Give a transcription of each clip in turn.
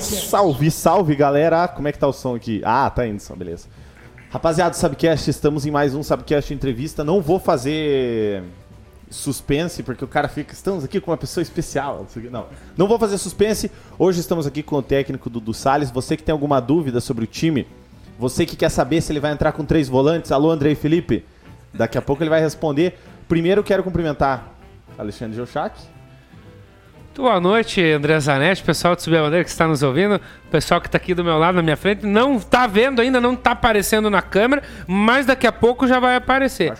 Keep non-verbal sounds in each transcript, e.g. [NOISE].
Salve, salve galera! Como é que tá o som aqui? Ah, tá indo som, beleza. Rapaziada do Subcast, estamos em mais um Subcast entrevista. Não vou fazer suspense, porque o cara fica. Estamos aqui com uma pessoa especial. Não, não vou fazer suspense. Hoje estamos aqui com o técnico Dudu Salles. Você que tem alguma dúvida sobre o time, você que quer saber se ele vai entrar com três volantes, alô Andrei Felipe. Daqui a pouco ele vai responder. Primeiro quero cumprimentar Alexandre Geuchac. Boa noite, André Zanetti, pessoal de Subir a Bandeira que está nos ouvindo, pessoal que está aqui do meu lado, na minha frente, não está vendo ainda, não está aparecendo na câmera, mas daqui a pouco já vai aparecer.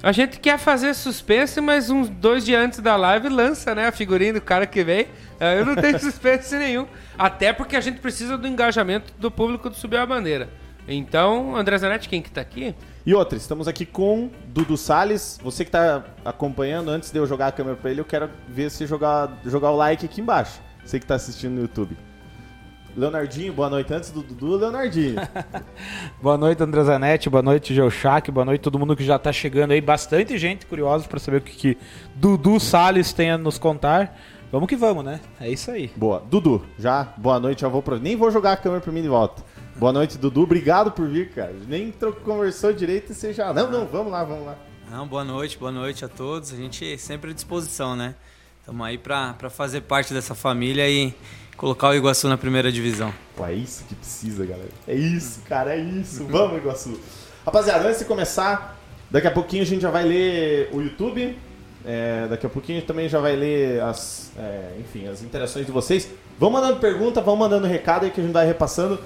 A gente quer fazer suspense, mas uns dois dias antes da live lança, né, a figurinha do cara que vem. Eh, Eu não tenho [LAUGHS] suspense nenhum, até porque a gente precisa do engajamento do público do Subir a Bandeira. Então, André Zanetti, quem que tá aqui? E outra, estamos aqui com Dudu Salles. Você que está acompanhando, antes de eu jogar a câmera para ele, eu quero ver você jogar, jogar o like aqui embaixo. Você que está assistindo no YouTube. Leonardinho, boa noite. Antes do Dudu, Leonardinho. [LAUGHS] Boa noite, André Zanetti. Boa noite, Geochac. Boa noite, todo mundo que já tá chegando aí. Bastante gente curiosa para saber o que, que Dudu Salles tem a nos contar. Vamos que vamos, né? É isso aí. boa. Dudu, já, boa noite. Já vou pro... Nem vou jogar a câmera para mim de volta. Boa noite, Dudu. Obrigado por vir, cara. Nem conversou direito e você já. Não, não, vamos lá, vamos lá. Não, boa noite, boa noite a todos. A gente sempre à disposição, né? Estamos aí para fazer parte dessa família e colocar o Iguaçu na primeira divisão. Pô, é isso que precisa, galera. É isso, cara, é isso. Vamos, Iguaçu. Rapaziada, antes de começar, daqui a pouquinho a gente já vai ler o YouTube. É, daqui a pouquinho a gente também já vai ler as, é, enfim, as interações de vocês. Vão mandando pergunta, vão mandando recado aí que a gente vai repassando.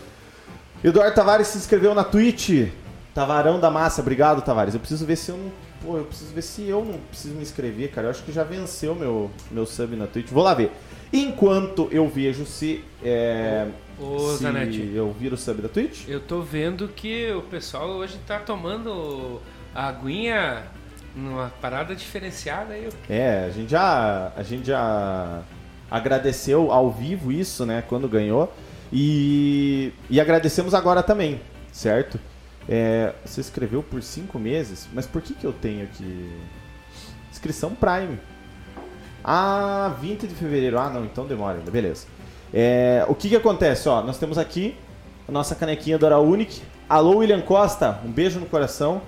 Eduardo Tavares se inscreveu na Twitch. Tavarão da Massa, obrigado, Tavares. Eu preciso ver se eu não. Pô, eu preciso ver se eu não preciso me inscrever, cara. Eu acho que já venceu meu, meu sub na Twitch. Vou lá ver. Enquanto eu vejo se. É, Ô, se Zanetti. eu viro o sub da Twitch. Eu tô vendo que o pessoal hoje tá tomando a aguinha numa parada diferenciada aí. É, a gente já. A gente já agradeceu ao vivo isso, né? Quando ganhou. E, e agradecemos agora também, certo? É, você escreveu por cinco meses, mas por que, que eu tenho aqui? Inscrição Prime. Ah, 20 de fevereiro. Ah, não, então demora ainda, beleza. É, o que que acontece? Ó, nós temos aqui a nossa canequinha do Araunic. Alô, William Costa, um beijo no coração.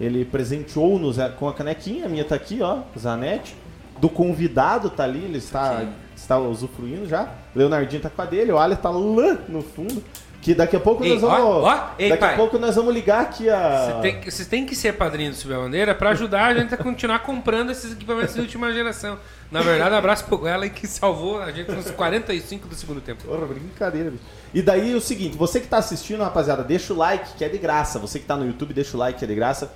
Ele presenteou-nos é, com a canequinha, a minha tá aqui, ó, Zanetti. Do convidado tá ali, ele está, Sim. Está usufruindo já. Leonardinho tá com a dele, o Ali tá lá no fundo. Que daqui a pouco Ei, nós vamos. ó, ó, ei, daqui a pai. pouco nós vamos ligar aqui a. Você tem, que- ser padrinho do Subir a Bandeira pra ajudar a gente a continuar comprando esses equipamentos de última geração. Na verdade, um abraço pro ela que salvou a gente nos 45 do segundo tempo. Porra, brincadeira, bicho. E daí o seguinte, você que tá assistindo, rapaziada, deixa o like, que é de graça. Você que tá no YouTube, deixa o like, que é de graça.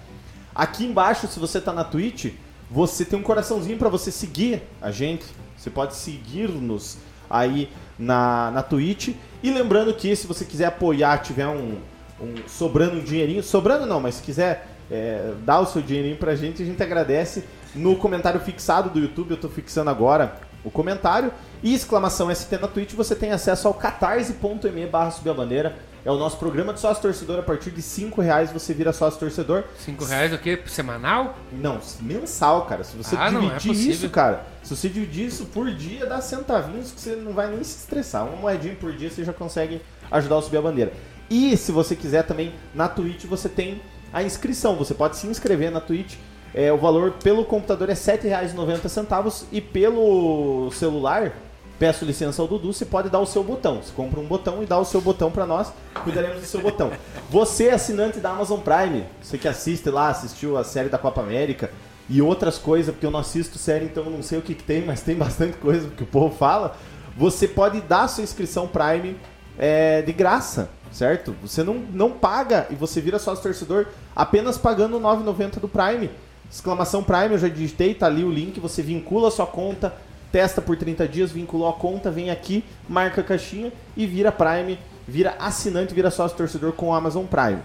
Aqui embaixo, se você tá na Twitch, você tem um coraçãozinho pra você seguir a gente. Você pode seguir-nos aí na, na Twitch. E lembrando que se você quiser apoiar, tiver um, um- sobrando um dinheirinho, sobrando não, mas se quiser é, dar o seu dinheirinho pra gente, a gente agradece. No comentário fixado do YouTube, eu tô fixando agora o comentário. E exclamação ST na Twitch, você tem acesso ao catarse.me barra subir a bandeira. É o nosso programa de sócio torcedor. A partir de 5 reais você vira sócio torcedor. 5 reais o quê? Semanal? Não, mensal, cara. Se você Ah, não, é dividir possível. isso, cara, se você dividir isso por dia, dá centavinhos que você não vai nem se estressar. Uma moedinha por dia você já consegue ajudar a subir a bandeira. E se você quiser também, na Twitch você tem a inscrição. Você pode se inscrever na Twitch. É, o valor pelo computador é R$ 7,90 e pelo celular, peço licença ao Dudu, você pode dar o seu botão. Você compra um botão e dá o seu botão pra nós, cuidaremos do seu botão. Você, assinante da Amazon Prime, você que assiste lá, assistiu a série da Copa América e outras coisas, porque eu não assisto série, então eu não sei o que, que tem, mas tem bastante coisa que o povo fala. Você pode dar sua inscrição Prime é, de graça, certo? Você não, não paga e você vira sócio torcedor apenas pagando R$ 9,90 do Prime. Exclamação Prime, eu já digitei, tá ali o link, você vincula a sua conta, testa por 30 dias, vinculou a conta, vem aqui, marca a caixinha e vira Prime, vira assinante, vira sócio torcedor com o Amazon Prime.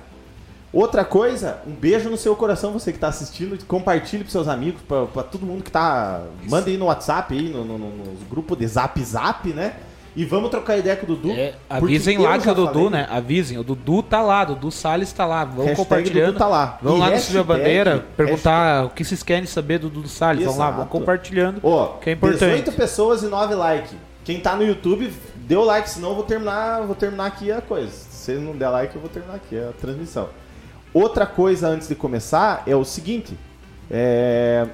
Outra coisa, um beijo no seu coração, você que está assistindo, compartilhe para seus amigos, para todo mundo que tá. Manda aí no WhatsApp, aí, no, no, no, nos grupos de Zap Zap, né? E vamos trocar ideia com o Dudu. É, avisem lá que o Dudu, falei, né? Avisem, o Dudu tá lá, o Dudu Salles tá lá. Vamos Hashtag compartilhando. Dudu tá lá. Vamos E lá no Subir a hashtag- Bandeira, perguntar o que vocês querem saber do Dudu Salles. Vamos lá, Exato. vamos compartilhando. Ó, que é importante. 18 pessoas e 9 likes. Quem tá no YouTube, dê o like, senão eu vou terminar, vou terminar aqui a coisa. Se não der like, eu vou terminar aqui a transmissão. Outra coisa antes de começar é o seguinte. é,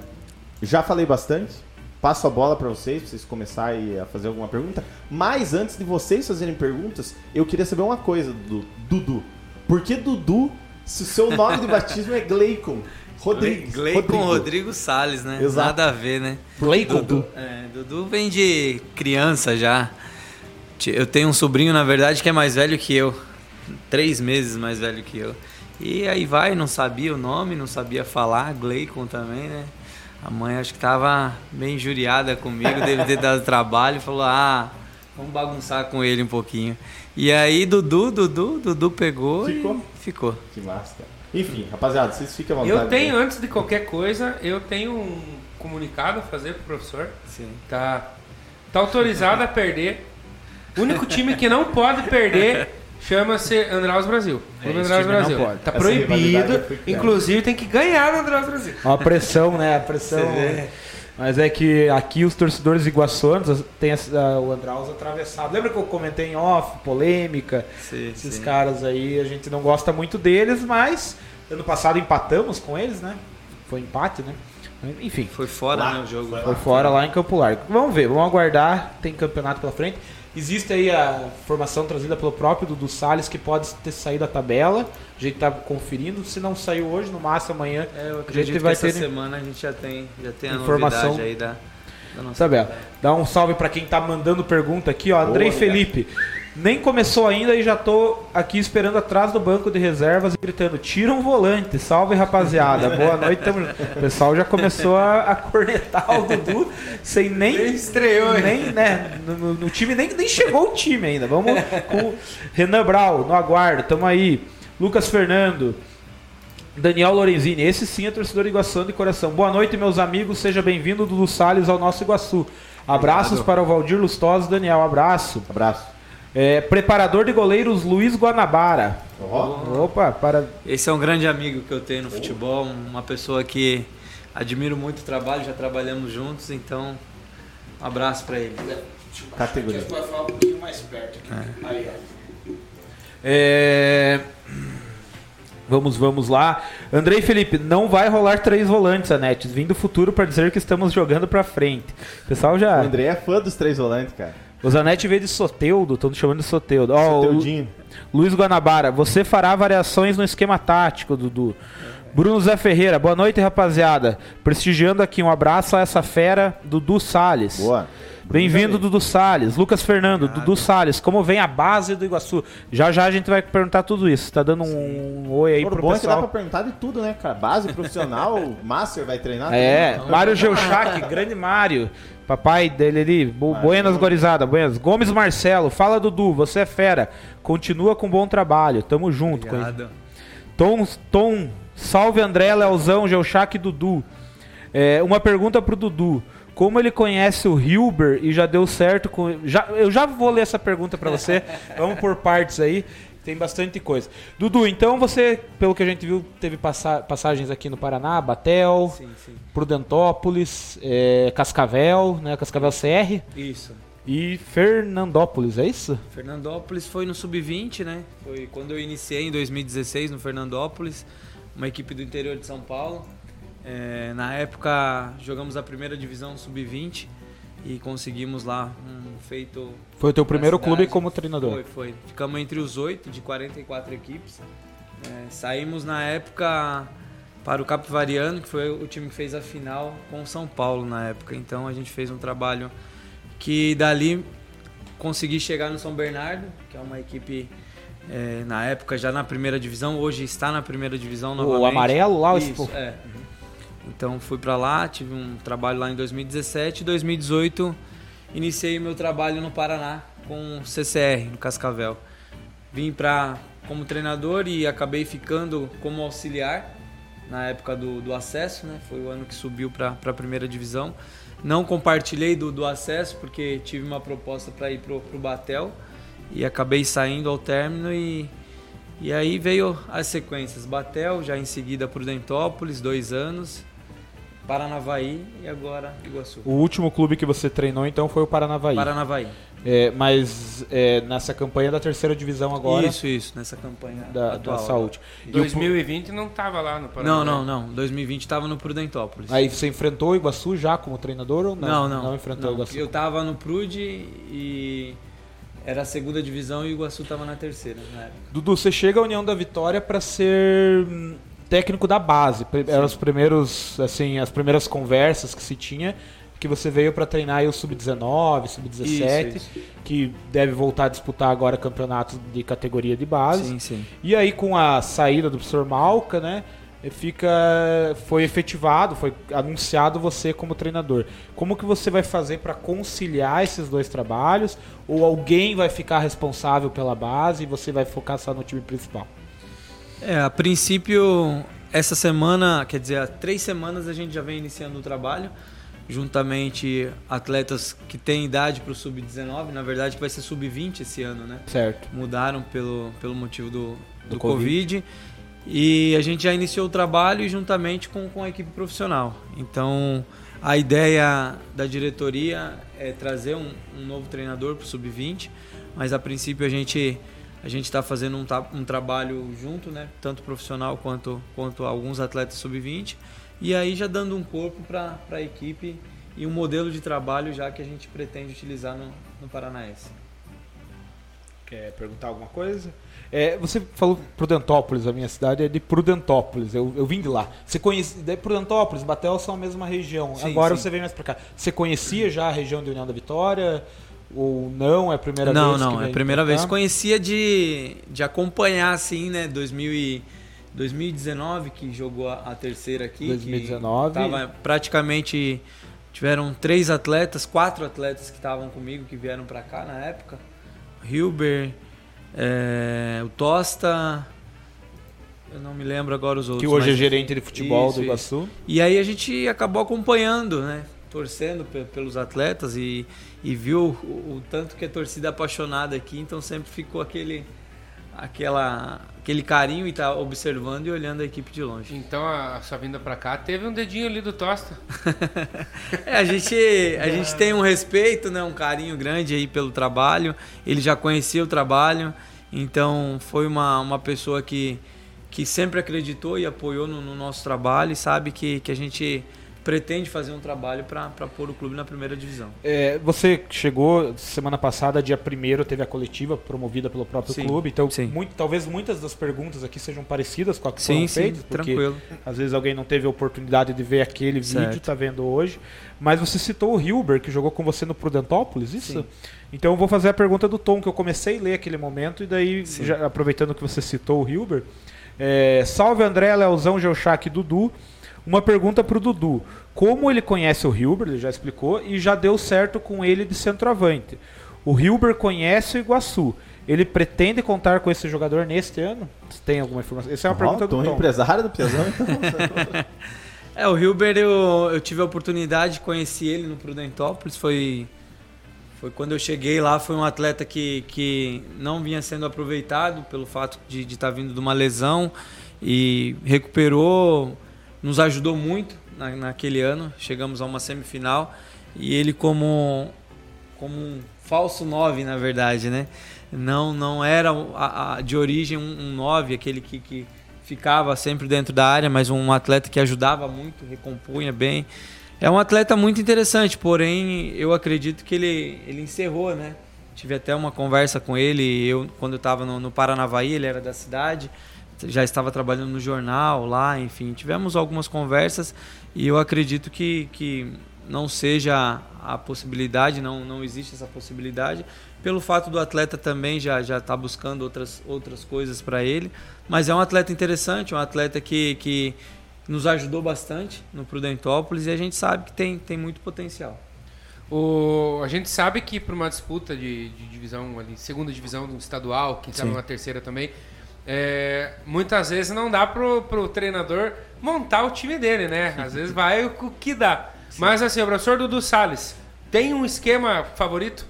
já falei bastante. Passo a bola para vocês, pra vocês começarem a fazer alguma pergunta. Mas antes de vocês fazerem perguntas, eu queria saber uma coisa do Dudu. Por que Dudu, se o seu nome de batismo é Gleicon [LAUGHS] Rodrigues? Gleicon Rodrigo. Salles, né? Exato. Nada a ver, né? Gleicon. Dudu, é, Dudu vem de criança já. Eu tenho um sobrinho, na verdade, que é mais velho que eu. Três meses mais velho que eu. E aí vai, não sabia o nome, não sabia falar, Gleicon também, né? A mãe acho que tava bem injuriada comigo, deve ter dado trabalho, falou, ah, vamos bagunçar com ele um pouquinho. E aí Dudu, Dudu, Dudu pegou Ficou? e ficou. Que massa. Enfim, rapaziada, vocês fiquem à vontade. Eu tenho, antes de qualquer coisa, eu tenho um comunicado a fazer pro professor. Sim. Tá, tá autorizado a perder. O único time que não pode perder chama-se Andraus Brasil. Clube esse Andraus time não Brasil. pode. Tá Essa proibido. criada. Inclusive tem que ganhar no Andraus Brasil. Uma pressão, né? A pressão. Vê. Mas é que aqui os torcedores iguaçuanos tem essa- o Andraus atravessado. Lembra que eu comentei em off, polêmica? Sim, Esses sim. caras aí, a gente não gosta muito deles, mas ano passado empatamos com eles, né? Foi empate, né? Enfim, Foi fora, Lá, né, o jogo. foi foi fora lá em Campo Largo. Vamos ver, vamos aguardar. Tem campeonato pela frente. Existe aí a formação trazida pelo próprio Dudu Salles, que pode ter saído da tabela. A gente tá conferindo. Se não saiu hoje, no máximo amanhã. É, eu a acredito gente que vai essa ter semana a gente já tem, já tem a Informação. novidade aí da, da nossa tabela. Dá um salve pra quem tá mandando pergunta aqui, ó. Andrei Boa, Felipe. Nem começou ainda e já tô aqui esperando atrás do banco de reservas e gritando: tira um volante, salve rapaziada. [LAUGHS] Boa noite, tamo. O pessoal já começou a, a cornetar o Dudu sem nem. Nem estreou, nem, né? No, no- no time nem, nem chegou o time ainda. Vamos com o Renan Brau, no aguardo, tamo aí. Lucas Fernando. Daniel Lorenzini, esse sim é torcedor Iguaçu de coração. Boa noite, meus amigos, seja bem-vindo Dudu Salles ao nosso Iguaçu. Abraços Obrigado. para o Valdir Lustosa, Daniel, abraço. Abraço. É, preparador de goleiros Luiz Guanabara. Ó, Opa, para. Esse é um grande amigo que eu tenho no futebol, uma pessoa que admiro muito o trabalho, já trabalhamos juntos, então um abraço pra ele. categoria. vai falar um pouquinho mais perto aqui. Aí, ó. É, Vamos, vamos lá. Andrei Felipe, não vai rolar três volantes, Anetes. Vim do futuro para dizer que estamos jogando para frente. O pessoal O já. André é fã dos três volantes, cara. O Zanetti veio de Soteudo, estão chamando de Soteudo. Ó, o Teudinho. Luiz Guanabara, você fará variações no esquema tático, Dudu. Bruno Zé Ferreira, boa noite, rapaziada. Prestigiando aqui, um abraço a essa fera, Dudu Salles. Boa. Bem-vindo, Dudu Salles. Lucas Fernando, Dudu Salles, como vem a base do Iguaçu? Já já a gente vai perguntar tudo isso. Tá dando um oi aí O pro bom é que dá pra pessoal. perguntar de tudo, né, cara? Base profissional, [LAUGHS] Master vai treinar. É, tudo. Mário Geuchac, [LAUGHS] grande Mário. Papai dele ali, Bo- Buenas Gorizada, Buenas. Gomes Marcelo, fala Dudu, você é fera. Continua com bom trabalho, tamo junto. Obrigado. Tom, Tom, salve André, Leozão, Geuchac e Dudu. É, uma pergunta pro Dudu. Como ele conhece o Hilber e já deu certo com. Já, eu já vou ler essa pergunta pra você. [LAUGHS] Vamos por partes aí. Tem bastante coisa. Dudu, então você, pelo que a gente viu, teve passa- passagens aqui no Paraná, Batel, Sim, sim. Prudentópolis, é, Cascavel, né? Cascavel CR Isso. e Fernandópolis, é isso? Fernandópolis foi no sub-20, né? Foi quando eu iniciei em 2016 no Fernandópolis, uma equipe do interior de São Paulo. É, na época jogamos a primeira divisão sub-20 e conseguimos lá um feito. Foi o teu primeiro cidade. clube como treinador. Foi, foi. Ficamos entre os oito de 44 equipes. É, saímos na época para o Capivariano, que foi o time que fez a final com o São Paulo na época. Então a gente fez um trabalho que dali consegui chegar no São Bernardo, que é uma equipe é, na época já na primeira divisão, hoje está na primeira divisão novamente. O amarelo lá, o Isso, é. Então fui para lá, tive um trabalho lá em 2017, 2018 iniciei meu trabalho no Paraná com o CCR no Cascavel. Vim para como treinador e acabei ficando como auxiliar na época do, do acesso, né? Foi o ano que subiu para a primeira divisão. Não compartilhei do, do acesso porque tive uma proposta para ir pro, pro Batel e acabei saindo ao término e e aí veio as sequências. Batel, já em seguida Prudentópolis, dois anos. Paranavaí e agora Iguaçu. O último clube que você treinou então foi o Paranavaí. Paranavaí. É, mas é, nessa campanha da terceira divisão agora Isso, isso, nessa campanha da, da atual. saúde. E o- 2020 não tava lá no Paraná. Não, não, não. 2020 tava no Prudentópolis. Aí você enfrentou o Iguaçu já como treinador ou não? não, não. Não enfrentou o Iguaçu. Eu tava no Prude e era a segunda divisão e o Iguaçu tava na terceira na época. Dudu, você chega à União da Vitória para ser hum, técnico da base. Eram os primeiros, assim, as primeiras conversas que se tinha que você veio para treinar o sub-19, sub-17, Isso, que deve voltar a disputar agora campeonatos de categoria de base. Sim, sim. E aí com a saída do professor Malca, né, fica foi efetivado, foi anunciado você como treinador. Como que você vai fazer para conciliar esses dois trabalhos? Ou alguém vai ficar responsável pela base e você vai focar só no time principal? É, a princípio, essa semana, quer dizer, há três semanas a gente já vem iniciando o trabalho, juntamente atletas que têm idade para o sub-19, na verdade que vai ser sub-20 esse ano, né? Certo. Mudaram pelo, pelo motivo do, do, Do Covid. E a gente já iniciou o trabalho juntamente com, com a equipe profissional. Então, a ideia da diretoria é trazer um, um novo treinador para o sub-20, mas a princípio a gente a gente está fazendo um, um trabalho junto, né? Tanto profissional quanto quanto alguns atletas sub-20 e aí já dando um corpo para a equipe e um modelo de trabalho já que a gente pretende utilizar no, no Paranaense. Quer perguntar alguma coisa? É, você falou Prudentópolis, a minha cidade é de Prudentópolis. Eu, eu vim de lá. Você conhece, de Prudentópolis, Batel são a mesma região. Sim, Agora sim. você vem mais pra cá. Você conhecia já a região de União da Vitória? Ou não? É a primeira não, vez? não, que é a primeira vez. Conhecia de, de acompanhar, assim, né? 2000 e, 2019, que jogou a, a terceira aqui. 2019. Que tava praticamente. Tiveram três atletas, quatro atletas que estavam comigo, que vieram pra cá na época. Hilber, é, o Tosta. Eu não me lembro agora os outros. Que hoje é mas- gerente de futebol Isso, do isso. Iguaçu. e aí a gente acabou acompanhando, né? Torcendo pe- pelos atletas e, e viu o, o tanto que a torcida é apaixonada aqui, então sempre ficou aquele, aquela, aquele carinho e tá observando e olhando a equipe de longe. Então a sua vinda pra cá teve um dedinho ali do Tosta. [LAUGHS] É, a gente, a gente tem um respeito, né? Um carinho grande aí pelo trabalho. Ele já conhecia o trabalho, então foi uma, uma pessoa que, que sempre acreditou e apoiou no, no nosso trabalho e sabe que, que a gente pretende fazer um trabalho para pôr o clube na primeira divisão. É, você chegou semana passada, dia 1 teve a coletiva promovida pelo próprio Sim, clube. Então, sim. muito- talvez muitas das perguntas aqui sejam parecidas com a que Sim, foram sim, feitas. porque tranquilo. Às vezes alguém não teve a oportunidade de ver aquele vídeo, Certo. tá vendo hoje. Mas você citou o Hilber, que jogou com você no Prudentópolis, isso? Sim. Então eu vou fazer a pergunta do Tom, que eu comecei a ler aquele momento, e daí, já aproveitando que você citou o Hilber. é, salve André, Leozão, Geuchac e Dudu. Uma pergunta pro Dudu. Como ele conhece o Hilber, ele já explicou, e já deu certo com ele de centroavante. O Hilber conhece o Iguaçu. Ele pretende contar com esse jogador neste ano? Você tem alguma informação? Essa é uma pergunta Ó, do Tom, Tom. empresário do Piazão, então. [LAUGHS] É, o Hilber eu, eu tive a oportunidade de conhecer ele no Prudentópolis, foi foi quando eu cheguei lá, foi um atleta que, que não vinha sendo aproveitado pelo fato de estar vindo de uma lesão e recuperou, nos ajudou muito na, naquele ano, chegamos a uma semifinal e ele como como um falso 9, na verdade, né? Não não era a, a- de origem um 9, aquele que, que ficava sempre dentro da área, mas um atleta que ajudava muito, recompunha bem. É um atleta muito interessante, porém eu acredito que ele, ele encerrou, né? Tive até uma conversa com ele, eu quando eu estava no, no Paranavaí, ele era da cidade, já estava trabalhando no jornal lá, enfim, tivemos algumas conversas e eu acredito que, que não seja a possibilidade, não, não existe essa possibilidade, pelo fato do atleta também já já estar buscando outras, outras coisas para ele, mas é um atleta interessante, um atleta que, que nos ajudou bastante no Prudentópolis e a gente sabe que tem, tem muito potencial. O, a gente sabe que para uma disputa de, de divisão ali, segunda divisão estadual, quem sabe Sim. uma terceira também, é, muitas vezes não dá pro, pro treinador montar o time dele, né? Às vezes vai o que dá. Mas assim, o professor Dudu Salles, tem um esquema favorito?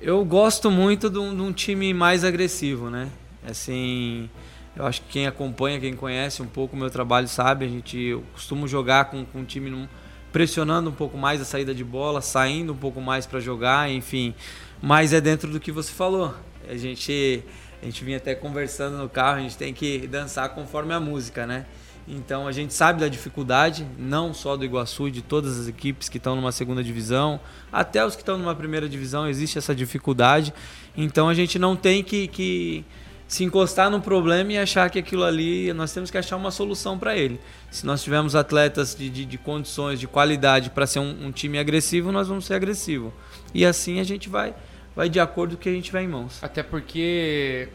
Eu gosto muito de um, de um time mais agressivo, né? Assim, eu acho que quem acompanha, quem conhece um pouco o meu trabalho sabe, a gente eu costumo jogar com, com um time num- pressionando um pouco mais a saída de bola, saindo um pouco mais para jogar, enfim. Mas é dentro do que você falou. A gente, a gente vinha até conversando no carro, a gente tem que dançar conforme a música, né? Então a gente sabe da dificuldade, não só do Iguaçu, de todas as equipes que estão numa segunda divisão, até os que estão numa primeira divisão, existe essa dificuldade. Então a gente não tem que, que se encostar no problema e achar que aquilo ali, nós temos que achar uma solução para ele. Se nós tivermos atletas de, de, de condições, de qualidade para ser um, um, time agressivo, nós vamos ser agressivo. E assim a gente vai, vai de acordo com o que a gente vai em mãos. Até porque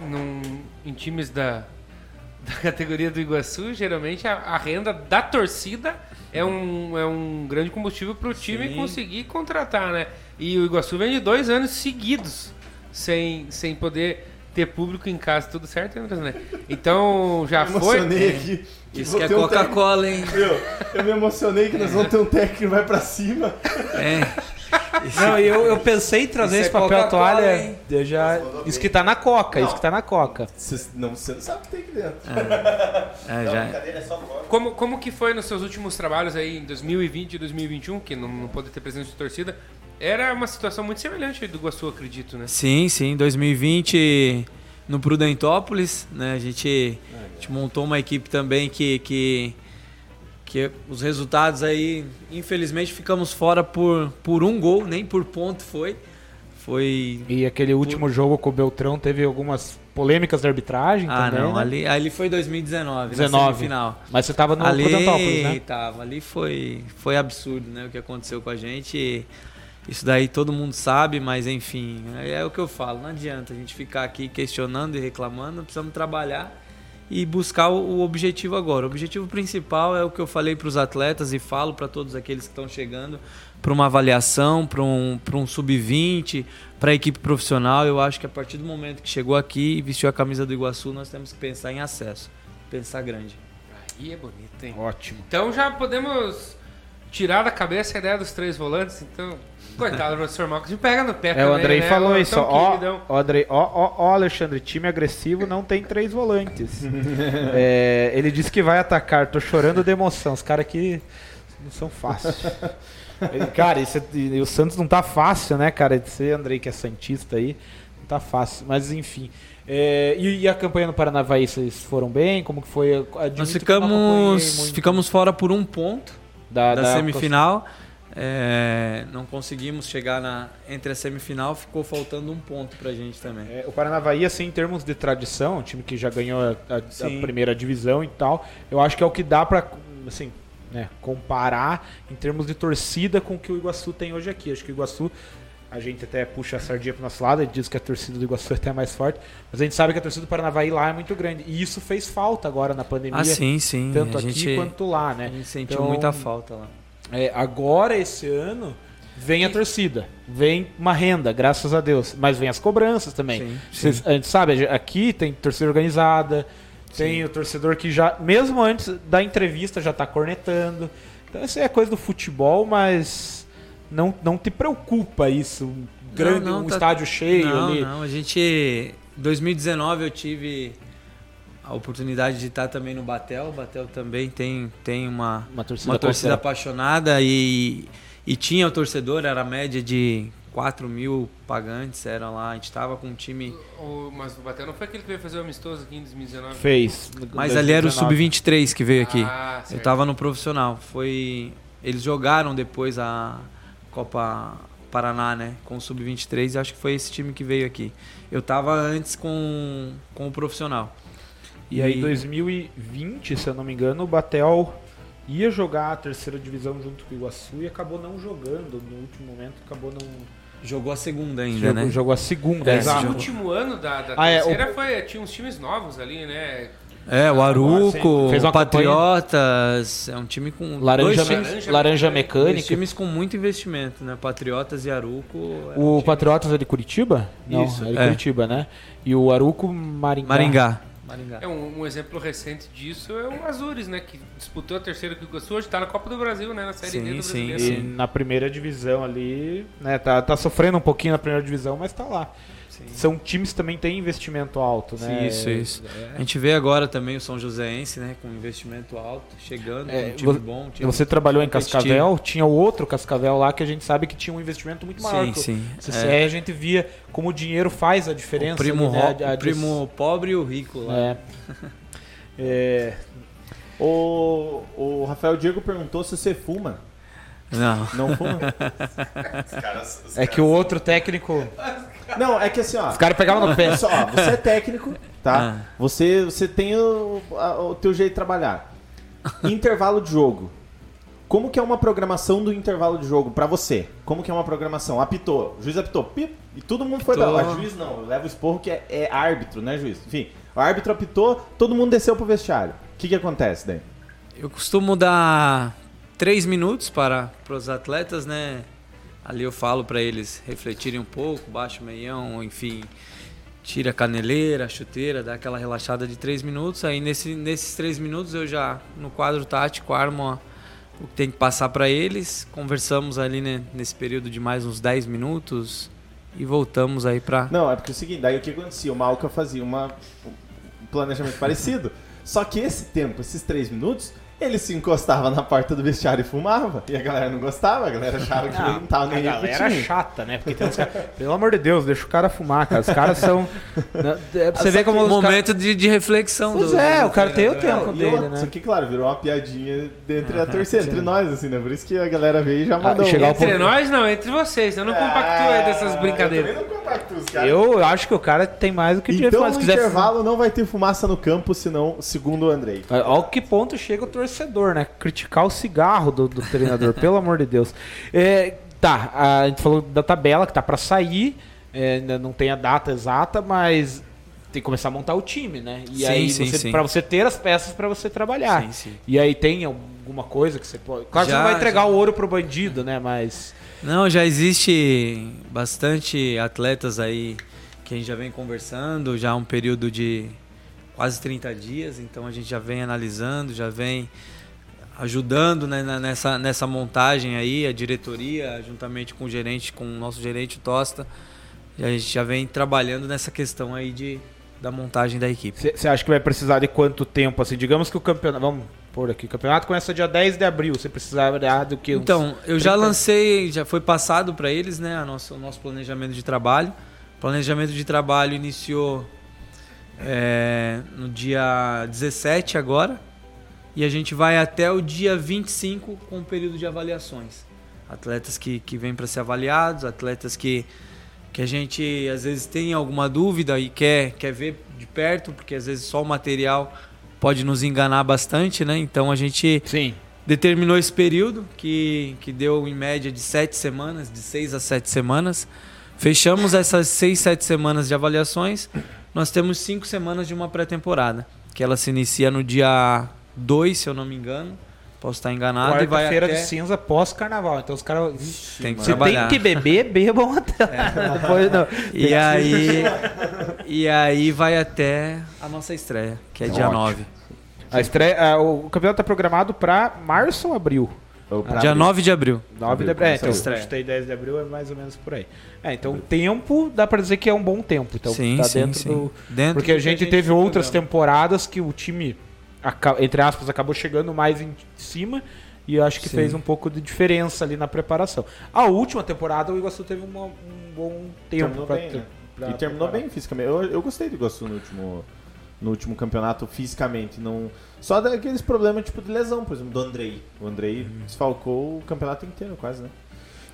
num, em times da, [LAUGHS] da categoria do Iguaçu, geralmente a, a, renda da torcida é um, é um grande combustível para o time Sim. conseguir contratar, né? E o Iguaçu vem de dois anos seguidos sem, sem poder ter público em casa, tudo certo, né? Então já eu foi. Emocionei aqui. Isso que é Coca-Cola, hein? Eu, eu me emocionei que nós vamos ter um técnico que vai pra cima. É. [LAUGHS] Não, eu, eu pensei em trazer esse é papel toalha. Eu já, isso que tá na coca, não. isso que tá na coca. Você não, você não sabe o que tem aqui dentro. É, [LAUGHS] é já. É como, como que foi nos seus últimos trabalhos aí em 2020 e 2021, que não, não pôde ter presença de torcida? Era uma situação muito semelhante do Iguaçu, acredito, né? Sim, sim. 2020 no Prudentópolis, né? A gente, a gente montou uma equipe também que, que, que os resultados aí, infelizmente, ficamos fora por, por um gol, nem por ponto foi. Foi. E aquele por... último jogo com o Beltrão teve algumas polêmicas de arbitragem ah, também, não, né? ali, ali foi 2019, 19. final. Mas você tava no ali, Prudentópolis, né? Tava, ali foi, foi absurdo, né, o que aconteceu com a gente. Isso daí todo mundo sabe, mas enfim, é o que eu falo, não adianta a gente ficar aqui questionando e reclamando, precisamos trabalhar e buscar o objetivo agora. O objetivo principal é o que eu falei para os atletas e falo para todos aqueles que estão chegando para uma avaliação, para um, um sub-20, para a equipe profissional. Eu acho que a partir do momento que chegou aqui e vestiu a camisa do Iguaçu, nós temos que pensar em acesso, pensar grande. Aí é bonito, hein? Ótimo. Então já podemos tirar da cabeça a ideia dos três volantes, então Coitado do professor Marcos, me pega no pé É, também, o Andrei né? falou isso. Ó, ó, Andrei, ó, ó, ó, Alexandre, time agressivo não tem três volantes. [LAUGHS] É, ele disse que vai atacar. Tô chorando de emoção. Os caras aqui não são fáceis. [LAUGHS] Cara, isso é- e o Santos não tá fácil, né, cara? Você, Andrei, que é Santista aí, não tá fácil. Mas enfim. É, e, e a campanha no Paranavaí, vocês foram bem? Como que foi? Admito Nós que ficamos, muito ficamos fora por um ponto da, da, da- semifinal. É, não conseguimos chegar na entre a semifinal, ficou faltando um ponto pra gente também. É, o Paranavaí, assim, em termos de tradição, um time que já ganhou a, a- a primeira divisão e tal, eu acho que é o que dá pra, assim, né, comparar em termos de torcida com o que o Iguaçu tem hoje aqui. Acho que o Iguaçu, a gente até puxa a sardinha pro nosso lado, e diz que a torcida do Iguaçu é até mais forte, mas a gente sabe que a torcida do Paranavaí lá é muito grande. E isso fez falta agora na pandemia, Ah, sim, sim. tanto a aqui quanto lá, a né? gente sentiu Então, muita falta lá. É, agora, esse ano, vem a torcida, vem uma renda, graças a Deus, mas vem as cobranças também. Sim, Cês- a gente sabe, aqui tem torcida organizada, tem o torcedor que já, mesmo antes da entrevista, já tá cornetando. Então isso é coisa do futebol, mas não, não te preocupa isso. Um grande, não, um tá- estádio cheio não, ali. não, a gente 2019 eu tive a oportunidade de estar também no Batel. O Batel também tem tem uma Uma torcida, uma torcida apaixonada e, e tinha o torcedor, era a média de 4 mil pagantes, eram lá, a gente tava com um time. O, mas o Batel não foi aquele que veio fazer o amistoso aqui em 2019? fez. Mas ali era o 2019. Sub-23 que veio aqui. Ah, Eu certo. tava no profissional. Foi. Eles jogaram depois a Copa Paraná, né? Com o Sub-23 e acho que foi esse time que veio aqui. Eu tava antes com, com o profissional. E aí, 2020, se eu não me engano, o Batel ia jogar a terceira divisão junto com o Iguaçu e acabou não jogando. No último momento, acabou não. Jogou a segunda ainda, jogou, né? jogou a segunda, É, Esse exato. jogou. último ano da, da Ah, é, terceira foi, tinha uns times novos ali, né? É, o Aruco, Fez Patriotas, é um time com Laranja, dois me- times, Laranja laranja Mecânica. dois times com muito investimento, né? Patriotas e Aruco. é um O time- Patriotas é de Curitiba? Não, Isso, é de é. Curitiba, né? E o Aruco Maringá. Maringá. Maringá. É um, um exemplo recente disso é o Azures, né? Que disputou a terceira com o Iguaçu, hoje tá na Copa do Brasil, né? Na Série Sim, D do sim, Brasileiro. E na primeira divisão ali, né? Tá, tá sofrendo um pouquinho na primeira divisão, mas tá lá. São times que também têm investimento alto, né? Isso, isso. É. A gente vê agora também o São Joséense, né, com investimento alto, chegando, É, com um time vo- bom. um time Você trabalhou em. Cascavel, tinha o outro Cascavel lá que a gente sabe que tinha um investimento muito maior. Sim, sim. CCR É. a gente via como o dinheiro faz a diferença. O primo, ali, né? A- a o primo pobre e o rico lá. É. [LAUGHS] É, O, o Rafael Diego perguntou se você fuma. Não. Não fuma? [LAUGHS] é que o outro técnico. [LAUGHS] Não, é que assim, ó. Os caras pegavam no pé. Só, ó, você é técnico, tá? Ah. Você, você tem o, a- o teu jeito de trabalhar. Intervalo de jogo. Como que é uma programação do intervalo de jogo pra você? Como que é uma programação? Apitou, o juiz apitou, pip, e todo mundo foi pra lá. Juiz não, leva o esporro que é, é árbitro, né, juiz? Enfim, o árbitro apitou, todo mundo desceu pro vestiário. O que que acontece daí? Eu costumo dar três minutos para, para os atletas, né? Ali eu falo para eles refletirem um pouco, baixa o meião, enfim, tira a caneleira, a chuteira, dá aquela relaxada de três minutos. Aí nesse, nesses três minutos eu já, no quadro tático, armo o que tem que passar para eles. Conversamos ali né, nesse período de mais uns 10 minutos e voltamos aí para Não, é porque é o seguinte, daí o que acontecia? O Malca fazia uma, um planejamento [LAUGHS] parecido, só que esse tempo, esses três minutos, ele se encostava na porta do vestiário e fumava. E a galera não gostava, a galera achava que ele não tava A nem pro galera time. chata, né? Porque tem uns caras. [LAUGHS] Pelo amor de Deus, deixa o cara fumar, cara. Os caras são. É pra você ver como. um momento de, de reflexão. Pois do- é, o cara tem o treinador. tempo dele, né? Isso aqui, claro, virou uma piadinha entre a torcida, entre nós, assim, né? Por isso que a galera veio e já mandou. Ah, um- ao Entre nós, não, entre vocês. Eu não compactuo aí dessas Ah, brincadeiras. Eu também não compacto os caras. Eu acho que o cara tem mais do que direito. Então, mas no quiser intervalo, não vai ter fumaça no campo, senão, segundo o Andrei. Olha que ponto chega o torcedor, né? Criticar o cigarro do, do treinador, [LAUGHS] pelo amor de Deus. É, tá, a gente falou da tabela que tá pra sair, é, ainda não tem a data exata, mas tem que começar a montar o time, né? E Sim, aí, sim, você, pra você ter as peças pra você trabalhar. Sim, sim. E aí tem alguma coisa que você pode. Claro que você Já, não vai entregar já. o ouro pro bandido, né? Mas. Não, já existe bastante atletas aí que a gente já vem conversando, já há um período de quase 30 dias, então a gente já vem analisando, já vem ajudando né, nessa, nessa montagem aí, a diretoria, juntamente com o gerente, com o nosso gerente Tosta, e a gente já vem trabalhando nessa questão aí de, da montagem da equipe. Você acha que vai precisar de quanto tempo? Assim, digamos que o campeonato. Vamos pôr aqui. O campeonato começa dia 10 de abril. Você precisará do que? Então, eu já 30? lancei, já foi passado para eles, né, a nosso, o nosso planejamento de trabalho. O planejamento de trabalho iniciou é, no dia 17 agora e a gente vai até o dia 25 com o período de avaliações. Atletas que, que vêm para ser avaliados, atletas que, que a gente às vezes tem alguma dúvida e quer, quer ver de perto, porque às vezes só o material pode nos enganar bastante, né? Então a gente Sim. determinou esse período, que, que deu em média de sete semanas, de seis a sete semanas. Fechamos essas seis, sete semanas de avaliações. Nós temos cinco semanas de uma pré-temporada, que ela se inicia no dia 2, se eu não me engano. Posso estar enganado. E vai Quarta-feira até... de cinza pós-carnaval. Então os caras. Tem que Você [LAUGHS] tem que beber, bebam até. Depois, não. E aí, e aí vai até a nossa estreia, que é dia Ótimo. 9. A estreia, o campeonato está programado para março ou abril? Pra Dia abrir. 9 de abril. 9 de Abril, abril. É, então, a estreia. 10 de abril é mais ou menos por aí. É, então tempo, dá para dizer que é um bom tempo. Então sim, tá sim, dentro sim. do. Dentro Porque a do que gente teve tem outras programa. temporadas que o time, entre aspas, acabou chegando mais em cima. E eu acho que Sim. fez um pouco de diferença ali na preparação. A última temporada o Iguaçu teve uma- um bom tempo Terminou pra bem, ter- né? pra E terminou preparar. bem fisicamente. Eu, eu gostei do Iguaçu no último, no último campeonato, fisicamente. Não... Só daqueles problemas tipo de lesão, por exemplo, do Andrei. O Andrei Uhum. desfalcou o campeonato inteiro, quase, né?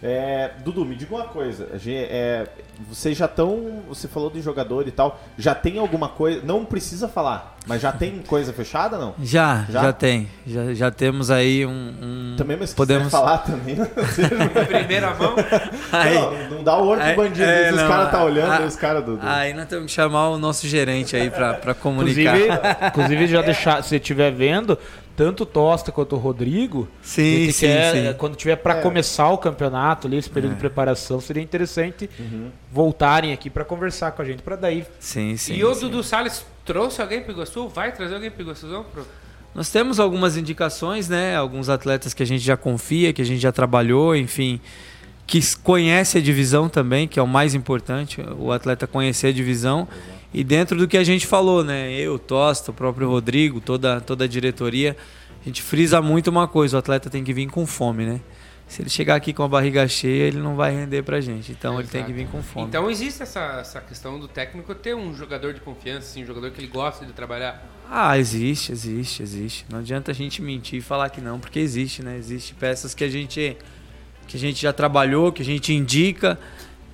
É, Dudu, me diga uma coisa. é, vocês já estão. Você falou de jogador e tal. Já tem alguma coisa. Não precisa falar, mas já tem [LAUGHS] coisa fechada não? Já, Já? já, tem. Já, já temos aí um. um- Também, mas podemos falar também. [LAUGHS] Primeira mão. [LAUGHS] Aí, não, não dá o olho pro bandido. é, se os caras tá olhando, a- os caras do- aí nós temos que chamar o nosso gerente aí pra, pra comunicar. Inclusive, inclusive já deixar, se você estiver vendo, tanto o Tosta quanto o Rodrigo, sim, sim, quer, sim. quando tiver para É. começar o campeonato ali, esse período É. de preparação, seria interessante Uhum. voltarem aqui para conversar com a gente, para daí Sim, sim. e o. Dudu Salles trouxe alguém pro Iguaçu? Vai trazer alguém pro Iguaçu? Pro... Nós temos algumas indicações, né? Alguns atletas que a gente já confia, que a gente já trabalhou, enfim, que conhece a divisão também, que é o mais importante, o atleta conhecer a divisão. E dentro do que a gente falou, né? Eu, Tosta, o próprio Rodrigo, toda, toda a diretoria, a gente frisa muito uma coisa, o atleta tem que vir com fome, né? Se ele chegar aqui com a barriga cheia, ele não vai render pra gente. Então ele tem Exato. que vir com fome. Então existe essa, essa questão do técnico ter um jogador de confiança, assim, um jogador que ele gosta de trabalhar. Ah, existe, existe, existe. Não adianta a gente mentir e falar que não, porque existe, né? Existe peças que a gente que a gente já trabalhou, que a gente indica,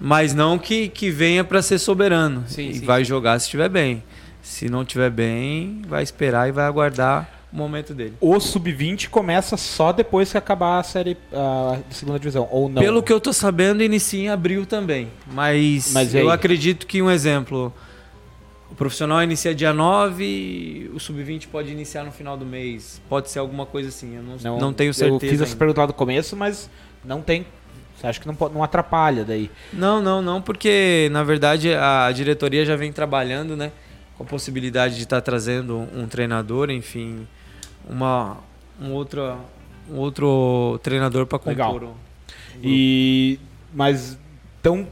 mas não que, que venha para ser soberano. Sim, e sim, vai jogar se estiver bem. Se não estiver bem, vai esperar e vai aguardar o momento dele. O sub-20 começa só depois que acabar a série a segunda divisão, ou não? Pelo que eu tô sabendo, inicia em abril também. Mas, Mas eu acredito que um exemplo. O profissional inicia dia 9, o sub-20 pode iniciar no final do mês. Pode ser alguma coisa assim. Eu não, não, tenho certeza. Eu fiz essa pergunta lá do começo, mas não tem. Você acha que não, pode- não atrapalha daí? Não, não, não, porque na verdade a diretoria já vem trabalhando, né? Com a possibilidade de estar trazendo um treinador, enfim, uma, um, outro, um outro treinador para Legal. compor. o- E mas então,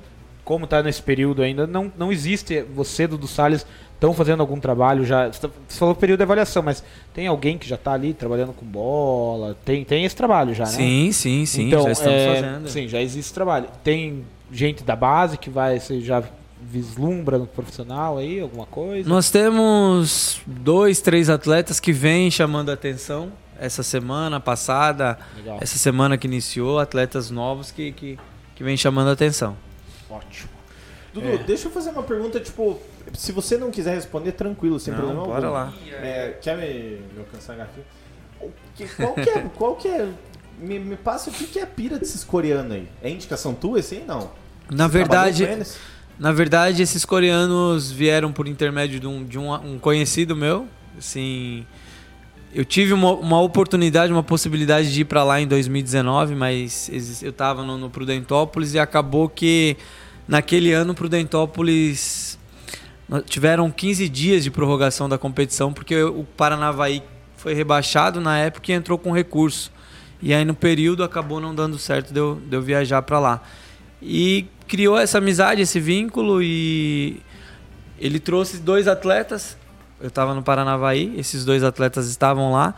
como tá nesse período ainda, não, não existe você do, do Salles estão fazendo algum trabalho já. Você tá- falou período de avaliação, mas tem alguém que já tá ali trabalhando com bola? Tem, tem esse trabalho já, né? Sim, sim, sim, então, já estamos é, fazendo. Sim, já existe trabalho. Tem gente da base que vai, você já vislumbra no profissional aí, alguma coisa? Nós temos dois, três atletas que vêm chamando a atenção essa semana passada, Legal. essa semana que iniciou, atletas novos que, que, que vêm chamando a atenção. Ótimo. Dudu, deixa eu fazer uma pergunta, tipo, se você não quiser responder, tranquilo, sem Não, problema bora algum. lá. É, quer me, me alcançar aqui? Qual que é, qual que é me, me passa o que, que é a pira desses coreanos aí? É indicação tua esse aí? Não. Na verdade? Na verdade, esses coreanos vieram por intermédio de um, de um, um conhecido meu. Assim, eu tive uma, uma oportunidade, uma possibilidade de ir para lá em 2019, mas eu estava no, no Prudentópolis e acabou que naquele ano o Prudentópolis nó- tiveram 15 dias de prorrogação da competição porque o Paranavaí foi rebaixado na época e entrou com recurso. E aí no período acabou não dando certo de eu, de viajar para lá. E criou essa amizade, esse vínculo e ele trouxe dois atletas. Eu estava no Paranavaí, esses dois atletas estavam lá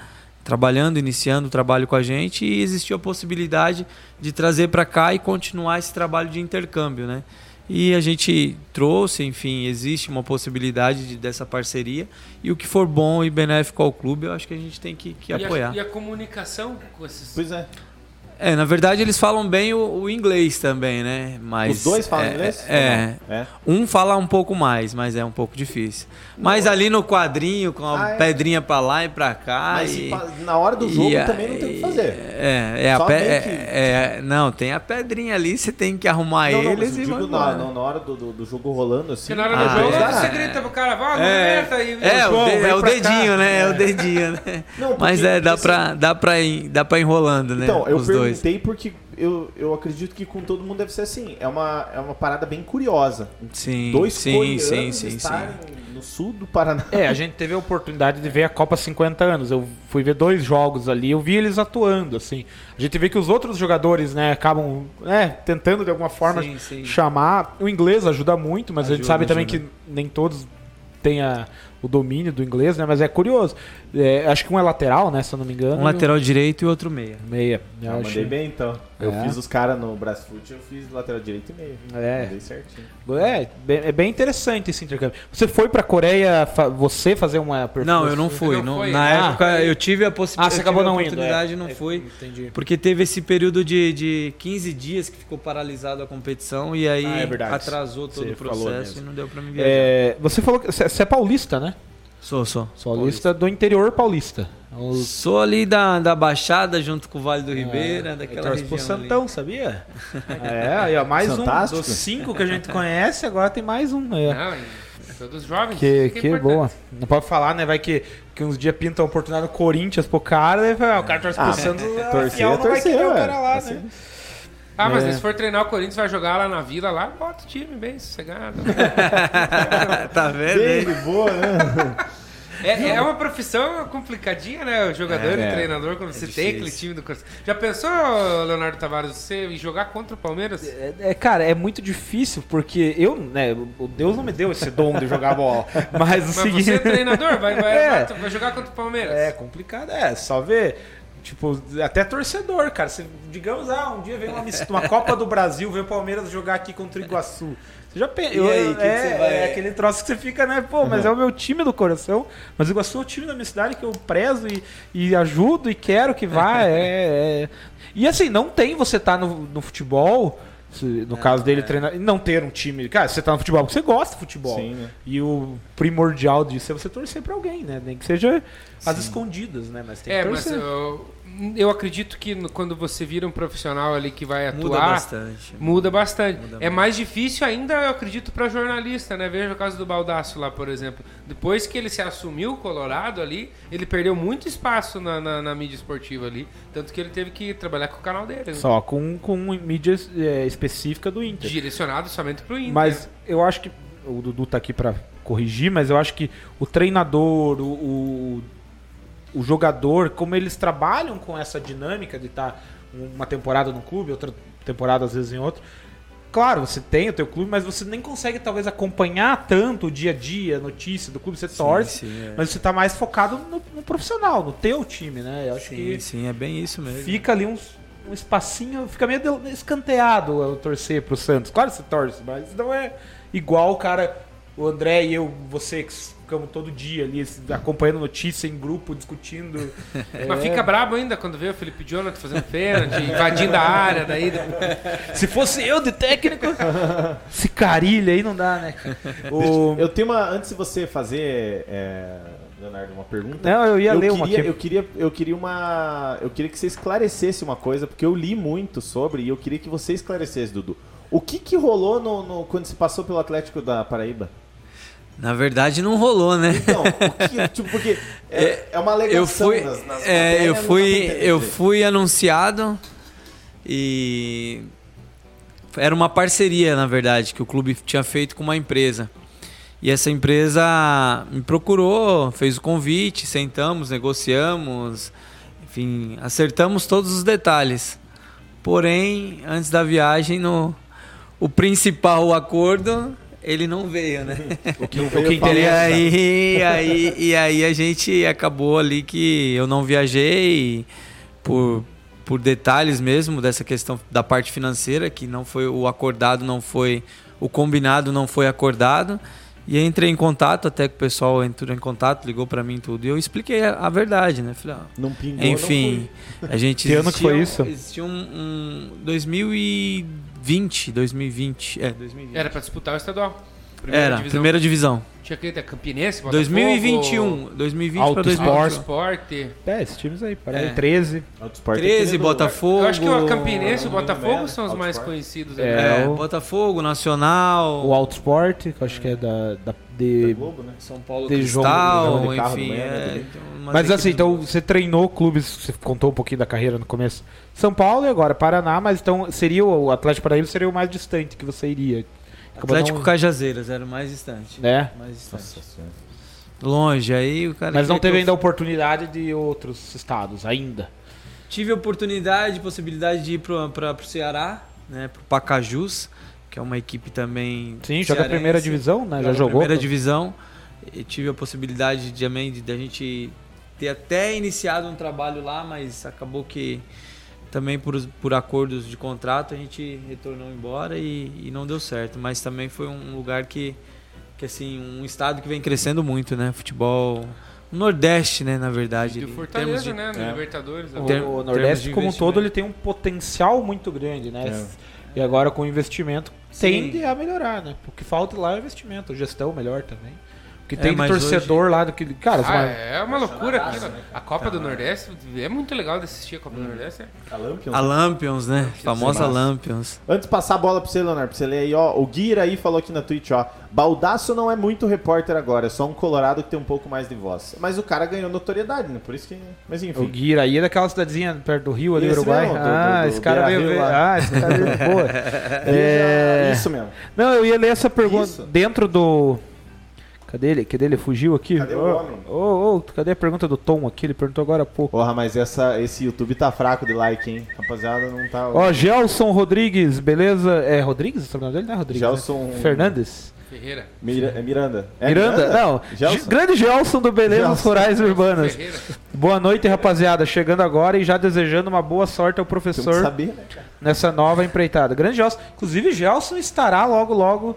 trabalhando, iniciando o trabalho com a gente e existiu a possibilidade de trazer para cá e continuar esse trabalho de intercâmbio, né? E a gente trouxe, enfim, existe uma possibilidade de- dessa parceria e o que for bom e benéfico ao clube, eu acho que a gente tem que, que e, apoiar. A, e a comunicação com esses. Pois é. É, na verdade eles falam bem o, o inglês também, né? Mas Os dois falam é, inglês? É, Ou não? É. um fala um pouco mais, mas é um pouco difícil. Mas ali no quadrinho, com a Ah, é. pedrinha pra lá e pra cá. Mas e, na hora do jogo e a- também não tem o que fazer. É, é, a Só pe- é- que- é- não, tem a pedrinha ali, você tem que arrumar não, não, eles mas eu e digo na, embora. na- na hora do, do, do jogo rolando assim. Porque na hora Ah, do jogo é. você grita pro cara, vai, É, e é, o, João, de- é o dedinho, cá. né? É o dedinho, né? Não, porque- Mas é, dá pra, dá, pra ir, dá pra enrolando, né? Então, eu Os dois. Perguntei porque eu, eu acredito que com todo mundo deve ser assim. É uma, é uma parada bem curiosa. Sim, Dois sim, coreanos sim, sim, sim. estarem no sul do Paraná. É, a gente teve a oportunidade de ver a Copa 50 anos. Eu fui ver dois jogos ali, eu vi eles atuando, assim. A gente vê que os outros jogadores, né, acabam né, tentando de alguma forma Sim, sim. chamar. O inglês ajuda muito, mas a gente Ajuda, sabe também ajuda. que nem todos têm a- o domínio do inglês, né? Mas é curioso. É, acho que um é lateral, né, se eu não me engano. Um lateral direito e outro meia. Meia. Eu Ah, acho- mandei bem então. Eu É. fiz os caras no Brasfoot, eu fiz lateral direito e meio. É. Mandei certinho. É, bem- é bem interessante esse intercâmbio. Você foi pra Coreia, fa- você fazer uma Não, eu não fui. não não- foi, na né? época Ah. eu tive a Ah, possibilidade. você acabou não a indo. oportunidade é. e não É, fui. Entendi. Porque teve esse período de, de 15 dias que ficou paralisado a competição e aí Ah, é atrasou todo Você o processo e não deu pra me viajar. É, você falou que você você é paulista, né? Sou, sou. Paulista do interior paulista. Os... Sou ali da, da Baixada junto com o Vale do Ribeira, daquela torce região pro Santão, sabia? É, aí ó, mais Fantástico. um dos cinco que a gente conhece, agora tem mais um. Aí, ó. Não, todos jovens. Que, que é importante. boa. Não pode falar, né? Vai que, que uns dias pinta a oportunidade no Corinthians pro cara, ah, o cara torce pro Ah, Santos, ah, torcer é não vai torcer, querer o cara lá, Assim. né? Ah, mas É. se for treinar o Corinthians, vai jogar lá na vila, lá, bota o time bem sossegado. [LAUGHS] tá vendo? De boa, né? É, é uma profissão complicadinha, né? O jogador É. e treinador, quando você tem aquele time do Corinthians. Já pensou, Leonardo Tavares, você jogar contra o Palmeiras? É, é, cara, é muito difícil, porque eu, né, o Deus não me deu esse dom de jogar bola. [LAUGHS] Mas o Mas seguinte. você é treinador, vai, vai, [LAUGHS] É. vai, vai jogar contra o Palmeiras. É complicado, é, só ver. Tipo, até torcedor, cara. Se, digamos, ah, um dia vem uma, uma Copa do Brasil, vem o Palmeiras jogar aqui contra o Iguaçu. Você já pensa. É, você vai- é aquele troço que você fica, né? Pô, mas é o meu time do coração. Mas o Iguaçu é o time da minha cidade que eu prezo e, e ajudo e quero que vá. [LAUGHS] é, é. E assim, não tem você tá no, no futebol. se- No caso dele, treinar, e não ter um time. Cara, você tá no futebol porque você gosta de futebol. Sim, né? E o primordial disso é você torcer pra alguém, né? Nem que seja as escondidas, né? Mas tem É, que mas eu, eu acredito que no- quando você vira um profissional ali que vai atuar, Muda bastante. Muda bastante. Muda é mais difícil ainda, eu acredito, para jornalista, né? Veja o caso do Baldaço lá, por exemplo. Depois que ele se assumiu Colorado ali, ele perdeu muito espaço na, na- na mídia esportiva ali. Tanto que ele teve que trabalhar com o canal dele. né? Só com, com mídia é, específica do Inter. Direcionado somente pro Inter. Mas eu acho que. O Dudu tá aqui pra corrigir, mas eu acho que o treinador, o, o, o jogador, como eles trabalham com essa dinâmica de estar uma temporada num clube, outra temporada às vezes em outro. Claro, você tem o teu clube, mas você nem consegue talvez acompanhar tanto o dia a dia, a notícia do clube, você torce, sim, é. mas você tá mais focado no, no profissional, no teu time, né? Eu acho Sim, que sim, é bem isso mesmo. fica ali uns, um espacinho, fica meio escanteado eu torcer pro Santos. Claro que você torce, mas não é igual o cara, o André e eu, você que ficamos todo dia ali acompanhando notícia em grupo, discutindo. [LAUGHS] Mas É, fica brabo ainda quando vê o Felipe Jonathan fazendo pênalti, invadindo a área, daí Se fosse eu de técnico, esse carilho aí não dá, né? O... Eu tenho uma. Antes de você fazer, é, Leonardo, uma pergunta. Não, eu ia eu ler queria, uma aqui. Eu queria, eu queria uma. Eu queria que você esclarecesse uma coisa, porque eu li muito sobre e eu queria que você esclarecesse, Dudu. O que, que rolou no, no- quando se passou pelo Atlético da Paraíba? Na verdade, não rolou, né? Então, que, [LAUGHS] tipo, porque é, é uma alegação eu fui, nas, nas é, eu fui, eu fui anunciado e era uma parceria, na verdade, que o clube tinha feito com uma empresa. E essa empresa me procurou, fez o convite, sentamos, negociamos, enfim, acertamos todos os detalhes. Porém, antes da viagem, no, o principal acordo, ele não veio, né? O que, o que E interessa. aí, aí, e aí a gente acabou ali que eu não viajei por, por detalhes mesmo dessa questão da parte financeira, que não foi o acordado, não foi o combinado, não foi acordado. E aí entrei em contato, até que o pessoal entrou em contato, ligou pra mim tudo, e eu expliquei a, a verdade, né? Falei, ó, Não pingou, enfim, a gente Que ano que foi isso? Existia um, um 2020, 2020, é, 2020. era pra disputar o estadual. Era, primeira divisão. Tinha que ter Campinense, Botafogo, 2021, 2020 Alto para 2021. Esporte. É, esses times aí, parece É. 13. Autosport é 13, querido, Botafogo. Eu acho que o Campinense e o Botafogo são os mais conhecidos. É, né? É, o- Botafogo, Nacional, O Autosport, que eu acho que é da, da- de... Da Globo, né? São Paulo de jogo- Cristal, jogo de carro enfim. Mena, é, então, umas Mas assim, equipes então boas. você treinou clubes, você contou um pouquinho da carreira no começo. São Paulo e agora Paraná, mas então seria o o Atlético Paraíba seria o mais distante que você iria. Atlético não- Cajazeiras era o mais distante. né? Mais distante. Nossa. Longe, aí o cara. Mas não teve eu ainda a oportunidade de outros estados ainda. Tive a oportunidade, possibilidade de ir pro, pra, pro Ceará, né? Pro Pacajus, que é uma equipe também. Sim, joga a primeira divisão, né? Já jogou. Primeira divisão. E tive a possibilidade de, também de, de a gente ter até iniciado um trabalho lá, mas acabou que também por, por acordos de contrato a gente retornou embora e, e não deu certo. Mas também foi um lugar que, que assim, um estado que vem crescendo muito, né? Futebol. no Nordeste, né, na verdade. E o em Fortaleza, de- né? No é. Libertadores. O, né? Ter- o termos Nordeste de como um todo ele tem um potencial muito grande, né? E agora com o investimento tende a melhorar, né? O que falta lá é investimento, gestão melhor também. O que É, tem de mas torcedor lá do que. Cara, Ah, uma- é uma loucura aquilo. A Copa do Nordeste é muito legal de assistir a Copa do Nordeste. é. A Lampions, A Lampions, né? Famosa massa. Lampions. Antes de passar a bola pra você, Leonardo, pra você ler aí, ó. O Guira aí falou aqui na Twitch, ó. Baldaço não é muito repórter agora, é só um colorado que tem um pouco mais de voz. Mas o cara ganhou notoriedade, né? Por isso que. Mas o enfim. Guira aí é daquela cidadezinha perto do Rio ali, Esse Uruguai. mesmo, do- ah, do- do esse cara veio ver. lá. Ah, esse cara veio. [LAUGHS] Boa. É... Isso mesmo. Não, eu ia ler essa pergunta Isso. dentro do. Cadê ele? Cadê ele? Fugiu aqui? Cadê o Ô, homem? Ô, ô, cadê a pergunta do Tom aqui? Ele perguntou agora há pouco. Porra, mas essa, esse YouTube tá fraco de like, hein? Rapaziada, não tá. Ó, Gelson Rodrigues, beleza? É Rodrigues? O sobrenome dele não é Rodrigues. Gelson- né? Fernandes. Ferreira. Mira- é Miranda. É Miranda? Não. Gelson. Ge- Grande Gelson do Belezas Gelson. Rurais Urbanas. Ferreira. Boa noite, rapaziada. Chegando agora e já desejando uma boa sorte ao professor saber, né, nessa nova empreitada. Grande Gelson. Inclusive, Gelson estará logo, logo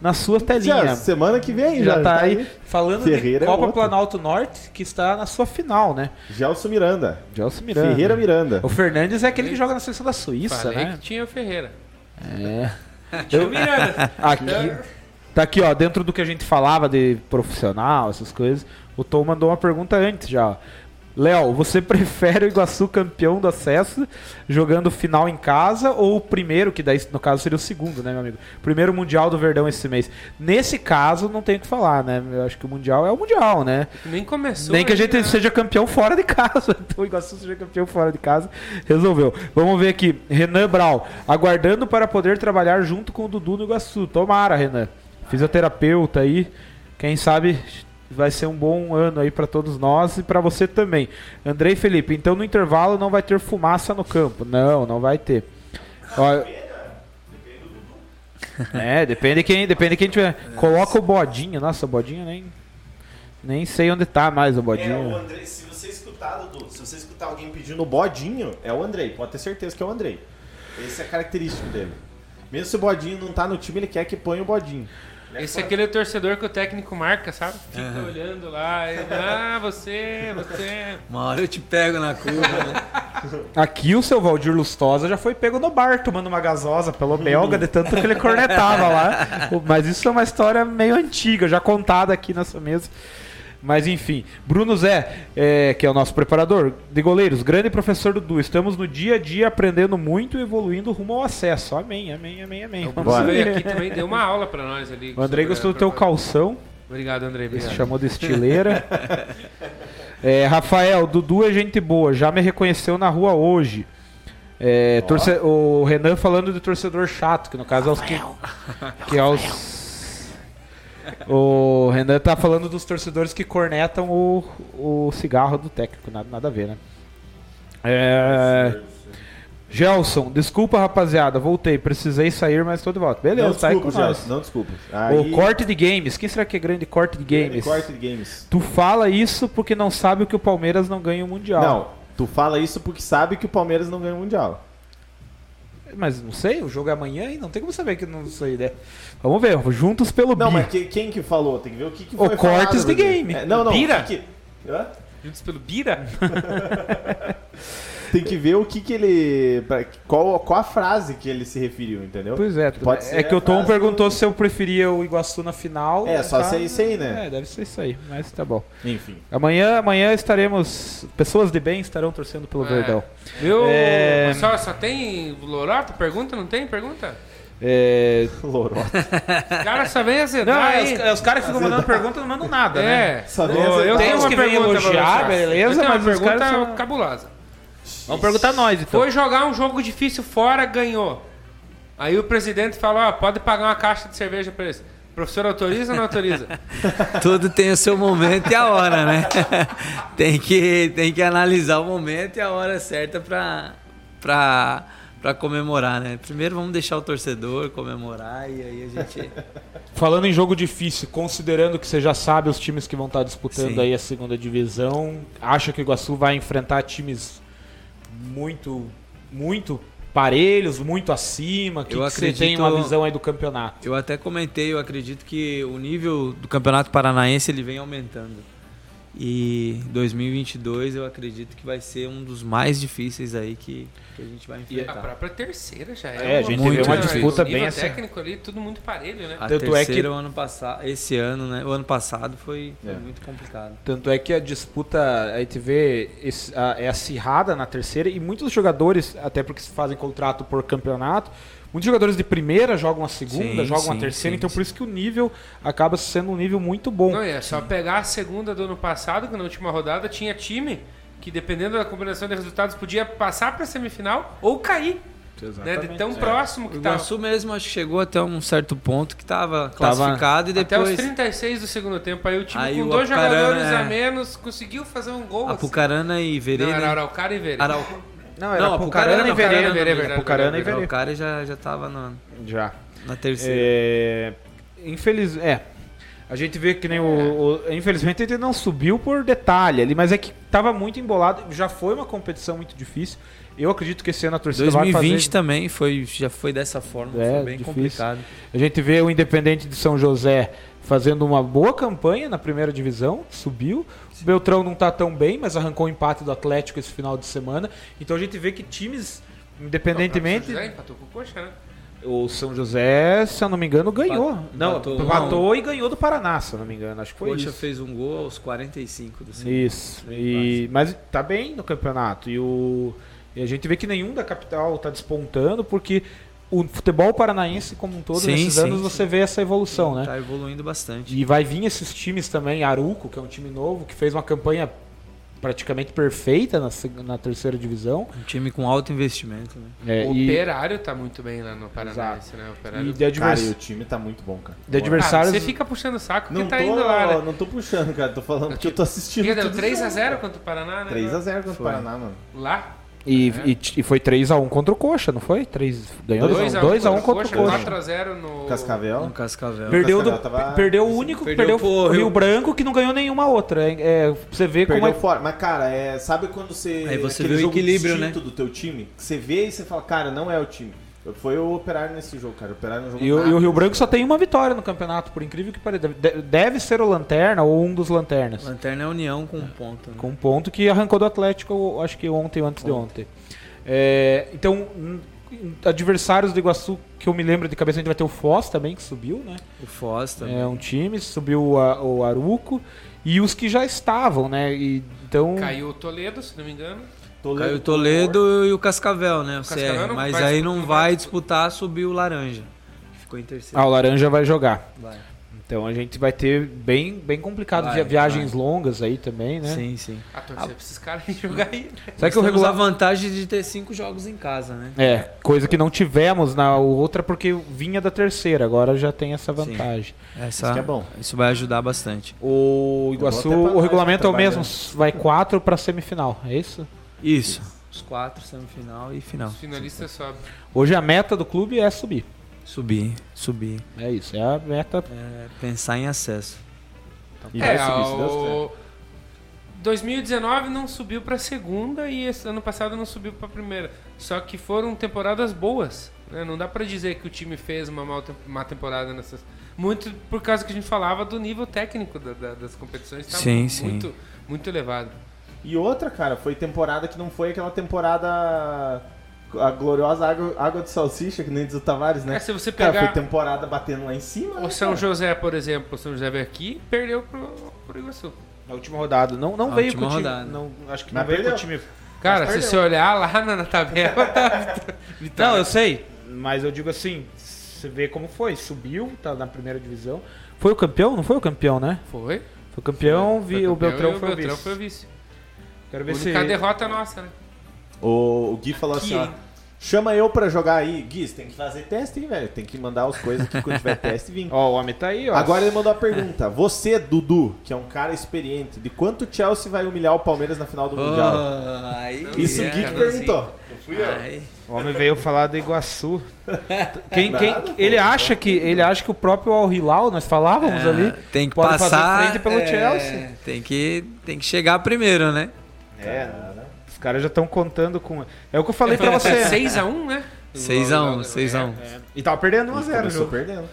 na sua telinha. Já, semana que vem já, tá aí falando Ferreira de é Copa outro. Planalto Norte, que está na sua final, né? Gelson Miranda. Gelson Miranda. Ferreira Miranda. O Fernandes é aquele que joga na seleção da Suíça, Falei né? que tinha o Ferreira. É. [LAUGHS] Tinha o Miranda. [LAUGHS] Aqui, tá aqui, ó, dentro do que a gente falava de profissional, essas coisas, o Tom mandou uma pergunta antes já. ó. Léo, você [LAUGHS] prefere o Iguaçu campeão do acesso, jogando final em casa, ou o primeiro, que daí no caso seria o segundo, né, meu amigo? Primeiro Mundial do Verdão esse mês. Nesse caso, não tem o que falar, né? Eu acho que o Mundial é o Mundial, né? Nem começou. Nem que a gente ainda. seja campeão fora de casa. [LAUGHS] Então o Iguaçu seja campeão fora de casa. Resolveu. Vamos ver aqui. Renan Brau. Aguardando para poder trabalhar junto com o Dudu no Iguaçu. Tomara, Renan. Fisioterapeuta aí. Quem sabe vai ser um bom ano aí para todos nós e para você também. Andrei Felipe. Então no intervalo não vai ter fumaça no campo. Não, não vai ter. Ó, é, depende quem, depende quem tiver. Coloca o bodinho. Nossa, o bodinho nem nem sei onde tá mais o É, bodinho. o Andrei, se você escutar, Dudu, se você escutar alguém pedindo o bodinho, é o Andrei. Pode ter certeza que é o Andrei. Esse é característico dele. Mesmo se o bodinho não tá no time, ele quer que ponha o bodinho. Esse é aquele torcedor que o técnico marca, sabe? Fica olhando lá. e, ah, você, você. Uma hora eu te pego na curva, né? [LAUGHS] Aqui o seu Valdir Lustosa já foi pego no bar tomando uma gasosa pelo belga, de tanto que ele cornetava lá. [LAUGHS] Mas isso é uma história meio antiga, já contada aqui nessa mesa. Mas enfim, Bruno Zé, é, que é o nosso preparador de goleiros, grande professor Dudu. Estamos no dia a dia aprendendo muito e evoluindo rumo ao acesso. Amém, amém, amém, amém. O Vamos Bruno veio aqui também, deu uma aula pra nós ali. O Andrei gostou do teu calção. Obrigado, Andrei. Ele se Obrigado. chamou de estileira. É, Rafael, Dudu é gente boa, já me reconheceu na rua hoje. É, torce- O Renan falando de torcedor chato, que no caso é os que, que é os. O Renan tá falando dos torcedores que cornetam o, o cigarro do técnico, nada, nada a ver, né? É, Gelson, desculpa rapaziada, voltei, precisei sair, mas tô de volta. Beleza, não tá aí desculpa, com nós. Gelson, não desculpa. O corte de games, quem será que é grande corte de games? Corte de games. Tu fala isso porque não sabe que o Palmeiras não ganha o Mundial. Não, tu fala isso porque sabe que o Palmeiras não ganha o Mundial. Mas não sei, o jogo é amanhã e não tem como saber que não sei, né? Vamos ver, juntos pelo Não, bi. mas que- quem que falou? Tem que ver o que, que O foi cortes falado de game. É, não, não. Bira? o que que- Hã? Juntos pelo Bira? [LAUGHS] Tem que ver o que que ele... Qual, qual a frase que ele se referiu, entendeu? Pois é, Pode ser é que o Tom perguntou do- se eu preferia o Iguaçu na final. É, só tá? ser isso aí, né? É, deve ser isso aí, mas tá bom. Enfim. Amanhã, amanhã estaremos. Pessoas de bem estarão torcendo pelo É. Verdão. Viu? É. Só, só tem Loroto? Pergunta? Não tem? Pergunta? É. [LAUGHS] Lorota. O cara só vem Não, azedar é aí. os, é os caras que ficam mandando pergunta não mandam nada, né? É, Só Ô, vem azedar. eu tenho uma que vêm pergunta elogiar, beleza, Eu tenho uma mas os pergunta caras são- cabulosa. Vamos perguntar nós, então. Foi jogar um jogo difícil fora, ganhou. Aí o presidente falou, ó, pode pagar uma caixa de cerveja pra eles. Professor autoriza ou não autoriza? [LAUGHS] Tudo tem o seu momento e a hora, né? [LAUGHS] tem, que, tem que analisar o momento e a hora certa pra, pra, pra comemorar, né? Primeiro vamos deixar o torcedor comemorar e aí a gente. [LAUGHS] Falando em jogo difícil, considerando que você já sabe os times que vão estar disputando Sim. aí a segunda divisão, acha que o Iguaçu vai enfrentar times muito, muito parelhos, muito acima? Que, Eu que você tem acredito- uma visão aí do campeonato? Eu até comentei, eu acredito que o nível do Campeonato Paranaense ele vem aumentando. E 2022 eu acredito que vai ser um dos mais difíceis aí que, que a gente vai A enfrentar. própria terceira já é. É, a gente vê uma disputa bem essa- técnico ali, tudo muito parelho, né? A Tanto é terceira que- o ano passado, esse ano, né? O ano passado foi, foi É. muito complicado. Tanto é que a disputa, a gente vê, a- é acirrada na terceira e muitos jogadores, até porque se fazem contrato por campeonato, muitos jogadores de primeira jogam a segunda, Sim, jogam a sim, terceira, sim, então por isso que o nível acaba sendo um nível muito bom. Não, e é só pegar a segunda do ano passado, que na última rodada tinha time que, dependendo da combinação de resultados, podia passar pra semifinal ou cair. Né? De tão próximo que O tá. Iguaçu mesmo acho que chegou até um certo ponto que tava classificado e Até os depois 36 do segundo tempo. Aí o time Aí com o dois Apucarana, jogadores é. a menos conseguiu fazer um gol. assim. Apucarana e Não, Verê. era? Araucária e Verê. Arau... Não, Não, era Apucarana Pucarana e e. Verê. Verê, verdade, Apucarana e. Verê. O cara já, já tava no- Já. na terceira. É, infeliz, é. A gente vê que nem o, o- Infelizmente ele não subiu por detalhe ali, mas é que tava muito embolado. Já foi uma competição muito difícil. Eu acredito que esse ano a torcida vai 2020 fazer. também foi, já foi dessa forma, É, foi bem difícil. complicado. A gente vê o Independente de São José fazendo uma boa campanha na primeira divisão, subiu. O Beltrão não tá tão bem, mas arrancou o empate do Atlético esse final de semana. Então a gente vê que times, independentemente. José empatou com o Coxa, né? O São José, se eu não me engano, ganhou. Não, Empatou. empatou e ganhou do Paraná, se eu não me engano. Acho que foi Coxa isso. fez um gol aos 45 do segundo. Isso. E, mas tá bem no campeonato. E, o, e a gente vê que nenhum da capital tá despontando, porque o futebol paranaense como um todo, Sim, nesses sim, anos, sim. você vê essa evolução, né? Tá evoluindo bastante. E vai vir esses times também, Aruco, que é um time novo, que fez uma campanha praticamente perfeita na, na terceira divisão. Um time com alto investimento, né? É, o e, Operário tá muito bem lá no Paranaense, né? O Operário. e de, Cara, advers- e o time tá muito bom, cara. de adversários. Cara, você fica puxando o saco porque Não tá tô, indo lá, né? não tô puxando, cara. Tô falando que eu tô assistindo. Que deu tudo 3x0 contra o Paraná, né? 3x0 contra o. Paraná, mano. Lá. E, É. e, e foi 3x1 contra o Coxa, não foi? 3, ganhou 2x1 2x1 contra o Coxa. 4x0 no. Cascavel. No Cascavel. Perdeu, do, Cascavel tava- perdeu o único, Perdeu perdeu, o Rio Rio- Branco que não ganhou nenhuma outra. É, é, você ver Perdeu como é. fora. Mas, cara, é, sabe quando você. Aí você vê o equilíbrio, né? do teu time? Que você vê e você fala, cara, não é o time. Foi o Operário nesse jogo, cara. O Operário não jogou E, o- e o Rio Branco jogo. só tem uma vitória no campeonato, por incrível que pareça. Deve, deve ser o Lanterna ou um dos Lanternas. Lanterna é União com um ponto. né? Com um ponto que arrancou do Atlético, acho que ontem ou antes de ontem. É, então, adversários do Iguaçu que eu me lembro de cabeça, a gente vai ter o Foz também, que subiu, né? O Foz também. É um time, subiu o, A- o Aruco. E os que já estavam, né? E, então. Caiu o Toledo, se não me engano. Toledo Caiu o com Toledo e o Cascavel, né? O, Cascavel CR. não Mas vai aí não não vai vai disputar subir o Laranja. Ficou em terceiro. Ah, o Laranja vai jogar. Vai. Então a gente vai ter bem, bem complicado Vai, via- viagens vai. longas aí também, né? Sim, sim. A torcer pra esses caras [LAUGHS] jogar aí. Será que o regular... a vantagem de ter cinco jogos em casa, né? É, coisa que não tivemos na outra porque vinha da terceira, agora já tem essa vantagem. Essa, Isso que é bom. Isso vai ajudar bastante. O Iguaçu, o regulamento é o mesmo, vai quatro pra semifinal, é isso? Isso. Os quatro, semifinal e final. Os finalistas sobem. Hoje a meta do clube é subir. Subir, subir. É isso, é a meta. É, pensar em acesso. E é, vai subir, se Deus o 2019 não subiu pra segunda e esse ano passado não subiu pra primeira. Só que foram temporadas boas. né? Não dá pra dizer que o time fez uma mal má temporada nessas. Muito por causa que a gente falava do nível técnico da- da- das competições. Tá Sim, sim. muito, muito elevado. E outra, cara, foi temporada que não foi aquela temporada. A gloriosa água, água de salsicha, que nem diz o Tavares, né? É, se você Cara, pegar foi temporada batendo lá em cima. né, o São cara? José, por exemplo, o São José veio aqui perdeu pro, pro Iguaçu. Na última rodada. Não, não veio com o time. Não, acho que Mas não veio com o time. Cara, se você olhar lá na, na tabela, tá [LAUGHS] Não, eu sei, mas eu digo assim, você vê como foi. Subiu, tá na primeira divisão. Foi o campeão? Não foi o campeão, né? Foi. Foi o campeão, Foi vi, o campeão Beltrão e foi o Beltrão vice. foi o vice. Quero A ver se. única derrota nossa, né? O, o Gui falou Aqui, assim, ó. Chama eu pra jogar aí. Gui, você tem que fazer teste, hein, velho? Tem que mandar as coisas que quando tiver teste vir. [LAUGHS] Ó, o homem tá aí, ó. Agora ele mandou a pergunta. Você, Dudu, que é um cara experiente, de quanto o Chelsea vai humilhar o Palmeiras na final do Mundial? Ah, aí, Isso o é, Gui que perguntou. O homem veio falar do Iguaçu. [LAUGHS] Quem, quem, ele acha que ele acha que o próprio Al Hilal, nós falávamos É, ali, tem que pode fazer passar frente pelo é, Chelsea. Tem que, tem que chegar primeiro, né? É, os caras já estão contando com. É o que eu falei pra você. 6x1, né? 6x1, 6x1. É. E tava perdendo 1 a 0 Começou jogo. perdendo.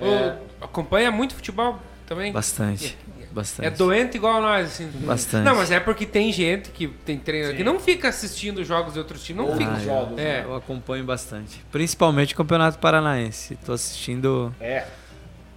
Ô, Acompanha muito futebol também. Bastante. É Bastante. doente igual nós, assim. Bastante. Não, mas é porque tem gente que tem treinador que não fica assistindo jogos de outros times. Não Ou fica. os jogos, É. né? Eu acompanho bastante. Principalmente o Campeonato Paranaense. Tô assistindo É.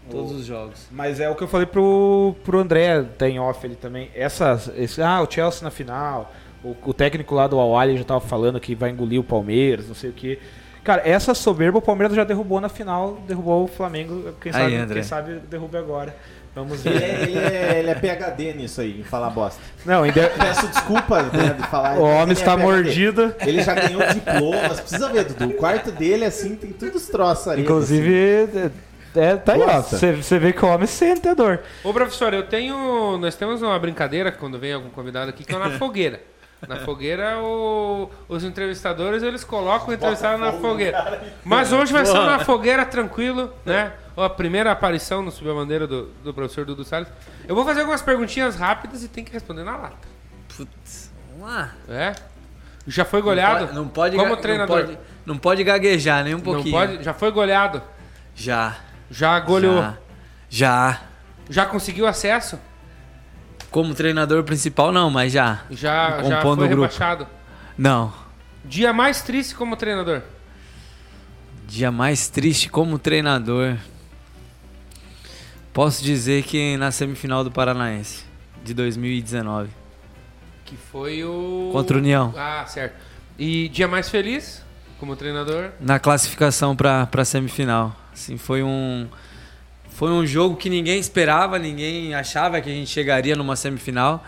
todos os jogos. Mas é o que eu falei pro, pro André, tem off ele também. Essas, esse, ah, o Chelsea na final. O, o técnico lá do Awali já tava falando que vai engolir o Palmeiras, não sei o que. Cara, essa soberba o Palmeiras já derrubou na final, derrubou o Flamengo. Quem Aí, sabe, André. quem sabe derruba agora. Vamos Ele ver. é, ele, é, ele é PHD nisso aí, em falar bosta. Não, ainda. Peço desculpa né, de falar. O homem ele é está PhD. mordido. Ele já ganhou diplomas. Precisa ver, Dudu. O quarto dele, assim, tem todos os troços ali. Inclusive, é, tá aí, ó. Você vê que o homem sente a dor. Ô, professor, eu tenho. Nós temos uma brincadeira quando vem algum convidado aqui que é na [LAUGHS] fogueira. Na fogueira, o- os entrevistadores eles colocam o entrevistado na fogueira. Mas hoje vai ser na fogueira tranquilo, né? A primeira aparição no Subir a Bandeira do, do professor Dudu Salles. Eu vou fazer algumas perguntinhas rápidas e tem que responder na lata. Putz, vamos lá. É? Já foi goleado? Não pode, Como não treinador? pode, não pode gaguejar nem um Não pouquinho. pode? Já foi goleado? Já. Já goleou? Já. Já. Já conseguiu acesso? Como treinador principal, não, mas já. Já, já foi grupo. rebaixado? Não. Dia mais triste como treinador? Dia mais triste como treinador. Posso dizer que na semifinal do Paranaense de 2019. Que foi o. Contra o União. Ah, certo. E dia mais feliz como treinador? Na classificação para a semifinal. Assim, foi um foi um jogo que ninguém esperava, ninguém achava que a gente chegaria numa semifinal,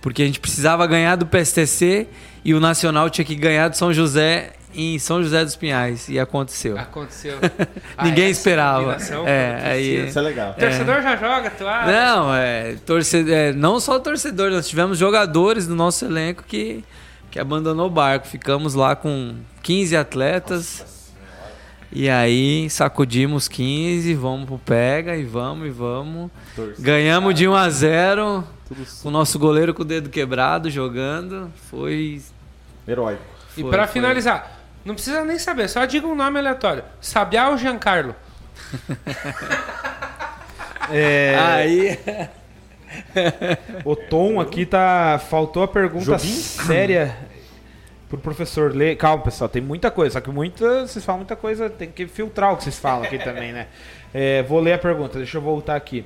porque a gente precisava ganhar do PSTC e o Nacional tinha que ganhar do São José em São José dos Pinhais e aconteceu. Aconteceu. [LAUGHS] Ninguém Ah, esperava. É, aí- Isso é legal. O torcedor já joga, tu acha? Não, é, torcedor, é, não só torcedor, nós tivemos jogadores do nosso elenco que, que abandonou o barco. Ficamos lá com 15 atletas. E aí sacudimos 15, vamos pro pega e vamos e vamos. Ganhamos de 1 a 0 Tudo com o nosso goleiro com o dedo quebrado jogando. Foi. heróico. E foi- pra foi- finalizar, não precisa nem saber, só diga um nome aleatório. Sabiá ou Giancarlo? [LAUGHS] É, Aí. o Tom aqui tá. Faltou a pergunta Jobim? séria pro professor ler. Calma, pessoal, tem muita coisa. Só que muita. Vocês falam muita coisa, tem que filtrar o que vocês falam aqui também, né? [LAUGHS] É, vou ler a pergunta, deixa eu voltar aqui.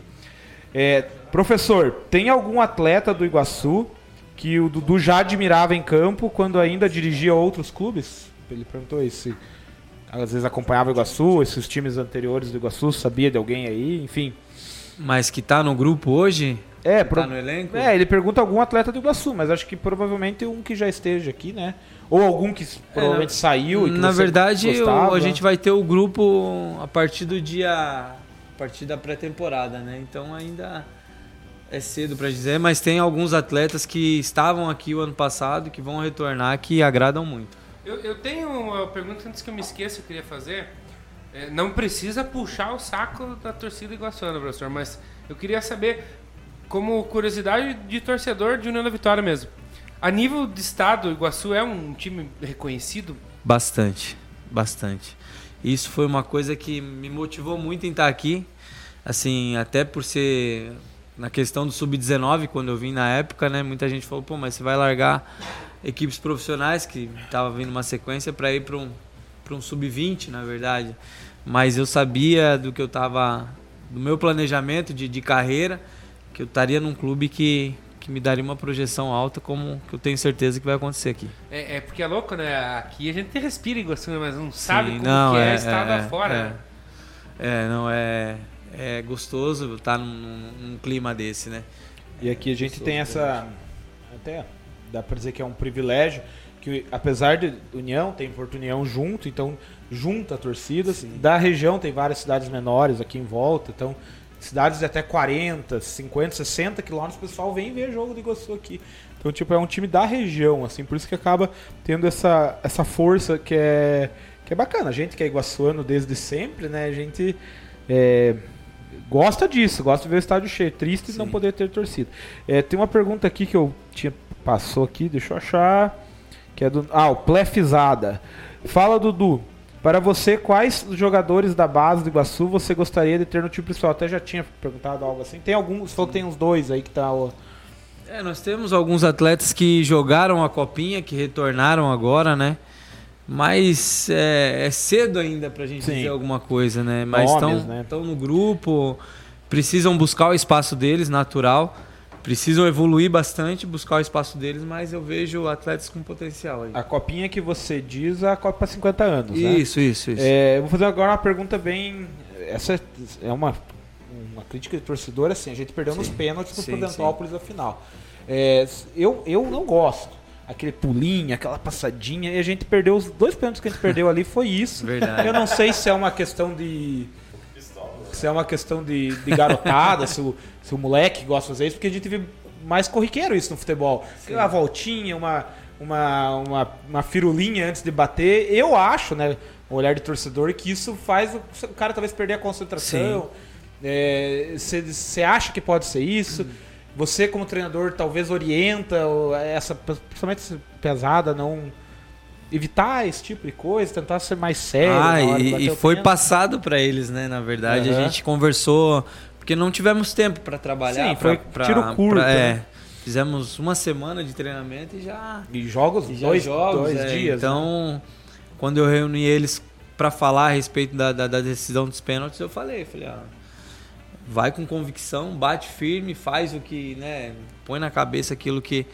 É, professor, tem algum atleta do Iguaçu que o Dudu já admirava em campo quando ainda dirigia outros clubes? Ele perguntou isso. se Às vezes acompanhava o Iguaçu, esses times anteriores do Iguaçu, sabia de alguém aí, enfim. Mas que tá no grupo hoje? É, Que pro- Tá no elenco? é, ele pergunta algum atleta do Iguaçu, mas acho que provavelmente um que já esteja aqui, né? Ou algum que s- provavelmente saiu e que Na você verdade, gostava. a gente vai ter o grupo a partir do dia. a partir da pré-temporada, né? Então ainda é cedo pra dizer, mas tem alguns atletas que estavam aqui o ano passado que vão retornar que agradam muito. Eu, eu tenho uma pergunta antes que eu me esqueça, eu queria fazer. É, não precisa puxar o saco da torcida iguaçuana, professor, mas eu queria saber, como curiosidade de torcedor de União da Vitória mesmo. A nível de estado, o Iguaçu é um time reconhecido? Bastante, bastante. Isso foi uma coisa que me motivou muito em estar aqui, assim, até por ser na questão do sub-19, quando eu vim na época, né, muita gente falou, pô, mas você vai largar equipes profissionais que tava vindo uma sequência para ir para um para um sub-20, na verdade. Mas eu sabia do que eu tava do meu planejamento de, de carreira, que eu estaria num clube que que me daria uma projeção alta, como que eu tenho certeza que vai acontecer aqui. É, é porque é louco, né? Aqui a gente respira Iguaçu, né? mas não sabe Sim, como não, que é, é, estado é, afora. é. né? É, não, é, é gostoso estar num, num- num clima desse, né? E aqui a gente tem essa. Até dá pra dizer que é um privilégio. Que apesar de União, tem Porto União junto, então junta torcidas. Da região tem várias cidades menores aqui em volta, então cidades de até 40, 50, 60 quilômetros, o pessoal vem ver jogo do Iguaçu aqui. Então, tipo, é um time da região, assim, por isso que acaba tendo essa, essa força que é, que é bacana. A gente que é iguaçuano desde sempre, né? A gente é, gosta disso, gosta de ver o estádio cheio. Triste não Sim. poder ter torcida. É, tem uma pergunta aqui que eu tinha passou aqui, deixa eu achar. Que é do. Ah, o Plefizada. Fala, Dudu. Para você, quais jogadores da base do Iguaçu você gostaria de ter no time principal? Até já tinha perguntado algo assim. Tem alguns, falou que tem uns dois aí que tá. ó, É, nós temos alguns atletas que jogaram a copinha, que retornaram agora, né? Mas é, é cedo ainda pra gente Sim. dizer alguma coisa, né? Mas estão né? no grupo, precisam buscar o espaço deles, natural. Precisam evoluir bastante, buscar o espaço deles, mas eu vejo atletas com potencial aí. A copinha que você diz, a Copa 50 anos, né? Isso, isso, isso. É, eu vou fazer agora uma pergunta bem. Essa é uma, uma crítica de torcedor, assim. A gente perdeu nos Sim. pênaltis no Sim, Prudentópolis na final. É, eu, eu não gosto. Aquele pulinho, aquela passadinha. E a gente perdeu os dois pênaltis que a gente [LAUGHS] perdeu ali, foi isso. Verdade. Eu não sei se é uma questão de. Se é uma questão de, de garotada, se, o, se o moleque gosta de fazer isso, porque a gente vê mais corriqueiro isso no futebol. Uma voltinha, uma, uma, uma, uma firulinha antes de bater. Eu acho, né, o olhar de torcedor, que isso faz o, cara talvez perder a concentração. Você acha que pode ser isso? Você, como treinador, talvez orienta essa, principalmente essa pesada, não evitar esse tipo de coisa, tentar ser mais sério. Ah, e, e foi passado pra eles, né? Na verdade, Aham. a gente conversou porque não tivemos tempo pra trabalhar. Sim, pra- foi pra- tiro curto, pra- é, né? fizemos uma semana de treinamento e já, E jogos, e já dois, jogos, dois é, dias. né? Então, quando eu reuni eles pra falar a respeito da, da, da decisão dos pênaltis, eu falei, falei, ó, vai com convicção, bate firme, faz o que, né, põe na cabeça aquilo que,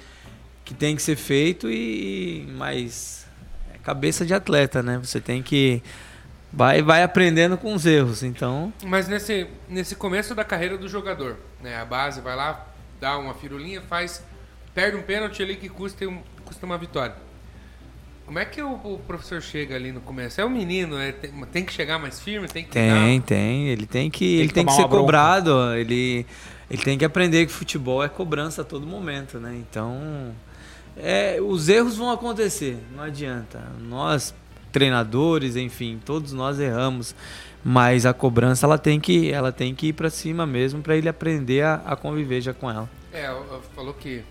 que tem que ser feito e mas é cabeça de atleta, né? Você tem que vai vai aprendendo com os erros. Então, Mas nesse, nesse começo da carreira do jogador, né? A base vai lá, dá uma firulinha, faz. Perde um pênalti ali que custa, um, custa uma vitória. Como é que o, o professor chega ali no começo? É o menino, é, tem, tem que chegar mais firme, tem que tem, tem, ele tem que ele que tem que ser cobrado, ele ele tem que aprender que futebol é cobrança a todo momento, né? Então, é, os erros vão acontecer, não adianta. Nós treinadores, enfim, todos nós erramos, mas a cobrança ela tem que ela tem que ir pra cima mesmo para ele aprender a, a conviver já com ela. É, falou que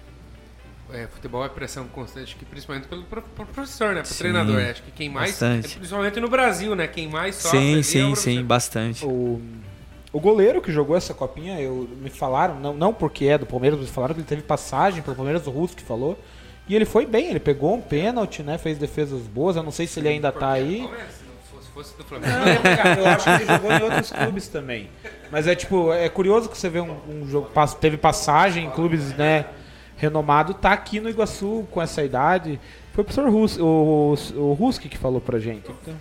é, futebol é pressão constante, que principalmente pelo pro- pro professor, né? Pro Sim, treinador. Acho que quem mais. bastante. Principalmente no Brasil, né? Quem mais sofre. Sim, é o sim, professor. sim, bastante. O, o goleiro que jogou essa copinha, eu, me falaram, não, não porque é do Palmeiras, me falaram que ele teve passagem pelo Palmeiras, o Russo que falou. E ele foi bem, ele pegou um pênalti, né? Fez defesas boas. Eu não sei se ele ainda tá aí. Se fosse, do Flamengo. Não, cara, eu acho que ele jogou em outros clubes também. Mas é tipo, é curioso que você vê um, um jogo, teve passagem em clubes, né, renomado, tá aqui no Iguaçu com essa idade. Foi o professor Rus, o, o Ruski que falou pra gente. Então,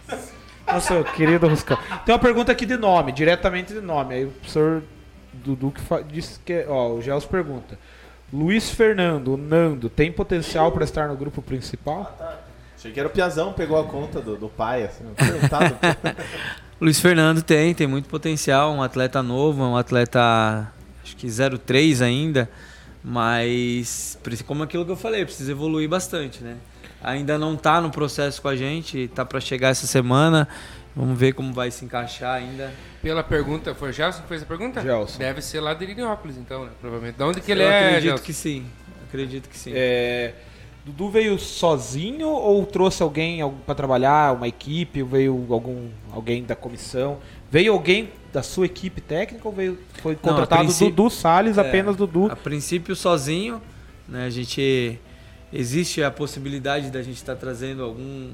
nossa, querido Ruscão. Tem uma pergunta aqui de nome, diretamente de nome. Aí o professor Dudu que disse que, é- ó, o Gels pergunta. Luiz Fernando, o Nando, tem potencial pra estar no grupo principal? Achei que era o Piazão, pegou a conta do, do pai, assim. [LAUGHS] perguntado. [LAUGHS] Luiz Fernando tem, tem muito potencial, um atleta novo, um atleta acho que 03 ainda, mas como aquilo que eu falei, precisa evoluir bastante, né? Ainda não tá no processo com a gente, tá para chegar essa semana. Vamos ver como vai se encaixar ainda. Pela pergunta, foi o Gelson que fez a pergunta? Gelson. Deve ser lá de Irinópolis, então, né? Provavelmente. De onde que ele eu é, acredito Gelson? que sim. Acredito que sim. É, Dudu veio sozinho ou trouxe alguém para trabalhar, uma equipe, veio algum alguém da comissão? Veio alguém da sua equipe técnica ou veio foi contratado princípio- Dudu Salles, É, apenas Dudu? A princípio sozinho, né? A gente existe a possibilidade da gente estar trazendo algum,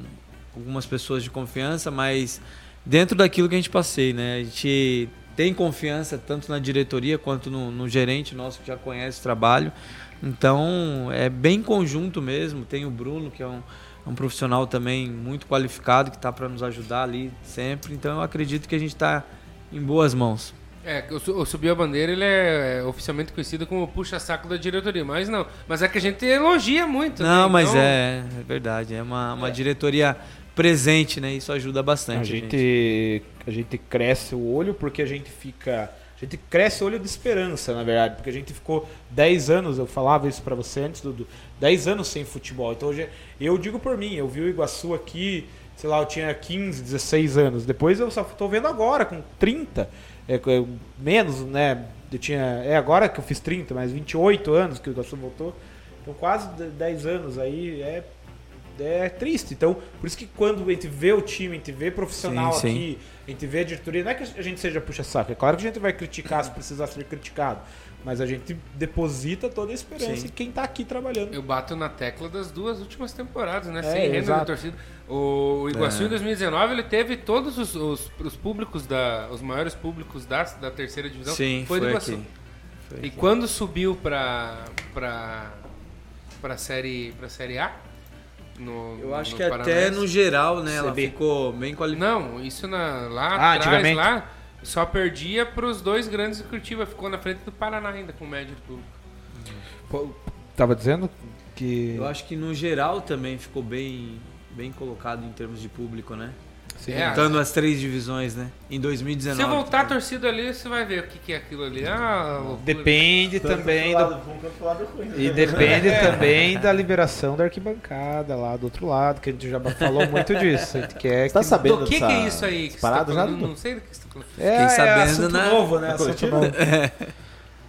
algumas pessoas de confiança, mas dentro daquilo que a gente passei, né? A gente tem confiança tanto na diretoria quanto no, no gerente nosso que já conhece o trabalho. Então é bem conjunto mesmo. Tem o Bruno que é um, é um profissional também muito qualificado que está para nos ajudar ali sempre. Então eu acredito que a gente está em boas mãos. É, o, o Subiu a Bandeira, ele é, é oficialmente conhecido como puxa-saco da diretoria, mas não. Mas é que a gente elogia muito, né? Não, mas Então, é, é verdade. É uma, uma diretoria presente, né? Isso ajuda bastante. A gente, a gente cresce o olho porque a gente fica. A gente cresce o olho de esperança, na verdade, porque a gente ficou 10 anos, eu falava isso pra você antes, Dudu, 10 anos sem futebol. Então hoje, eu digo por mim, eu vi o Iguaçu aqui, sei lá, eu tinha 15, 16 anos. Depois eu só tô vendo agora, com 30, é, com- menos, né? Eu tinha. É agora que eu fiz 30, mas 28 anos que o Iguaçu voltou. Então quase 10 anos aí é é triste. Então, por isso que quando a gente vê o time, a gente vê profissional Sim, sim. aqui, a gente vê a diretoria, não é que a gente seja puxa-saco, é claro que a gente vai criticar se precisar ser criticado, mas a gente deposita toda a esperança Sim. em quem tá aqui trabalhando. Eu bato na tecla das duas últimas temporadas, né? É, Sem renda exato. da torcida. O Iguaçu É. em 2019 ele teve todos os, os, os públicos da. os maiores públicos da, da terceira divisão. Sim, foi, foi, do Iguaçu. aqui. Foi. E quando subiu pra, pra, pra, série, pra série A? No, Eu acho no que até no geral, né? Ela CB. ficou bem qualificada. Não, isso na, lá Ah, atrás, lá, só perdia pros dois grandes de Curitiba. Ficou na frente do Paraná ainda, com média de público. Pô, Tava dizendo que. Eu acho que no geral também ficou bem, bem colocado em termos de público, né? Sim. É, Juntando as três divisões, né? Em 2019. Se voltar a torcida ali, você vai ver o que, que é aquilo ali. Ah. Depende Tanto também do. lado né? E depende [LAUGHS] também da liberação da arquibancada lá do outro lado, que a gente já falou muito disso. [LAUGHS] A gente quer Você tá que- sabendo Do que, que é isso aí? Que você tá já? Não sei do que você tá falando. É, Fiquei sabendo é assunto na- novo, né? [LAUGHS] Assunto novo.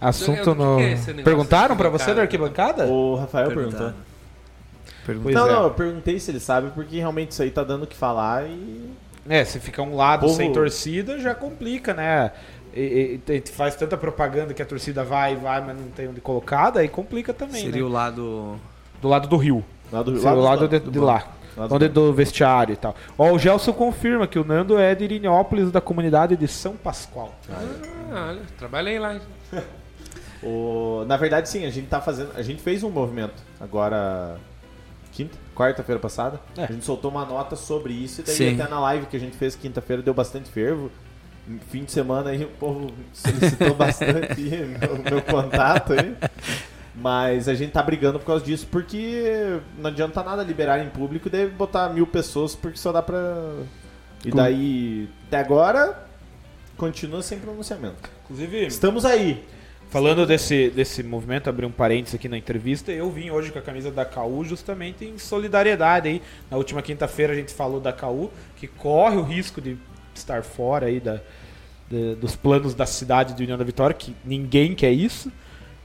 Assunto novo. é Perguntaram pra você da arquibancada? O Rafael perguntou. Pois não, é. não, eu perguntei se ele sabe, porque realmente isso aí tá dando o que falar e. É, se fica um lado Povo- sem torcida, já complica, né? E, e- gente faz tanta propaganda que a torcida vai e vai, mas não tem onde colocar, daí complica também, Seria né? o lado. Do lado do rio. Lá do, Seria o do- lado de, do de lá. Lá do Onde do vestiário e tal. Ó, o Gelson confirma que o Nando é de Irinópolis, da comunidade de São Pascoal. Ah, olha, trabalhei lá. [LAUGHS] O- Na verdade, sim, a gente tá fazendo. A gente fez um movimento agora. Quinta? Quarta-feira passada. É. A gente soltou uma nota sobre isso e daí Sim. até na live que a gente fez quinta-feira deu bastante fervo. Fim de semana aí o povo solicitou [LAUGHS] bastante meu, meu contato aí. Mas a gente tá brigando por causa disso, porque não adianta nada liberar em público e daí botar mil pessoas, porque só dá pra. E daí, até agora, continua sem pronunciamento. Inclusive, Estamos aí. Falando desse, desse movimento, abrir um parênteses aqui na entrevista, eu vim hoje com a camisa da KU justamente em solidariedade aí. Na última quinta-feira a gente falou da KU, que corre o risco de estar fora aí da, da- dos planos da cidade de União da Vitória, que ninguém quer isso.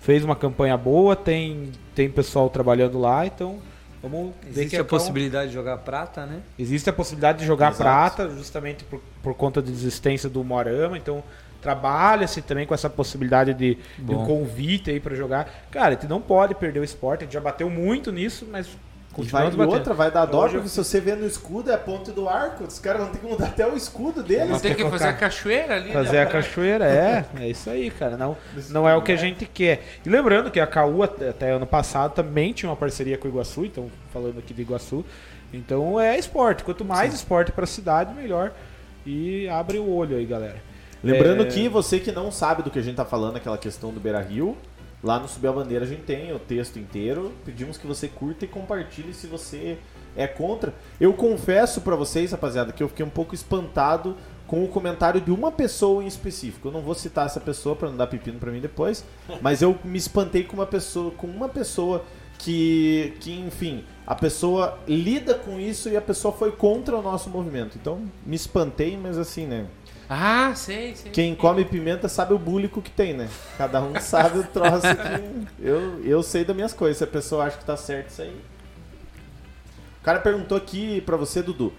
Fez uma campanha boa, tem, tem pessoal trabalhando lá, então vamos ver Existe que a KU possibilidade de jogar prata, né? Existe a possibilidade de jogar Exato. prata, justamente por, por conta da desistência do Moarama, então trabalha-se também com essa possibilidade de, de um convite aí pra jogar. Cara, a gente não pode perder o esporte, a gente já bateu muito nisso, mas vai, batendo. outra, vai dar dó, Hoje eu- porque se você vê no escudo é a ponte do arco, os caras vão ter que mudar até o escudo deles. Vamos ter que colocar- fazer a cachoeira ali. Fazer né? a cachoeira, é, é isso aí, cara. Não, não é o que a gente quer. E lembrando que a KU até, até ano passado também tinha uma parceria com o Iguaçu, então falando aqui de Iguaçu. Então é esporte. Quanto mais esporte pra cidade, melhor. E abre o olho aí, galera. Lembrando É. que você que não sabe do que a gente tá falando, aquela questão do Beira Rio, lá no Subir a Bandeira a gente tem o texto inteiro. Pedimos que você curta e compartilhe se você é contra. Eu confesso pra vocês, rapaziada, que eu fiquei um pouco espantado com o comentário de uma pessoa em específico. Eu não vou citar essa pessoa pra não dar pepino pra mim depois, [LAUGHS] mas eu me espantei com uma pessoa, com uma pessoa que, que enfim, a pessoa lida com isso e a pessoa foi contra o nosso movimento. Então, me espantei, mas assim, né? Ah, sei, sei. Quem come pimenta sabe o búlico que tem, né? Cada um sabe o troço que. [LAUGHS] Eu, eu sei das minhas coisas. Se a pessoa acha que tá certo, isso aí. O cara perguntou aqui pra você, Dudu.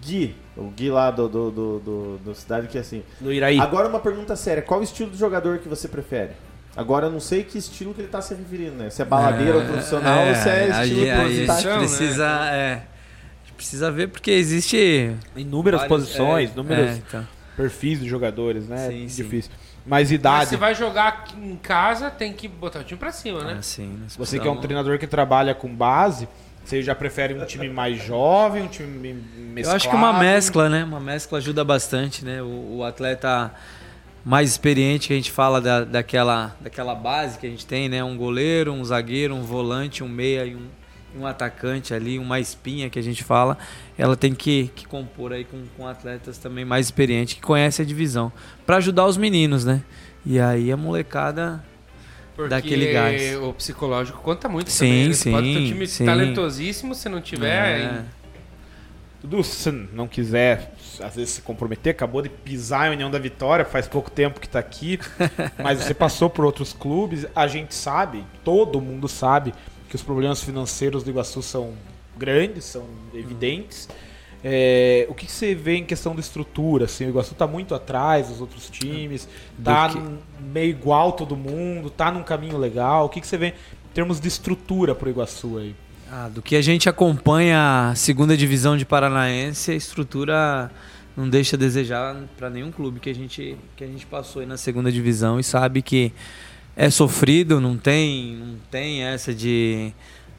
Gui, o Gui lá do, do, do, do, do cidade que é assim. No Iraí. Agora uma pergunta séria: qual o estilo de jogador que você prefere? Agora eu não sei que estilo que ele tá se referindo, né? Se é baladeiro ou profissional ou se é a estilo gente- a gente propositário. né? precisa, é, a gente precisa ver porque existe Inúmeras vários- posições, é, inúmeros é, então. Perfis de jogadores, né? Sim, é sim. difícil. Mas Mas idade. você vai jogar em casa, tem que botar o time pra cima, né? Assim, né? Você que é um treinador que trabalha com base, você já prefere um time mais jovem, um time mesclado? Eu acho que uma mescla, né? Uma mescla ajuda bastante, né? O, o atleta mais experiente que a gente fala da, daquela, daquela base que a gente tem, né? Um goleiro, um zagueiro, um volante, um meia e um, um atacante ali, uma espinha que a gente fala. Ela tem que, que compor aí com, com atletas também mais experientes que conhecem a divisão. Pra ajudar os meninos, né? E aí a molecada Porque Daquele gás. o psicológico conta muito Sim, também. né? Você pode ter um sim, time sim. talentosíssimo, se não tiver. É. Dudu, se não quiser, às vezes, se comprometer, acabou de pisar em União da Vitória, faz pouco tempo que tá aqui, [LAUGHS] mas você passou por outros clubes, a gente sabe, todo mundo sabe, que os problemas financeiros do Iguaçu são grandes, são evidentes. É, o que, que você vê em questão de estrutura? Assim, o Iguaçu tá muito atrás dos outros times, tá num- meio igual todo mundo, tá num caminho legal. O que, que você vê em termos de estrutura pro Iguaçu aí? Ah, do que a gente acompanha a segunda divisão de Paranaense, a estrutura não deixa a desejar para nenhum clube que a gente que a gente passou aí na segunda divisão e sabe que é sofrido, não tem, não tem essa de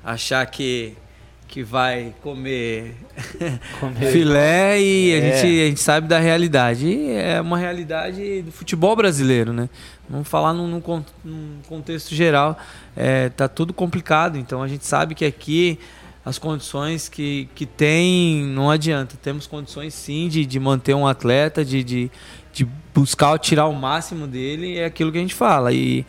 achar que que vai [LAUGHS] comer, filé e a, É. gente, a gente sabe da realidade. E é uma realidade do futebol brasileiro, né? Vamos falar num, num num contexto geral. É, tá tudo complicado, então a gente sabe que aqui as condições que, que tem não adianta. Temos condições sim de, de manter um atleta, de, de, de buscar tirar o máximo dele, é aquilo que a gente fala. E,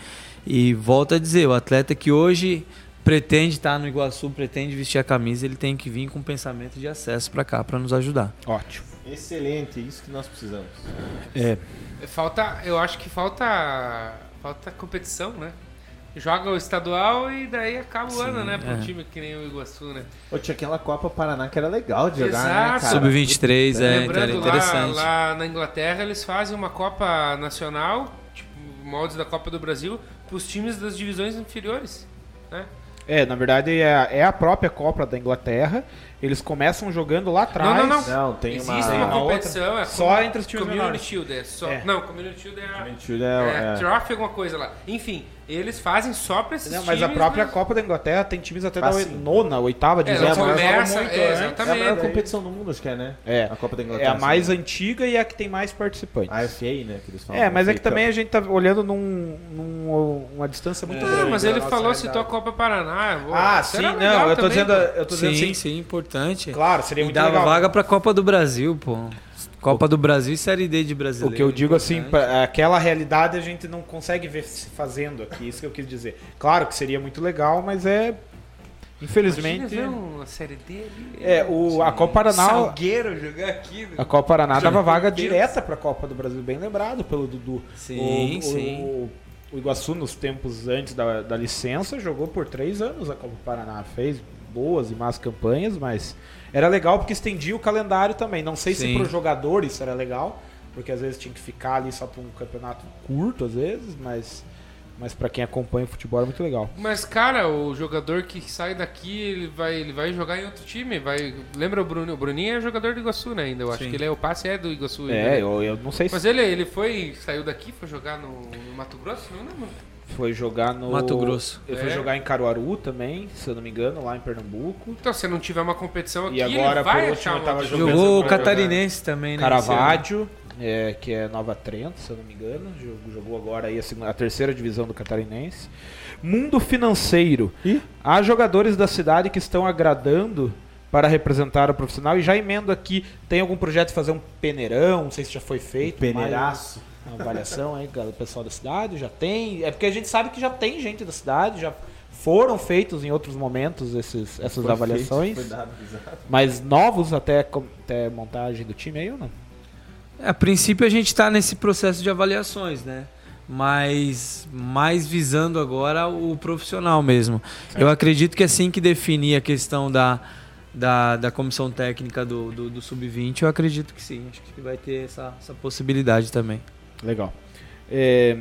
e volto a dizer, o atleta que hoje pretende estar no Iguaçu, pretende vestir a camisa, ele tem que vir com pensamento de acesso para cá, para nos ajudar. Ótimo. Excelente, isso que nós precisamos. É, Falta, eu acho que falta, falta competição, né? Joga o estadual e daí acaba o Sim, ano, né? Para um é. time que nem o Iguaçu, né? Ô, tinha aquela Copa Paraná que era legal de jogar, Exato. né, cara? Sub-23 é, então era Lembrando, lá, interessante. lá na Inglaterra eles fazem uma Copa Nacional, tipo, moldes da Copa do Brasil, para os times das divisões inferiores, né? é, na verdade é, é a própria Copa da Inglaterra. Eles começam jogando lá atrás. Não, não, não. Não, tem Existe uma... uma, uma outra- competição, é só entre os times Community menores. Shield, é só... É. Não, Community Shield é a... Mentira, É, é, é. Trophy, alguma coisa lá. Enfim, eles fazem só pra esses Não, mas a própria mas- Copa da Inglaterra tem times até Ah, da sim. nona, oitava É, ela mas jogavam começa, muito é, antes. É a maior exatamente. competição do mundo, acho que é, né? É. A Copa da É Inglaterra. a mais sim. antiga e a que tem mais participantes. A FA, né? Que eles falam. É, mas é que também a gente tá olhando num, num- uma distância muito grande. Não, mas ele falou, realidade. citou a Copa Paraná. pô, Ah, sim, não, eu tô dizendo, pô. eu tô dizendo Sim, assim. Importante. Claro, seria E muito dava legal. vaga pra Copa do Brasil, pô. Copa do Brasil e Série D de O brasileiro. que eu digo assim, pra- aquela realidade a gente não consegue ver se fazendo aqui, isso que eu quis dizer. Claro que seria muito legal, mas é infelizmente uma série D ali. é o a Copa Paraná, Salgueiro jogar aqui. a Copa Paraná dava vaga direta para a Copa do Brasil, bem lembrado pelo Dudu. Sim, o, sim. O, o Iguaçu nos tempos antes da, da licença jogou por três anos a Copa Paraná, fez boas e más campanhas, mas era legal porque estendia o calendário também. Não sei se Sim. para os jogadores isso era legal, porque às vezes tinha que ficar ali só para um campeonato curto, às vezes, mas, mas para quem acompanha o futebol é muito legal. Mas, cara, o jogador que sai daqui, ele vai, ele vai jogar em outro time. Vai... Lembra o Bruno? O Bruninho é jogador do Iguaçu, né? Ainda. Eu acho Sim. que ele é o passe é do Iguaçu. É, né? eu, eu não sei se Mas ele, ele foi, saiu daqui, foi jogar no, no Mato Grosso? Não lembro. Foi jogar no Mato Grosso. Ele foi É. jogar em Caruaru também, se eu não me engano, lá em Pernambuco. Então, se não tiver uma competição aqui, E agora, ele vai por último, tava jogando- Jogou o pra jogar. Catarinense também, né? Caravaggio, é, que é Nova Trento, se eu não me engano. Jogou, jogou agora aí a, segunda- a terceira divisão do Catarinense. Mundo financeiro. Ih. Há jogadores da cidade que estão agradando para representar o profissional. E já emendo aqui, tem algum projeto de fazer um peneirão? Não sei se já foi feito. Peneiraço. mais Uma avaliação aí, do pessoal da cidade. Já tem. É porque a gente sabe que já tem gente da cidade, já foram feitos em outros momentos esses, essas Foi avaliações. feito, foi dado. Mas novos até, com- até montagem do time aí ou não? A princípio a gente está nesse processo de avaliações, né? Mas mais visando agora o profissional mesmo. Eu acredito que assim que definir a questão da, da, da comissão técnica do, do, do Sub-20, eu acredito que sim. Acho que vai ter essa, essa possibilidade também. Legal. É,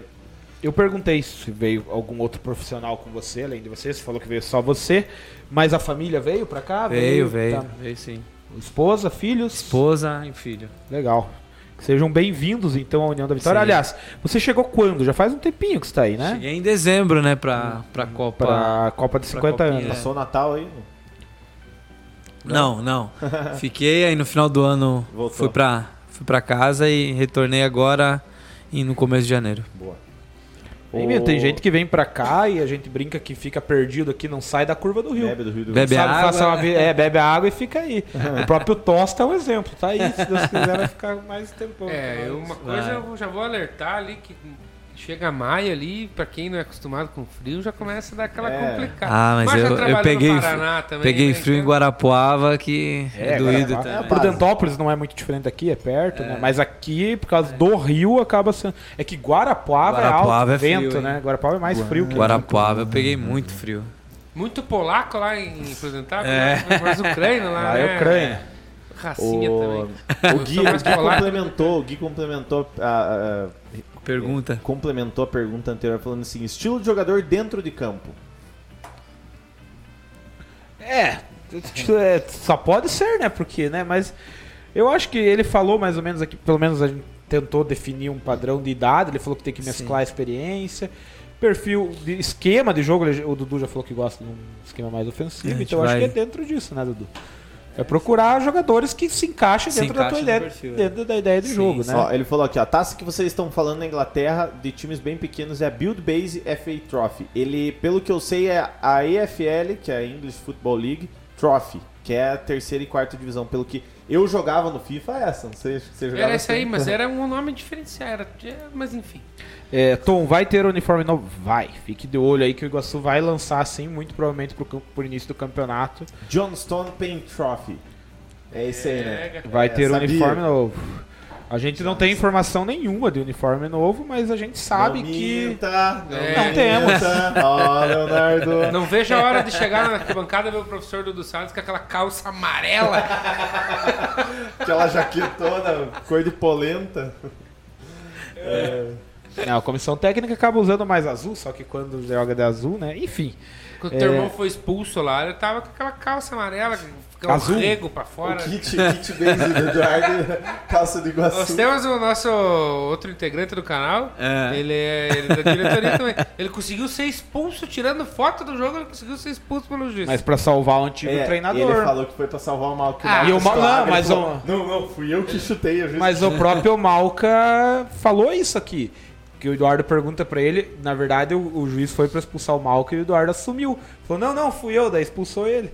eu perguntei se veio algum outro profissional com você, além de você. Você falou que veio só você, mas a família veio pra cá? Veio, veio, tá. veio sim. Esposa, filhos? Esposa e filho. Legal. Sejam bem-vindos, então, à União da Vitória. Sim. Aliás, você chegou quando? Já faz um tempinho que você tá aí, né? Cheguei em dezembro, né, pra, pra Copa. Pra Copa de pra 50 Copinha, anos. é. Passou o Natal aí? Não, não. [LAUGHS] Fiquei, aí no final do ano Voltou. fui pra, fui pra casa e retornei agora e no começo de janeiro. Boa. Tem, mesmo, tem gente que vem pra cá e a gente brinca que fica perdido aqui, não sai da curva do rio. Bebe do Rio do Bebe Sabe, água. faça uma é, bebe água e fica aí. [LAUGHS] o próprio Tosta é um exemplo, tá aí. Se Deus quiser, vai ficar mais tempo. É, eu- uma coisa Vai. eu já vou alertar ali que chega maio ali, pra quem não é acostumado com frio, já começa a dar aquela É. complicada. Ah, mas já eu- eu peguei Paraná também, Peguei né, frio em Guarapuava que é, É, doído Guarapá- também. Prudentópolis não é muito diferente daqui, é perto, né? Mas aqui, por causa do rio, acaba sendo. É que Guarapuava, Guarapuava é é alto frio, vento, hein? né? Guarapuava é mais frio que Guarapuava eu peguei muito frio. Muito polaco lá em Presentável, É. né? mas ucraniano lá, [LAUGHS] Lá né? é Ucrânia. Racinha O, também. o Gui, o Gui complementou, o Gui complementou a, a- Pergunta. complementou a pergunta anterior falando assim: estilo de jogador dentro de campo. É, é, só pode ser, né? Porque, né? Mas eu acho que ele falou mais ou menos aqui, pelo menos a gente tentou definir um padrão de idade, ele falou que tem que mesclar a experiência. Perfil de esquema de jogo, o Dudu já falou que gosta de um esquema mais É, ofensivo, então eu acho vai- que é dentro disso, né, Dudu? É procurar jogadores que se encaixem Se dentro da tua encaixem no ideia, perfil, é. dentro da ideia de Sim, jogo, sim. né? Ó, ele falou aqui, ó, a taça que vocês estão falando na Inglaterra de times bem pequenos é a Build Base FA Trophy. Ele, pelo que eu sei, é a EFL, que é a English Football League Trophy, que é a terceira e quarta divisão. Pelo que eu jogava no FIFA, é essa. Não sei se você jogava Era esse aí, assim. mas [LAUGHS] era um nome diferenciado. Era, mas enfim. É, Tom, vai ter uniforme novo? Vai. Fique de olho aí que o Iguaçu vai lançar, sim, muito provavelmente pro, pro início do campeonato. Johnstone Paint Trophy. É esse aí, né? Pega. Vai É, ter sabia. uniforme novo. A gente não tem informação nenhuma de uniforme novo, mas a gente sabe não que. Minta, não, É. Não temos. Ó, Leonardo. [LAUGHS] Não vejo a hora de chegar na arquibancada e ver o professor Dudu Santos com aquela calça amarela. [LAUGHS] Aquela jaquetona, cor de polenta. Não, a comissão técnica acaba usando mais azul, só que quando joga de azul, né? Enfim. Quando o É. teu irmão foi expulso lá, ele tava com aquela calça amarela, com o Azul? rego pra O fora. kit, kit base do Eduardo, calça de Nós Iguaçu. temos o nosso outro integrante do canal. É. Ele é ele é da diretoria também. Ele conseguiu ser expulso, tirando foto do jogo, ele conseguiu ser expulso pelo juiz. Mas pra salvar o antigo É, treinador. Ele falou que foi pra salvar o Malca. Ah, Malca e o Mal- Schlager não, mas falou, o- Não, não, fui eu que chutei. Mas o próprio Malca falou isso aqui. Que o Eduardo pergunta pra ele, na verdade o, o juiz foi pra expulsar o Malca e o Eduardo assumiu. Falou, não, não, fui eu, daí expulsou ele.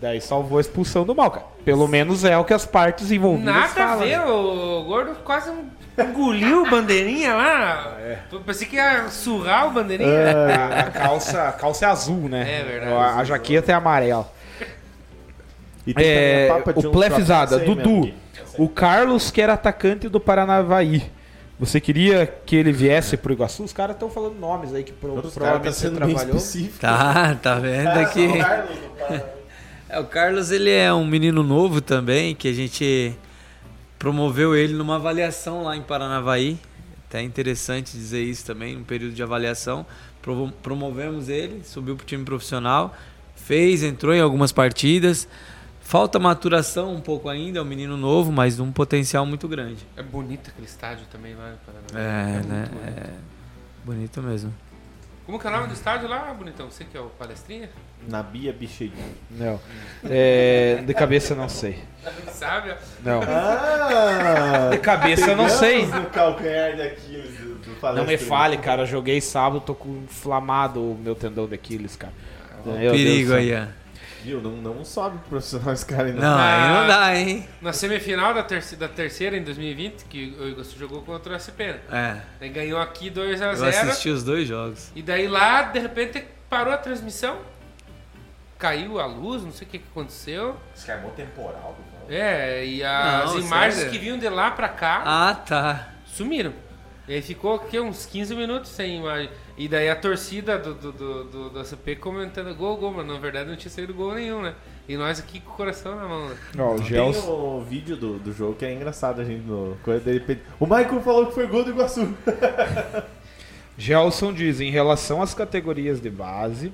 Daí salvou a expulsão do Malca. Pelo menos é o que as partes envolvidas Nada a falam. ver, né? o gordo quase engoliu o bandeirinha lá. Eu pensei que ia surrar o bandeirinha. A, a calça, a calça é azul, né? É verdade. A, a jaqueta é amarela. E tem também É, a o Plefizada, Dudu. O Carlos, que era atacante do Paranavaí. Você queria que ele viesse pro Iguaçu? Os caras estão falando nomes aí que pro, Os tá provavelmente você sendo bem trabalhou. específico. Tá, tá vendo Ah, aqui. É, o Carlos ele é um menino novo também, que a gente promoveu ele numa avaliação lá em Paranavaí. Até interessante dizer isso também, um período de avaliação. Promovemos ele, subiu pro time profissional, fez, entrou em algumas partidas. Falta maturação um pouco ainda, é um menino novo, mas de um potencial muito grande. É bonito aquele estádio também lá no Paraná. É, muito né? bonito. É bonito mesmo. Como que é o nome do estádio lá, bonitão? Você que é o palestrinha? Na Bia Bicheirinho. Não. É, de cabeça eu não sei. [LAUGHS] Sabe? Não. Ah! De cabeça eu não sei. no calcanhar de Aquiles do, do Não me fale, cara. Eu joguei sábado, tô com inflamado o meu tendão de Aquiles, cara. Meu Perigo Deus do aí, céu. ó. Viu? Não, não sobe pro profissional esse cara ainda. Não, aí não dá, hein? Na semifinal da, terci- da terceira em 2020, que o Iguaçu jogou contra o SP. né? É, Daí ganhou aqui 2 a eu 0 assisti os dois jogos. E daí lá, de repente, parou a transmissão. Caiu a luz, não sei o que, que aconteceu. Escarmou temporal. É, e as Não, imagens sério? que vinham de lá pra cá Ah, tá. sumiram. E aí ficou aqui uns 15 minutos sem imagem. E daí a torcida do, do, do, do, do ACP comentando gol, gol, mas na verdade não tinha saído gol nenhum, né? E nós aqui com o coração na mão, né? Ó, o Tem Gels. o vídeo do, do jogo que é engraçado a gente no. Dele O Michael falou que foi gol do Iguaçu. [LAUGHS] Gelson diz, em relação às categorias de base,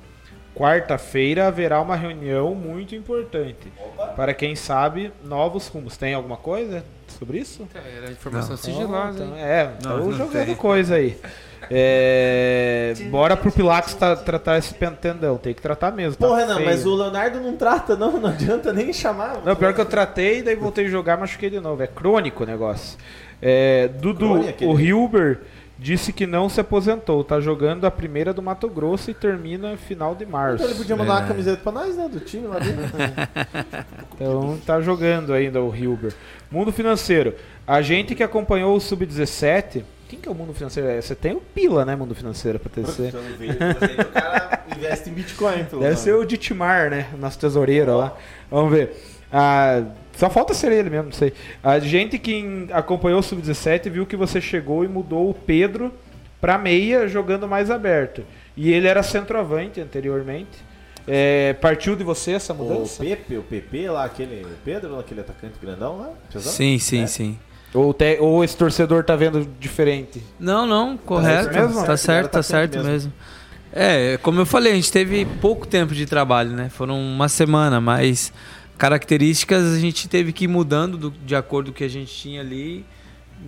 quarta-feira haverá uma reunião muito importante. Para quem sabe, novos rumos. Tem alguma coisa sobre isso? Então, Era informação Não. sigilosa, Então, é, Não, tô não jogando tem. coisa aí. [LAUGHS] É, bora pro Pilates tá- tratar esse tendão. Tem que tratar mesmo. tá Porra, Renan, feio. mas o Leonardo não trata, não. Não adianta nem chamar. Não, pior que eu tratei, daí voltei a jogar, machuquei de novo. É crônico o negócio. É, Dudu, Crônico, aquele- o Hilber disse que não se aposentou. Tá jogando a primeira do Mato Grosso e termina final de março. Então ele podia mandar uma É. camiseta pra nós, né? Do time lá dentro. [LAUGHS] Então tá jogando ainda o Hilber. Mundo financeiro. A gente que acompanhou o Sub-17. Quem que é o mundo financeiro? É, Você tem o Pila, né? Mundo financeiro pra TC. O cara investe em Bitcoin, pelo Deve ser o Ditmar, né? Nosso tesoureiro lá. Vamos ver. Ah, só falta ser ele mesmo, não sei. A gente que acompanhou o Sub-17 viu que você chegou e mudou o Pedro pra meia, jogando mais aberto. E ele era centroavante anteriormente. É, partiu de você essa O mudança? Pepe, o PP lá, aquele o Pedro, aquele atacante grandão lá? Sim, sim, É? sim. Ou, te- ou esse torcedor tá vendo diferente? Não, não, correto. certo mesmo? Tá certo, tá Certo certo mesmo. mesmo. É, como eu falei, a gente teve pouco tempo de trabalho, né? Foram uma semana, mas características a gente teve que ir mudando do- de acordo com o que a gente tinha ali.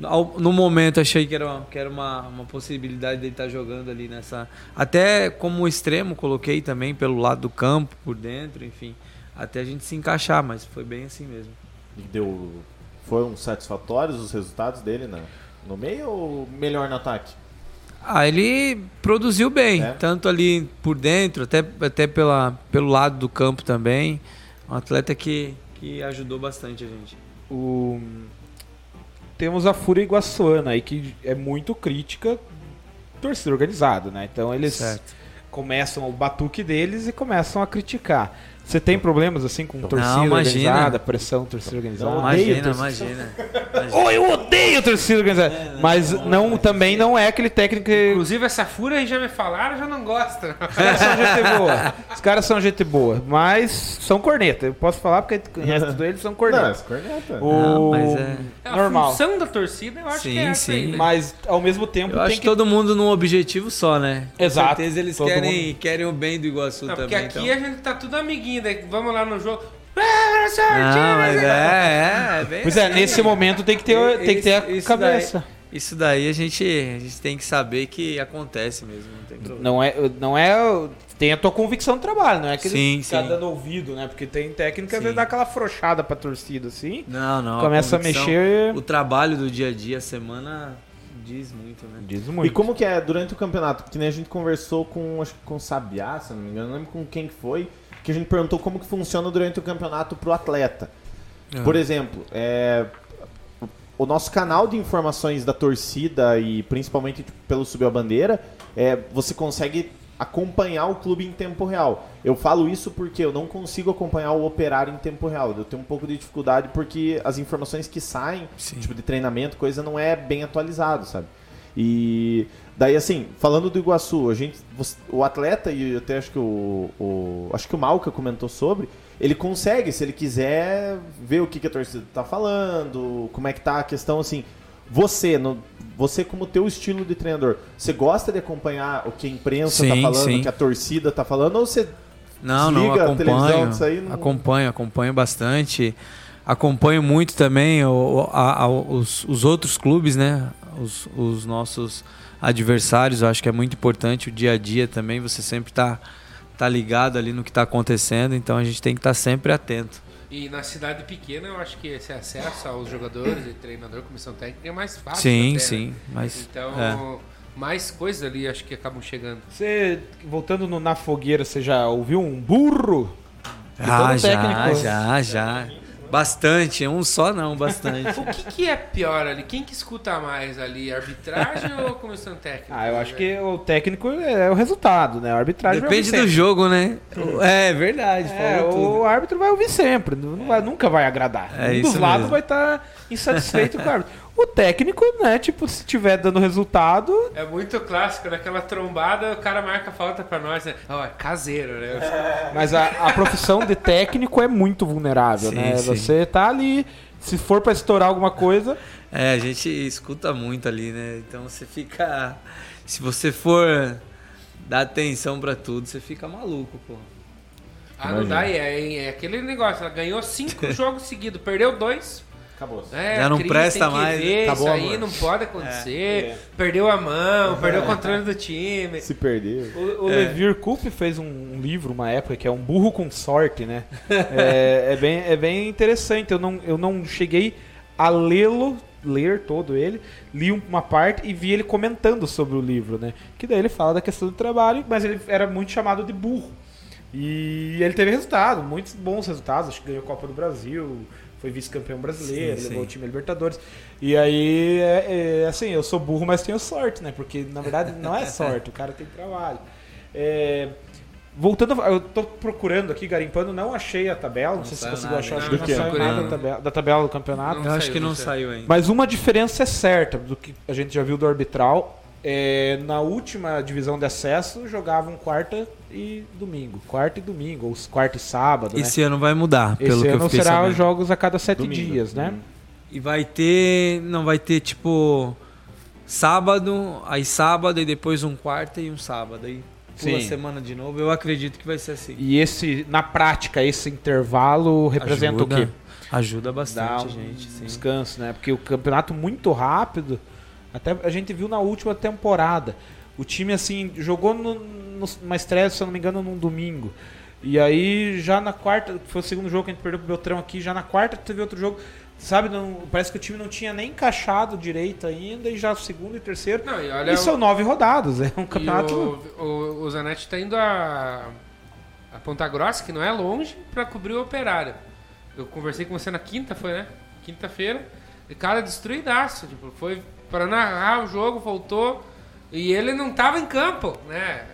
ao- no momento achei que era, uma, que era uma, uma possibilidade dele estar jogando ali nessa. Até como extremo, coloquei também pelo lado do campo, por dentro, enfim. Até a gente se encaixar, mas foi bem assim mesmo. E Deu, foram satisfatórios os resultados dele na, no meio ou melhor no ataque? Ah, ele produziu bem, É? tanto ali por dentro, até, até pela, pelo lado do campo também. Um atleta que, que ajudou bastante a gente. O... Temos a Fúria Iguaçuana aí, que é muito crítica torcida organizada, né? Então eles Certo. começam o batuque deles e começam a criticar. Você tem problemas assim com torcida Não, imagina. organizada, pressão torcida organizada? Não, Imagina, torcida. imagina. [LAUGHS] Oh, eu odeio torcida organizada. Mas não, também não é aquele técnico que Inclusive, essa fúria aí já me falaram, já não gosta. Os caras são gente boa. Os caras são gente boa, mas são corneta. Eu posso falar porque o resto [LAUGHS] deles são Não, corneta. O... Não, mas é- É a Normal. função da torcida, eu acho Sim, que é essa sim. aí, né? Mas ao mesmo tempo Eu tem acho que. todo mundo num objetivo só, né? Com Exato. certeza eles Todo querem, querem o bem do Iguaçu Não, porque também. aqui então. a gente tá tudo amiguinho, daí vamos lá no jogo. Não, mas é, é, é bem Pois é, assim. nesse momento tem que ter, tem que ter a Isso cabeça. daí- isso daí a gente, a gente tem que saber que acontece mesmo, não. Não é, não é. Tem a tua convicção do trabalho, não é que Sim, ficar sim. dando ouvido, né? Porque tem técnico que às Sim. vezes dá aquela afrouxada pra torcida assim. Não, não. começa a convicção- mexer. O trabalho do dia a dia, a semana, diz muito, né? Diz E muito. como que é durante o campeonato? Que nem a gente conversou com, acho que com o Sabiá, se não me engano, não lembro com quem que foi, que a gente perguntou como que funciona durante o campeonato pro atleta. Por exemplo, é, o nosso canal de informações da torcida e principalmente tipo, pelo Subiu a Bandeira, é, você consegue acompanhar o clube em tempo real. Eu falo isso porque eu não consigo acompanhar o operário em tempo real. Eu tenho um pouco de dificuldade porque as informações que saem, Sim. tipo de treinamento, coisa não é bem atualizado, sabe? E daí assim, falando do Iguaçu, a gente, o atleta e até acho que o, o- acho que o Malca comentou sobre, ele consegue, se ele quiser ver o que, que a torcida tá falando, como é que tá a questão assim. Você, no, você como teu estilo de treinador, você gosta de acompanhar o que a imprensa tá Sim, falando, sim. o que a torcida tá falando, ou você Não, não, Desliga a televisão acompanho. disso aí, não- Acompanho, acompanho bastante. Acompanho muito também o- a- a- os, os outros clubes, né? Os, os nossos adversários. Eu acho que é muito importante o dia a dia também. Você sempre tá, tá ligado ali no que tá acontecendo. Então a gente tem que estar sempre atento. E na cidade pequena, eu acho que esse acesso aos jogadores e treinador, comissão técnica, é mais fácil. sim, até, né? sim. Mas Então, é. mais coisas ali acho que acabam chegando. Você, voltando no, na fogueira, você já ouviu um burro? Ah, já, técnico. já, já. Bastante. Um só não, bastante. [LAUGHS] O que, que é pior ali? Quem que escuta mais ali? Arbitragem [LAUGHS] ou comissão técnica? Ah, eu acho que o técnico é o resultado, né? A arbitragem Depende do sempre. jogo, né? É verdade, É, falou tudo. o árbitro vai ouvir sempre, não vai- nunca vai agradar. É um dos lados vai estar insatisfeito com o árbitro. O técnico, né, tipo, se tiver dando resultado, É muito clássico, naquela trombada o cara marca falta pra nós, né? Ó, é caseiro, né? mas a, a profissão de técnico é muito vulnerável, Sim, né? sim. Você tá ali, se for pra estourar alguma coisa, É, a gente escuta muito ali, né? Então você fica. Se você for dar atenção pra tudo, você fica maluco, pô. Ah, não dá, é, é aquele negócio, ela ganhou cinco [LAUGHS] jogos seguidos, perdeu dois. Acabou. É, Já não crise, presta tem que mais, ver, Acabou, isso aí amor. não pode acontecer. É. Perdeu a mão, perdeu o controle do time. Se perder. O, o Levir Coupe fez um, um livro uma época que é um burro com sorte, né? [LAUGHS] é, é bem, é bem interessante. Eu não, eu não cheguei a lê-lo, ler todo ele, li uma parte e vi ele comentando sobre o livro, né? Que daí ele fala da questão do trabalho, mas ele era muito chamado de burro. E ele teve resultado, muitos bons resultados. Acho que ganhou a Copa do Brasil, foi vice-campeão brasileiro, Sim, levou sim. o time a Libertadores. E aí, é, é, assim, eu sou burro, mas tenho sorte, né? Porque na verdade não é [LAUGHS] sorte, o cara tem trabalho. É, voltando, eu tô procurando aqui, garimpando, não achei a tabela, não, Não sei se conseguiu achar, acho que não Do quê? saiu nada da tabela, da tabela do campeonato. Não Eu acho saiu, que não não saiu ainda. Mas uma diferença é certa do que a gente já viu do arbitral. É, na última divisão de acesso jogavam quarta e domingo. Quarta e domingo, ou quarta e sábado. Esse ano vai mudar, né? pelo Esse que eu ano fiquei será sabendo. os jogos a cada sete Domingo. dias, né? E vai ter. Não vai ter tipo. Sábado, aí sábado, e depois um quarta e um sábado. Aí pula Sim. semana de novo. Eu acredito que vai ser assim. E esse, na prática, esse intervalo representa Ajuda. o quê? Ajuda Dá bastante, um gente. Sim. descanso, né? Porque o campeonato muito rápido. Até a gente viu na última temporada. O time, assim, jogou no, no, numa estreia, se eu não me engano, num domingo. E aí, já na quarta, foi o segundo jogo que a gente perdeu pro Beltrão aqui, já na quarta teve outro jogo. Sabe, não- parece que o time não tinha nem encaixado direito ainda, e já o segundo e terceiro. Não, e olha e são nove rodadas, é um E campeonato. o, o, o Zanetti tá indo a, a Ponta Grossa, que não é longe, pra cobrir o operário. Eu conversei com você na quinta, foi, né? Quinta-feira. E cara, destruidaço. Tipo, foi pra narrar o jogo, voltou. E ele não tava em campo, né?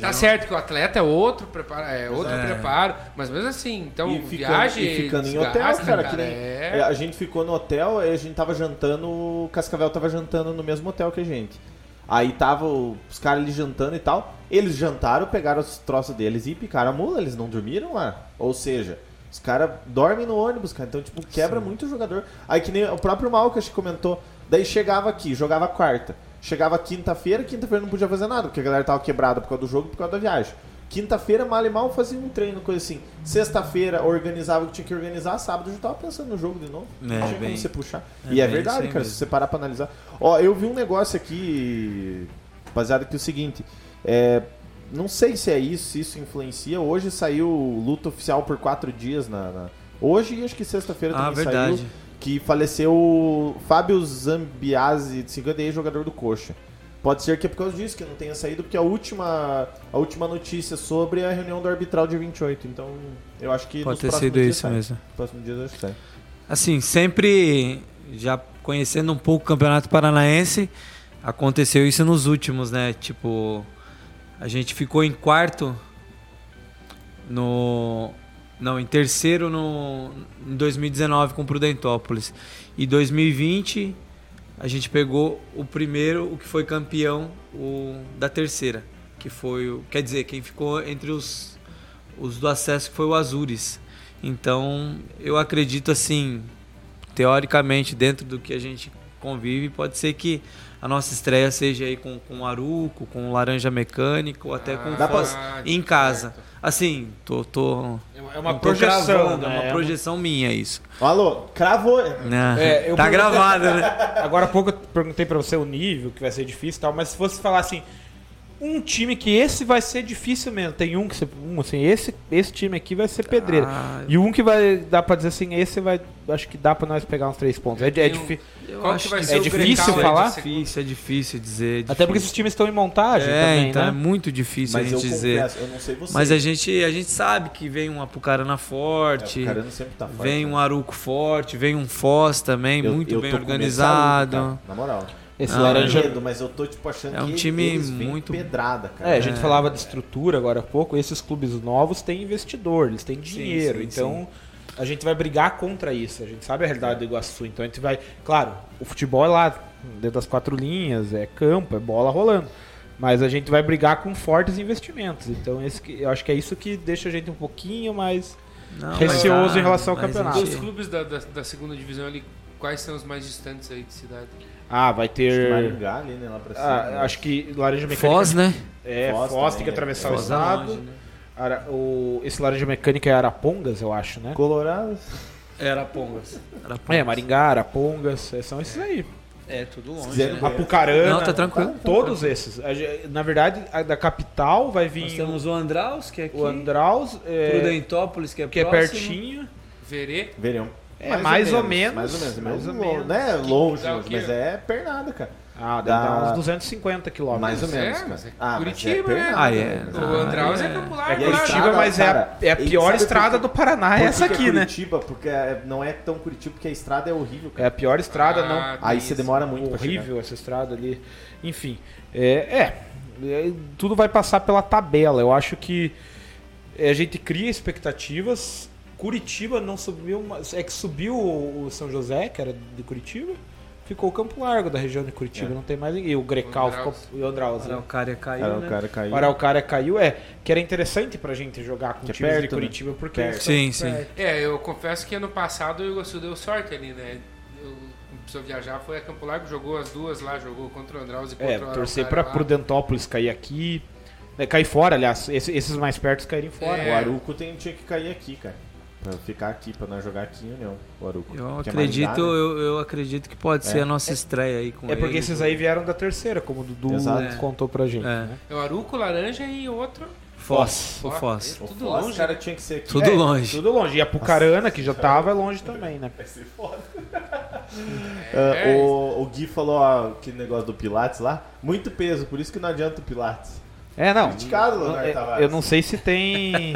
tá certo que o atleta é outro preparo, é outro É. preparo, mas mesmo assim, então e, ficando, viagem e ficando em hotel, cara, que nem, é. a gente ficou no hotel, aí a gente tava jantando, o Cascavel tava jantando no mesmo hotel que a gente. Aí tava os caras ali jantando e tal. Eles jantaram, pegaram os troços deles e picaram a mula, eles não dormiram lá. Ou seja, os caras dormem no ônibus, cara. Então, tipo, quebra muito o jogador. Aí que nem o próprio Malcas comentou. Daí chegava aqui, jogava quarta. Chegava quinta-feira, quinta-feira não podia fazer nada, porque a galera tava quebrada por causa do jogo e por causa da viagem. Quinta-feira, mal e mal, fazia um treino, coisa assim. Sexta-feira, organizava o que tinha que organizar. Sábado, eu já tava pensando no jogo de novo. É, não tinha bem- como você puxar. é e é verdade, cara, mesmo. se você parar pra analisar. Ó, eu vi um negócio aqui, rapaziada, que é o seguinte. É, não sei se é isso, se isso influencia. Hoje saiu luta oficial por quatro dias na. na- Hoje e acho que sexta-feira Ah, também verdade. saiu. Que faleceu o Fábio Zambiase, de 50 jogador do Coxa. Pode ser que é por causa disso que não tenha saído, porque a última, a última notícia sobre a reunião do arbitral dia 28. Então, eu acho que Pode ter sido isso sai. mesmo. Nos próximos dias eu acho que sai. Assim, sempre já conhecendo um pouco o Campeonato Paranaense, aconteceu isso nos últimos, né? Tipo, a gente ficou em quarto no não, em terceiro no em 2019 com o Prudentópolis. E 2020 a gente pegou o primeiro, o que foi campeão o da terceira, que foi o, quer dizer, quem ficou entre os os do acesso que foi o Azures. Então, eu acredito assim, teoricamente, dentro do que a gente convive, pode ser que a nossa estreia seja aí com, com Aruco, com Laranja Mecânica ou até com Dá pra- Foz em casa. Assim, tô, tô, É uma tô projeção, gravando, é né? uma projeção minha isso. Alô, cravou. Né? É, tá perguntei- gravado, né? [LAUGHS] Agora há pouco eu perguntei pra você o nível, que vai ser difícil e tal, mas se fosse falar assim, um time que esse vai ser difícil mesmo, tem um que você, um assim, esse esse time aqui vai ser pedreira. Ah, E um que vai dá pra dizer assim, esse vai, acho que dá pra nós pegar uns três pontos. É, é difícil. eu Qual que acho vai que ser é o difícil Grecal, falar? é É difícil, é difícil dizer. Até porque esses difícil. times estão em montagem é, também, então né? é muito difícil Mas a eu gente dizer. confesso, eu não sei você. Mas a gente, a gente sabe que vem um Apucarana É, forte, o Carano sempre tá forte. vem né? um Aruco forte, vem um Foz também, Eu- muito eu bem organizado. cara, na moral. Esse Não, laranja. Medo, mas eu tô tipo achando É um que time muito- pedrada, cara. É, a gente É. falava de estrutura agora há pouco. Esses clubes novos têm investidor, eles têm dinheiro. sim, então a gente vai brigar contra isso. A gente sabe a realidade do Iguaçu. Então a gente vai. Claro, o futebol é lá, dentro das quatro linhas, é campo, é bola rolando. Mas a gente vai brigar com fortes investimentos. Então esse que, eu acho que é isso que deixa a gente um pouquinho mais. Não, Receoso mas tá, em relação ao campeonato. Dos gente- clubes da, da, da segunda divisão ali, quais são os mais distantes aí de cidade? Ah, vai Acho que ter. Maringá ali, né, lá pra cima. Ah, né? acho que Laranja Mecânica. Foz, né? É, Foz Foz, tem que é. atravessar Foz o é estado. longe, né? Ara- o, esse Laranja Mecânica é Arapongas, eu acho, né? Colorado. Era Pongas. Era É. Maringá, Arapongas, é, são esses aí. É, tudo longe. né? Apucarana. Não, tá tranquilo. Todos esses. Na verdade, a da capital vai vir Nós temos o Andraus, que é aqui. o Andraus, é, Prudentópolis, que é que é próximo. pertinho. Verê? Verão. É, mais ou menos, Mais ou menos. mais Mais ou ou menos. Não é longe, Dá o quê? mas é pernada, cara. Ah, deve uns 250 quilômetros. Mais ou é, menos, mas cara. é Ah, mas Curitiba, né? Ah, é. né? O Andraus é, é. popular, É Curitiba, mas é a, cara, é a pior estrada do Paraná, é que essa que aqui, é né? Curitiba, porque é- não é tão Curitiba, porque a estrada é horrível, É cara. a pior estrada, Ah, não. Aí você demora muito horrível essa estrada ali. Enfim, é, é, é, tudo vai passar pela tabela. Eu acho que é, a gente cria expectativas. Curitiba não subiu, é que subiu o São José, que era de Curitiba. Ficou o Campo Largo da região de Curitiba, É. não tem mais ninguém. E o Grecal ficou. E o Andraus, né? Araucária caiu, Cara, né? caiu. O Araucária caiu, é. Que era interessante pra gente jogar com Que é times de perto, né? Curitiba, porque. Perto. Sim, sim. perto. É, eu confesso que ano passado o Iguaçu deu sorte ali, né? Precisou viajar, foi a Campo Largo, jogou as duas lá, jogou contra o Andraus e contra É, o torcer pra Araucária lá. Prudentópolis cair aqui. É, cair fora, aliás. Esse- esses mais perto caírem fora. É. O Aruco tem, tinha que cair aqui, cara. Pra ficar aqui, pra nós jogar aqui em União, o Aruco. Eu Que é acredito, Maringá, né? eu, eu acredito que pode ser É. a nossa estreia aí com É porque esses aí vieram da terceira, como o Dudu Exato. contou pra gente. É. né? É o Aruco, Laranja e outro. Foz. O Foz. Tudo Foz, longe, cara, né? tinha que ser aqui. Tudo É, longe. Tudo longe. E a Pucarana, que já tava, é longe também, né? Vai ser foda. [LAUGHS] É, Ah, o, o Gui falou ó, que negócio do Pilates lá. Muito peso, por isso que não adianta o Pilates. É, não. Criticado, Eu- Leonardo Tavares. eu não sei se tem.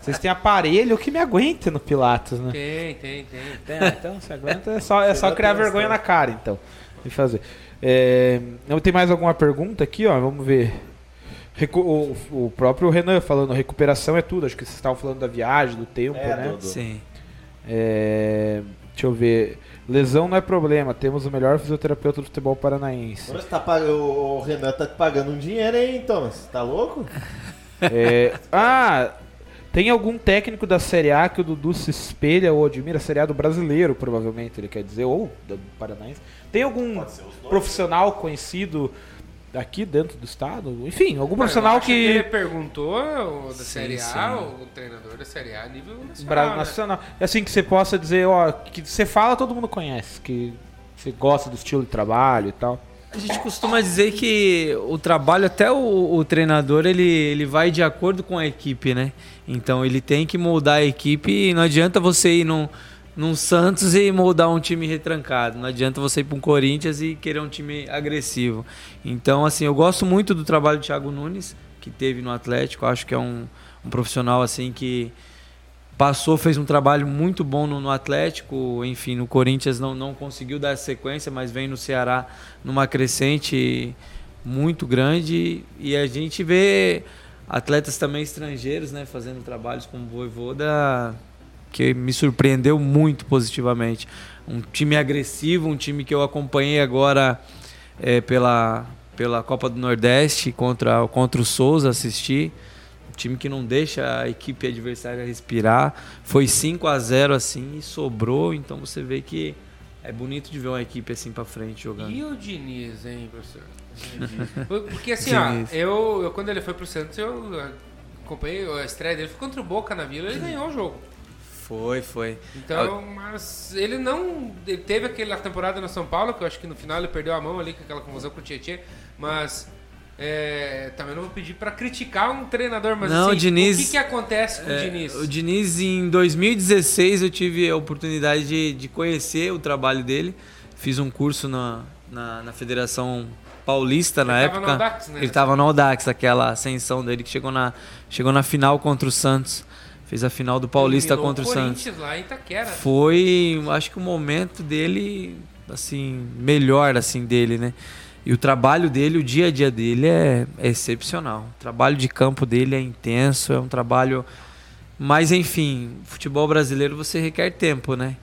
Vocês têm aparelho que me aguente no Pilates, né? Tem, tem, tem. Tem, ah, então se aguenta é só, é só criar vergonha na cara, então. E fazer. É, não tem mais alguma pergunta aqui, ó? Vamos ver. Recu- o, o próprio Renan falando, recuperação é tudo. Acho que vocês estavam falando da viagem, do tempo, É, né? do- do- Sim. É, deixa eu ver. Lesão não é problema, temos o melhor fisioterapeuta do futebol paranaense. Você tá pag... O Renan tá te pagando um dinheiro aí, então. Você tá louco? [LAUGHS] É, ah, tem algum técnico da Série A que o Dudu se espelha ou admira? Série A do brasileiro, provavelmente, ele quer dizer, ou do Paranaense. Tem algum profissional conhecido aqui dentro do estado? Enfim, algum profissional Ele que. perguntou o da Sim, Série A, sim. o treinador da Série A a nível nacional. Bra- né? nacional. É assim que você possa dizer, ó, que você fala, todo mundo conhece, que você gosta do estilo de trabalho e tal. A gente costuma dizer que o trabalho, até o, o treinador, ele, ele vai de acordo com a equipe, né? Então ele tem que moldar a equipe e não adianta você ir num, num Santos e moldar um time retrancado. Não adianta você ir para um Corinthians e querer um time agressivo. Então, assim, eu gosto muito do trabalho do Thiago Nunes, que teve no Atlético. Acho que é um, um profissional, assim, que passou, fez um trabalho muito bom no, no Atlético, enfim, no Corinthians não, não conseguiu dar sequência, mas vem no Ceará numa crescente muito grande e a gente vê atletas também estrangeiros, né, fazendo trabalhos como o Voivoda, que me surpreendeu muito positivamente. Um time agressivo, um time que eu acompanhei agora eh, pela, pela Copa do Nordeste contra, contra o Souza, assisti. Um time que não deixa a equipe adversária respirar. Foi 5 a 0 assim e sobrou. Então você vê que é bonito de ver uma equipe assim pra frente jogando. E o Diniz, hein, professor? [LAUGHS] Porque assim, ó, eu, eu quando ele foi pro Santos, eu acompanhei a estreia dele, foi contra o Boca na Vila, ele ganhou o jogo. Foi, foi. Então, mas ele não. Ele teve aquela temporada no São Paulo, que eu acho que no final ele perdeu a mão ali com aquela confusão com o Tietchan, mas. é, também não vou pedir pra criticar um treinador, mas Não, assim, o Diniz- o que, que acontece com o É, Diniz? O Diniz, em 2016, eu tive a oportunidade de, de conhecer o trabalho dele. Fiz um curso na, na, na Federação Paulista na Ele tava época. no Audax, né? Ele estava no Audax, aquela ascensão dele que chegou na, chegou na final contra o Santos. Fez a final do Paulista Eliminou contra o Santos. Corinthians lá em Itaquera. Foi, acho que o momento dele, assim, melhor, assim, dele, né? E o trabalho dele, o dia a dia dele é, é excepcional. O trabalho de campo dele é intenso, é um trabalho... Mas, enfim, futebol brasileiro você requer tempo, né?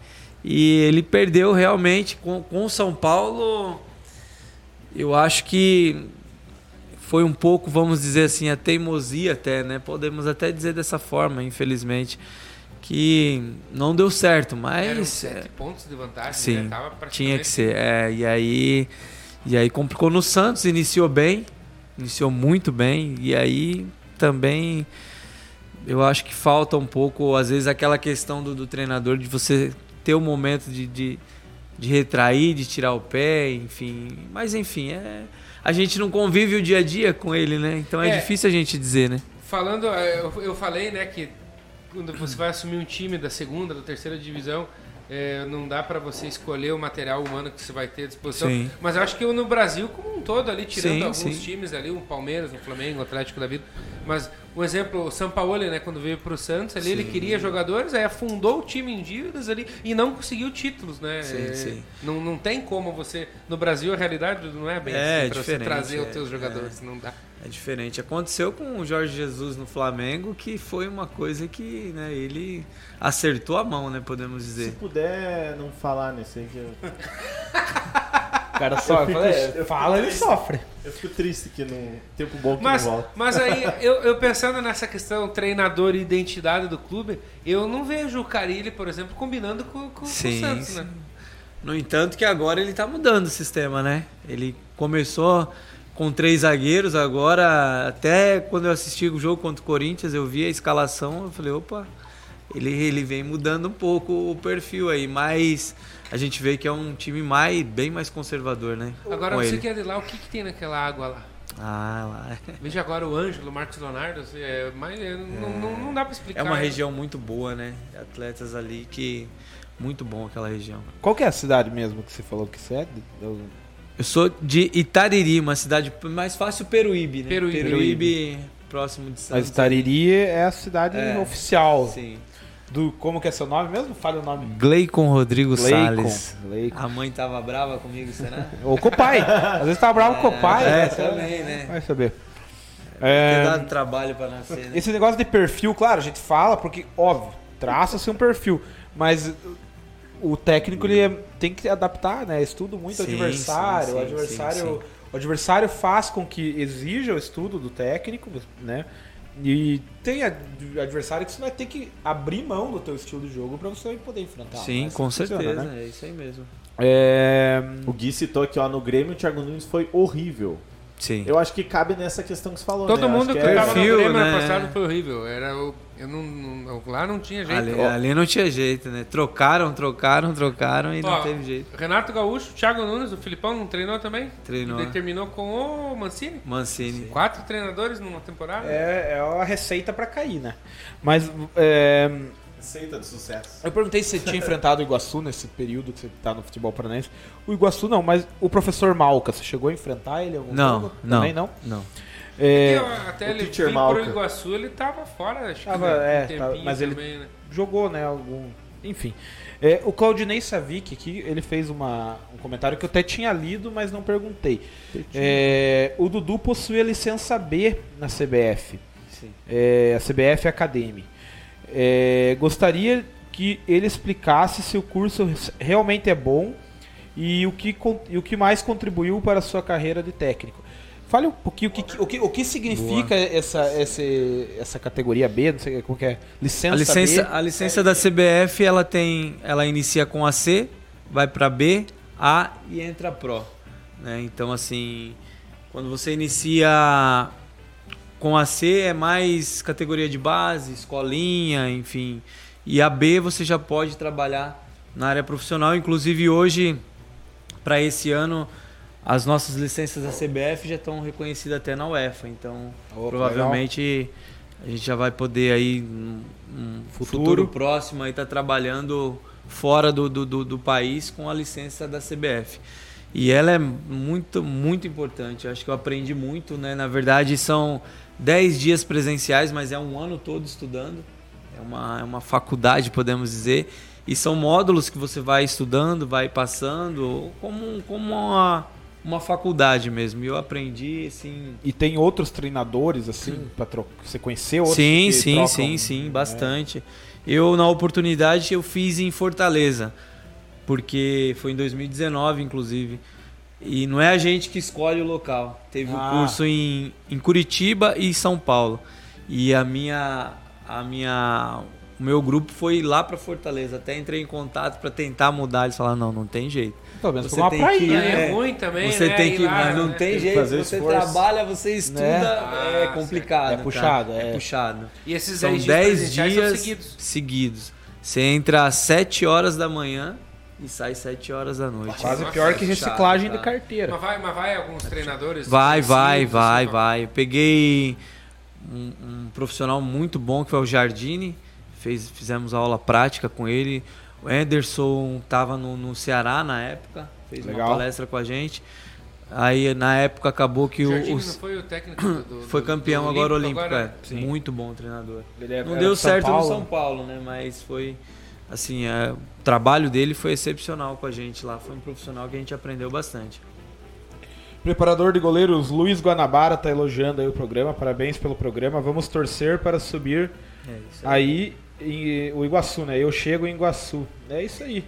E ele perdeu realmente com, com o São Paulo. Eu acho que foi um pouco, vamos dizer assim, a teimosia até, né? Podemos até dizer dessa forma, infelizmente, que não deu certo, Eram mas sete pontos de vantagem, sim, né? Tinha que ser. É, e aí e aí complicou no Santos, iniciou bem, iniciou muito bem e aí também eu acho que falta um pouco, às vezes, aquela questão do, do treinador de você ter o momento de, de, de retrair, de tirar o pé, enfim. Mas enfim, é, a gente não convive o dia a dia com ele, né? Então é, É. difícil a gente dizer, né? Falando, eh, eu, eu falei, né, que quando você vai assumir um time da segunda, da terceira divisão, eh, não dá pra você escolher o material humano que você vai ter à disposição. Sim. Mas eu acho que no Brasil como um todo ali, tirando Sim, alguns sim. times ali, o Palmeiras, o Flamengo, o Atlético da Vida. Mas um exemplo, o Sampaoli, né, quando veio pro Santos ali, ele queria jogadores, aí afundou o time em dívidas ali e não conseguiu títulos, né? Sim, Eh, sim. Não, não tem como você. No Brasil a realidade não é bem É, assim, pra você trazer é, os teus jogadores, não dá. É diferente. Aconteceu com o Jorge Jesus no Flamengo, que foi uma coisa que né, ele acertou a mão, né? Podemos Se dizer. puder não falar nesse aí, que eu, O cara só Eu fico- fala, é, eu fico fala, ele triste. sofre. eu fico triste que no tempo bom que Mas, não volta. mas aí, eu, eu pensando nessa questão treinador e identidade do clube, eu não vejo o Carilli, por exemplo, combinando com, com, com o Sim, Santos, sim. né? No entanto, que agora ele tá mudando o sistema, né? Ele começou com três zagueiros, agora, até quando eu assisti o jogo contra o Corinthians, eu vi a escalação, eu falei, opa, ele, ele vem mudando um pouco o perfil aí, mas a gente vê que é um time mais, bem mais conservador, né? Agora, você ele. que é de lá, o que, que tem naquela água lá? Ah, lá. Veja agora o Ângelo, o Marcos Leonardo, assim, é, mas é, não, não, não dá pra explicar. É uma região muito boa, né? Atletas ali que. Muito bom aquela região. Qual que é a cidade mesmo que você falou que você é? Eu- Eu sou de Itariri, uma cidade mais fácil, Peruíbe, né? Peruíbe. próximo de Santos. Mas Tariri é a cidade É. oficial. Sim. Do, como que é seu nome mesmo? Fale o nome. Gleicon Rodrigo Leicon. Salles. Leicon. A mãe tava brava comigo, será? Ou com o pai. Às vezes tá bravo com o pai. É, também, né? Vai saber. Ter É, dado trabalho pra nascer, né? esse negócio de perfil, claro, a gente fala porque, óbvio, traça-se um perfil. Mas o técnico ele é- tem que adaptar, né? Estudo muito o Sim, adversário. sim, o sim, adversário. sim, sim. O adversário faz com que exija o estudo do técnico, né? E tem ad- adversário que você vai ter que abrir mão do teu estilo de jogo para você poder enfrentar. Sim, com funciona, certeza. né? É isso aí mesmo. É, O Gui citou aqui, ó, no Grêmio o Thiago Nunes foi horrível. Sim. Eu acho que cabe nessa questão que você falou, Todo né? Mundo que é- tava no Grêmio ano né? passado foi horrível. Era o, eu não, não- lá não tinha jeito. Ali, ali não tinha jeito, né? Trocaram, trocaram, trocaram e Ó, não teve jeito. Renato Gaúcho, Thiago Nunes, o Filipão não treinou também? Treinou. E determinou com o Mancini. Mancini. Quatro treinadores numa temporada. é, é a receita para cair, né? Mas é, Receita de sucesso. eu perguntei se você tinha enfrentado o Iguaçu nesse período que você tá no futebol paranaense. O Iguaçu não, mas o professor Malca, você chegou a enfrentar ele algum Não, jogo? não. Também não? Não. É, Eu- até o ele vir Malca. pro Iguaçu, ele tava fora, acho Tava, que né, é, um tava- tempinho mas ele- também, né? jogou, né? Algum. Enfim. É, o Claudinei Savic aqui, ele fez uma, um comentário que eu até tinha lido, mas não perguntei. É, o Dudu possui a licença B na CBF. Sim. É, a CBF Academy. É, gostaria que ele explicasse se o curso realmente é bom e o que, e o que mais contribuiu para a sua carreira de técnico. Fale um pouquinho o que, o que, o que significa essa, essa, essa categoria B, não sei como que é, licença, A licença, B. a licença da CBF, ela tem, ela inicia com a C, vai para B, A e entra Pro, né? Então assim, quando você inicia com a C é mais categoria de base, escolinha, enfim. E a B você já pode trabalhar na área profissional, inclusive hoje para esse ano as nossas licenças da CBF já estão reconhecidas até na UEFA, então Opa, provavelmente a gente já vai poder aí num num Futuro. futuro, próximo aí estar trabalhando fora do, do, do, do país com a licença da CBF. E ela é muito, muito importante. Acho que eu aprendi muito, né? Na verdade, são 10 dias presenciais, mas é um ano todo estudando. É uma, é uma faculdade, podemos dizer. E são módulos que você vai estudando, vai passando, como, como uma, uma faculdade mesmo. E eu aprendi, assim, E tem outros treinadores, assim, pra tro- você conheceu outros Sim, sim, trocam- sim, sim, bastante. Eu, na oportunidade, eu fiz em Fortaleza, porque foi em 2019, inclusive. E não é a gente que escolhe o local. Teve o Ah. curso em, em Curitiba e São Paulo. E a minha, a minha, o meu grupo foi lá para Fortaleza. Até entrei em contato para tentar mudar. Eles falaram: não, não tem jeito. Pelo menos Você uma tem praia, que- né? é, É, ruim também, você né? tem que, lá, mas não né? tem jeito. Você esforço. trabalha, você estuda, Né? é complicado. É cara. puxado, é. é puxado. E esses São 10 10 presenciais são dias seguidos. seguidos. Você entra às 7 horas da manhã e sai 7 horas da noite. Quase Nossa, pior que é reciclagem chato, de tá? carteira. Mas vai, mas vai alguns treinadores. Vai, vai, vai, vai. Eu peguei um, um profissional muito bom que foi o Jardine. Fez, fizemos aula prática com ele. O Anderson estava no, no Ceará na época. Fez Legal. uma palestra com a gente. Aí na época acabou que O o, o- não foi o técnico do, [COUGHS] foi campeão do agora olímpico, agora? é. Sim. Muito bom treinador. Ele é- Não era deu de certo Paulo. no São Paulo, né? Mas foi assim, é, o trabalho dele foi excepcional com a gente lá. Foi um profissional que a gente aprendeu bastante. Preparador de goleiros Luiz Guanabara tá elogiando aí o programa. Parabéns pelo programa. Vamos torcer para subir É isso. aí em, o Iguaçu, né? Eu chego em Iguaçu. É isso aí.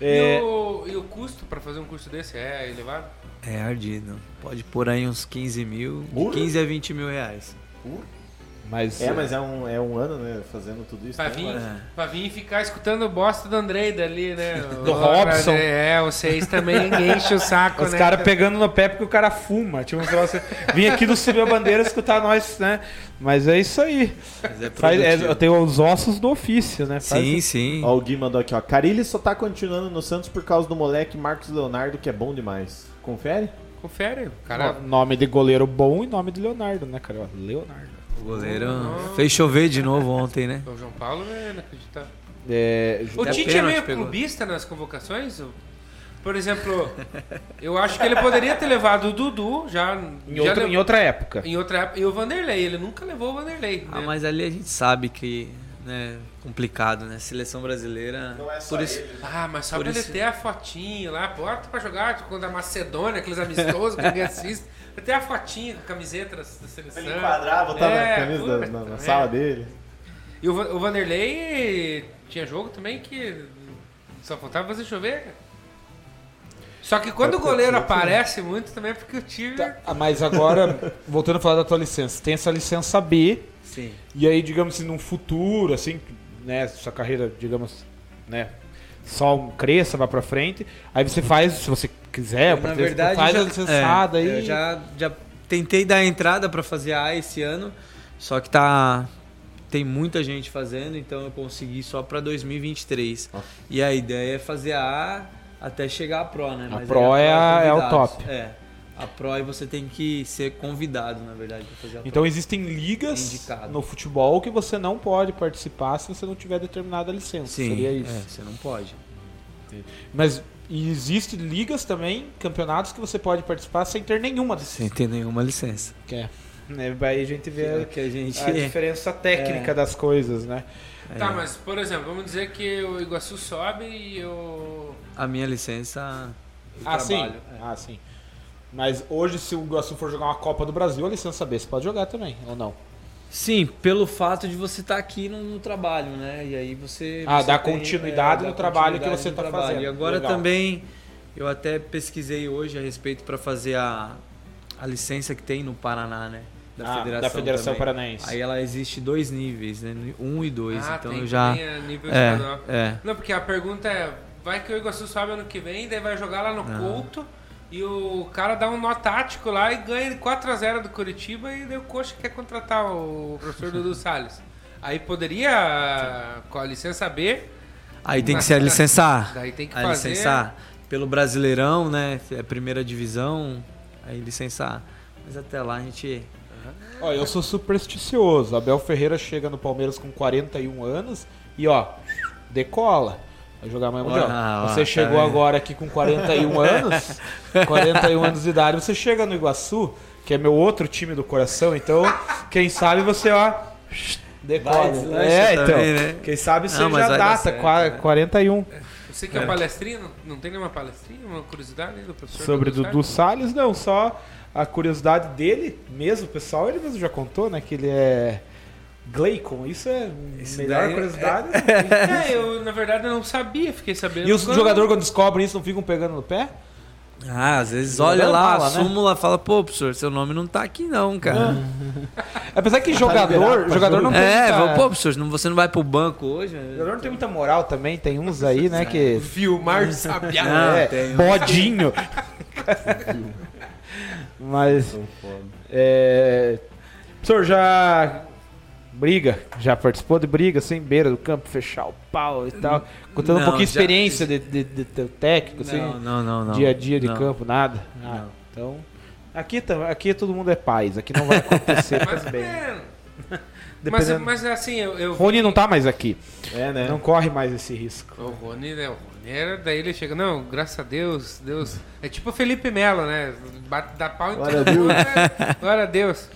E, É, o, e o custo pra fazer um curso desse é elevado? É ardido. Pode pôr aí uns 15 mil, de Por? 15 a 20 mil reais. Mas, É, mas é um, é um ano, né? Fazendo tudo isso. Pra né? vir, É. pra vir e ficar escutando o bosta do Andrei dali, né? [LAUGHS] Do O- Robson. É, vocês também [LAUGHS] enchem o saco, Os né? caras pegando no pé porque o cara fuma. Tipo, um troço- Vim aqui do Subir a Bandeira escutar nós, né? Mas é isso aí. Mas é Faz, é, tenho os ossos do ofício, né? Faz- Sim, sim. Ó, o Gui mandou aqui, ó. Carilli só tá continuando no Santos por causa do moleque Marcos Leonardo, que é bom demais. Confere? Confere, o cara... No- Nome de goleiro bom e nome de Leonardo, né, cara? Leonardo. O goleiro fez chover de novo ontem, né? O João Paulo é inacreditável. É, O Até Tite é meio pegou. clubista nas convocações? Por exemplo, eu acho que ele poderia ter levado o Dudu já... em, já outra, lev- em outra época. em outra época. E o Vanderlei, ele nunca levou o Vanderlei. Ah, né? mas ali a gente sabe que né, complicado, né? Seleção brasileira. Não é só por isso, ele. Ah, mas só Por pra ele isso- ter a fotinha lá, bota pra jogar tipo, contra a Macedônia, aqueles amistosos que ninguém assiste. Ter a fotinha com a camiseta da, seleção. Pra ele enquadrar, botar É, na camisa da- na, na é. sala dele. E o, o Vanderlei tinha jogo também que só faltava fazer chover. Só que quando o goleiro aparece muito também é porque o time. Tá, ah, mas agora, [LAUGHS] voltando a falar da tua licença, tem essa licença B, sim. e aí, digamos assim, num futuro, assim, né, sua carreira, digamos, né, só cresça, vá pra frente, aí você faz, se você quiser, Eu, na ter- verdade, faz já, a licenciada é, aí. Eu já, já tentei dar a entrada pra fazer A esse ano, só que tá tem muita gente fazendo, então eu consegui só pra 2023. Ó. E a ideia é fazer a A até chegar a Pro, né? A Mas Pro aí é a- é o convidados. top. É. A Pro aí você tem que ser convidado, na verdade, pra fazer a Pro. Então existem ligas Indicado. no futebol que você não pode participar se você não tiver determinada licença. Sim, Seria isso. é, você não pode. Mas existe ligas também, campeonatos que você pode participar sem ter nenhuma licença. Sem ter nenhuma licença. Que é. Né, Aí a gente vê é que a gente... a diferença [LAUGHS] técnica É. das coisas, né? Tá, É. mas por exemplo, vamos dizer que o Iguaçu sobe e o. A minha licença... eu Ah, sim. trabalho, é. Ah, sim. Mas hoje, se o Iguaçu for jogar uma Copa do Brasil, a licença B você pode jogar também, ou não? Sim, pelo fato de você estar aqui no, no trabalho, né? E aí você. Ah, você dá continuidade dá no trabalho que continuidade você no tá trabalho. fazendo. E agora Legal. também, eu até pesquisei hoje a respeito para fazer a, a licença que tem no Paraná, né? Ah, da Federação também. Paranaense. Aí ela existe dois níveis, né? Um e dois. ah, então tem eu já. também a nível estadual. É, é. Não, porque a pergunta é: vai que o Iguaçu sobe ano que vem, daí vai jogar lá no Ah. Couto e o cara dá um nó tático lá e ganha 4x0 do Curitiba e daí o Coxa quer contratar o professor Dudu [LAUGHS] Salles. Aí poderia, com a licença B, Aí tem que ser a licenciar. daí tem que a fazer. licenciar pelo Brasileirão, né? É primeira divisão. Aí licenciar. Mas até lá a gente. Ó, eu sou supersticioso. Abel Ferreira chega no Palmeiras com 41 anos e, ó, decola. Vai jogar amanhã mundial. Ah, você tá chegou vendo? agora aqui com 41 [LAUGHS] anos, 41 anos de idade, você chega no Iguaçu, que é meu outro time do coração, então, quem sabe você, ó, decola. É, então, também, né? quem sabe você já data, certo, qua- né? 41. Você que é, um palestrinho, não, não tem nenhuma palestrinha, uma curiosidade do professor Sobre Dudu Dudu Salles, não, só a curiosidade dele mesmo, pessoal, ele mesmo já contou, né, que ele é Gleicon, isso é Isso melhor daí é- curiosidade. [LAUGHS] É, eu na verdade eu não sabia, fiquei sabendo. E os quando- jogadores quando descobrem isso não ficam pegando no pé? Ah, às vezes olha lá, a né? súmula fala, pô, professor, seu nome não tá aqui não, cara. [LAUGHS] Apesar que liberado jogador, pra jogador jogo. não tem É, muita, pô, professor, não- você não vai pro banco hoje? jogador não tem muita moral também, tem uns aí, né, que Vilmar Sabiá. [LAUGHS] Não, é, tem bodinho. Mas é, o senhor já briga, já participou de briga sem beira do campo, fechar o pau e tal, contando um Não, pouquinho de já- experiência de, de, de técnico, assim. Não, não, não, não. dia a dia de Não. campo, nada. Ah, Não. então, aqui, aqui todo mundo é paz, aqui não vai acontecer [LAUGHS] Mas, também. é, mas, mas assim, eu, eu Rony não tá mais aqui, É, né? não corre mais esse risco. O Rony, né? O Rony era, daí ele chega, não, graças a Deus, Deus. É tipo o Felipe Melo, né? Bate, dá pau em Glória a todo mundo, Deus. né? Glória a Deus.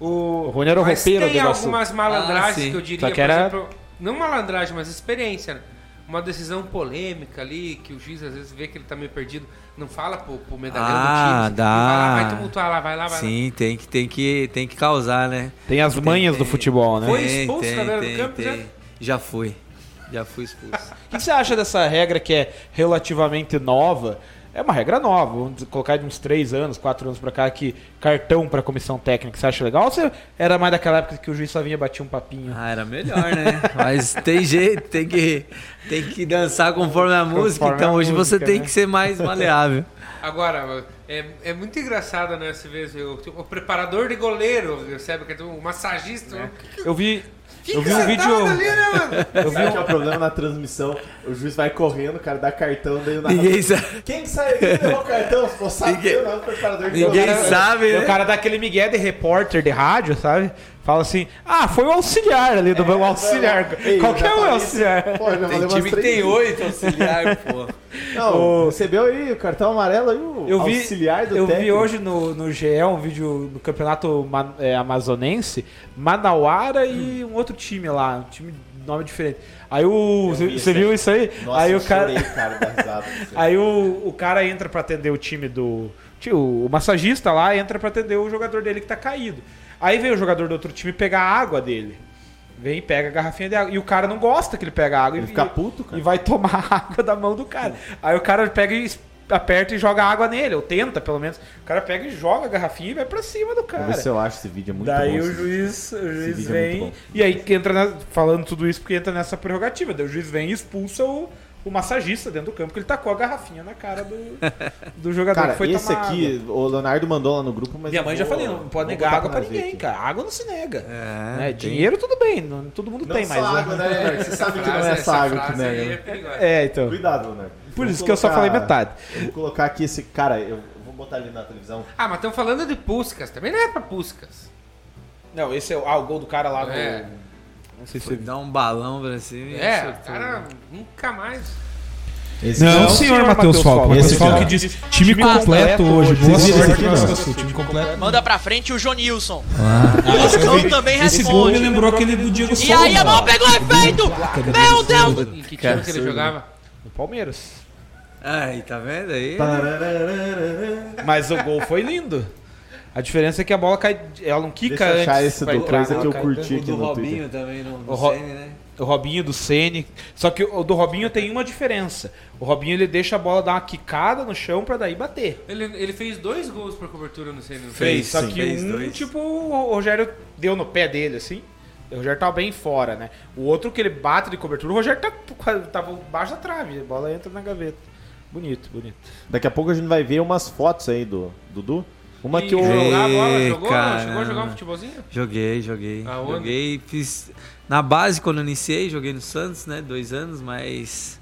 O Rony era o mas roupeiro do tem Iguaçu. algumas malandragens Ah, que eu diria, Só que por era- exemplo, não malandragem, mas experiência, né? Uma decisão polêmica ali, que o juiz às vezes vê que ele tá meio perdido, não fala pro, pro medalhão Ah, do time. assim, dá. Vai lá, vai tumultuar lá, vai lá, vai lá. Sim, tem que, tem, que, tem que causar, né? Tem as manhas do tem. futebol, né? Foi Tem, expulso tem, na beira do tem, campo, tem. já? Já fui. Já fui expulso. [LAUGHS] O que você acha dessa regra que é relativamente nova, É uma regra nova, vamos colocar de uns 3 anos, 4 anos pra cá, que cartão pra comissão técnica, você acha legal? Ou você era mais daquela época que o juiz só vinha batia um papinho? Ah, era melhor, né? Mas tem jeito, tem que, tem que dançar conforme a música, Conforme então a hoje você música, tem né? que ser mais maleável. Agora, é, é muito engraçado, né? Você vê o, tipo, o preparador de goleiro, recebe o massagista. É. Eu vi, Fica eu vi um vídeo. ali, né, mano? Eu vi é um, o problema na transmissão? O juiz vai correndo, o cara dá cartão, daí o Ninguém sabe. Quem que sai aqui levou o cartão? Ninguém- não, o preparador de Ninguém goleiro. sabe, o né? cara dá aquele migué de repórter de rádio, sabe? Fala assim: ah, foi o auxiliar ali do meu auxiliar. Ei, Qualquer já um é auxiliar. Pô, Tem time que tem oito auxiliar, pô. [LAUGHS] Não, O- recebeu aí o cartão amarelo aí, o Eu vi, auxiliar do eu vi técnico. hoje no, no GE um vídeo do campeonato é, amazonense, Manauara e um outro time lá, um time de nome diferente. Aí o. Vi você viu isso aí? Nossa, aí eu o cara. chorei, cara, da risada. [LAUGHS] Aí o, o cara entra pra atender o time do. Tio, o massagista lá entra pra atender o jogador dele que tá caído. Aí vem o jogador do outro time pegar a água dele. Vem e pega a garrafinha de água. E o cara não gosta que ele pega a água. Ele e, fica puto, cara. e vai tomar a água da mão do cara. Aí o cara pega e aperta e joga água nele, ou tenta pelo menos. O cara pega e joga a garrafinha e vai pra cima do Vou cara. ver se eu acho esse vídeo, é muito Daí bom. o esse juiz, o juiz é vem. bom. e aí que entra na- falando tudo isso porque entra nessa prerrogativa. Daí o juiz vem e expulsa o, o massagista dentro do campo, porque ele tacou a garrafinha na cara do, [LAUGHS] do jogador Cara, que foi esse tomar aqui, o Leonardo mandou lá no grupo, mas. Minha mãe já falei, não pode negar água pra ninguém, aqui. cara. Água não se nega. É, né? Dinheiro tudo bem, não- todo mundo Não tem, só mas. água, né? [LAUGHS] Você sabe que não é essa água que nega. é né? É, então. Cuidado, Leonardo. Por Vou isso que eu só falei metade. Vou colocar aqui esse. Cara, eu vou botar ali na televisão. Ah, mas estamos falando de Puscas. Também não é pra Puscas. Não, esse é o, ah, o gol do cara lá É. do. Não sei se dar um balão pra cima e É, acertou. cara, nunca mais. Esse Não, aqui, ó. senhor Matheus Falco. Esse Matheus Falco ó. diz time completo hoje. Boa Vocês viram sorte esse não? Time completo. Manda pra frente o Jonilson. Ah, o Lucão também Esse gol me responde. lembrou aquele do Diego E Souza. aí a mão pegou efeito! Meu Deus! Em que time que ele jogava? No Palmeiras. Aí, tá vendo aí? Mas o gol foi lindo. A diferença é que a bola cai. Ela não quica Deixa eu antes. achar esse vai do entrar, coisa ela que eu curti O aqui do no Robinho Twitter. também no, no O Ro- Sene, né? O Robinho do Sene. Só que o do Robinho tem uma diferença. O Robinho ele deixa a bola dar uma quicada no chão pra daí bater. Ele, ele fez dois gols por cobertura no CN. Fez. Só que Fez um, dois. tipo, o Rogério deu no pé dele, assim. O Rogério tava bem fora, né? O outro que ele bate de cobertura, o Rogério tá, tava embaixo da trave. A bola entra na gaveta. Bonito, bonito. Daqui a pouco a gente vai ver umas fotos aí do Dudu. Uma que E o. jogar a bola, jogou? caramba. Chegou a jogar um futebolzinho? Joguei, joguei. Aonde? Joguei, fiz. Na base, quando eu iniciei, joguei no Santos, né? Dois anos, mas.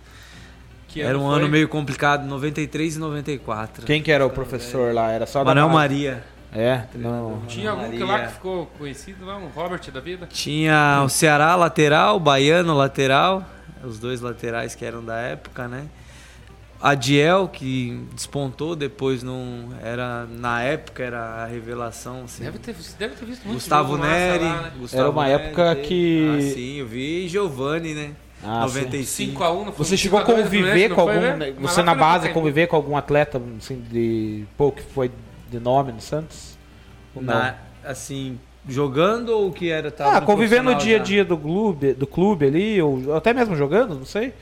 Que Era um foi? ano meio complicado, 93 e 94. Quem que era o professor lá? Era só Manuel? Maria. É, não. Tinha algum que lá que ficou conhecido lá, um Robert da vida? Tinha o Ceará lateral, o Baiano lateral, os dois laterais que eram da época, né? Adiel, que despontou, depois não era na época era a revelação, assim. Deve ter, deve ter visto muito Gustavo Neri, lá, né? Gustavo Era uma Neri época teve. que- Ah, sim, eu vi Giovanni, né? Ah, 95. 5x1 no Você chegou a 5 a 2 no conviver com não foi, algum. né? Você na foi base conviver com algum atleta assim, de. Pô, que foi de nome no Santos? Ou não? Na- assim, jogando ou que era tava ah, no conviver no dia a dia do clube, do clube ali, ou até mesmo jogando, não sei.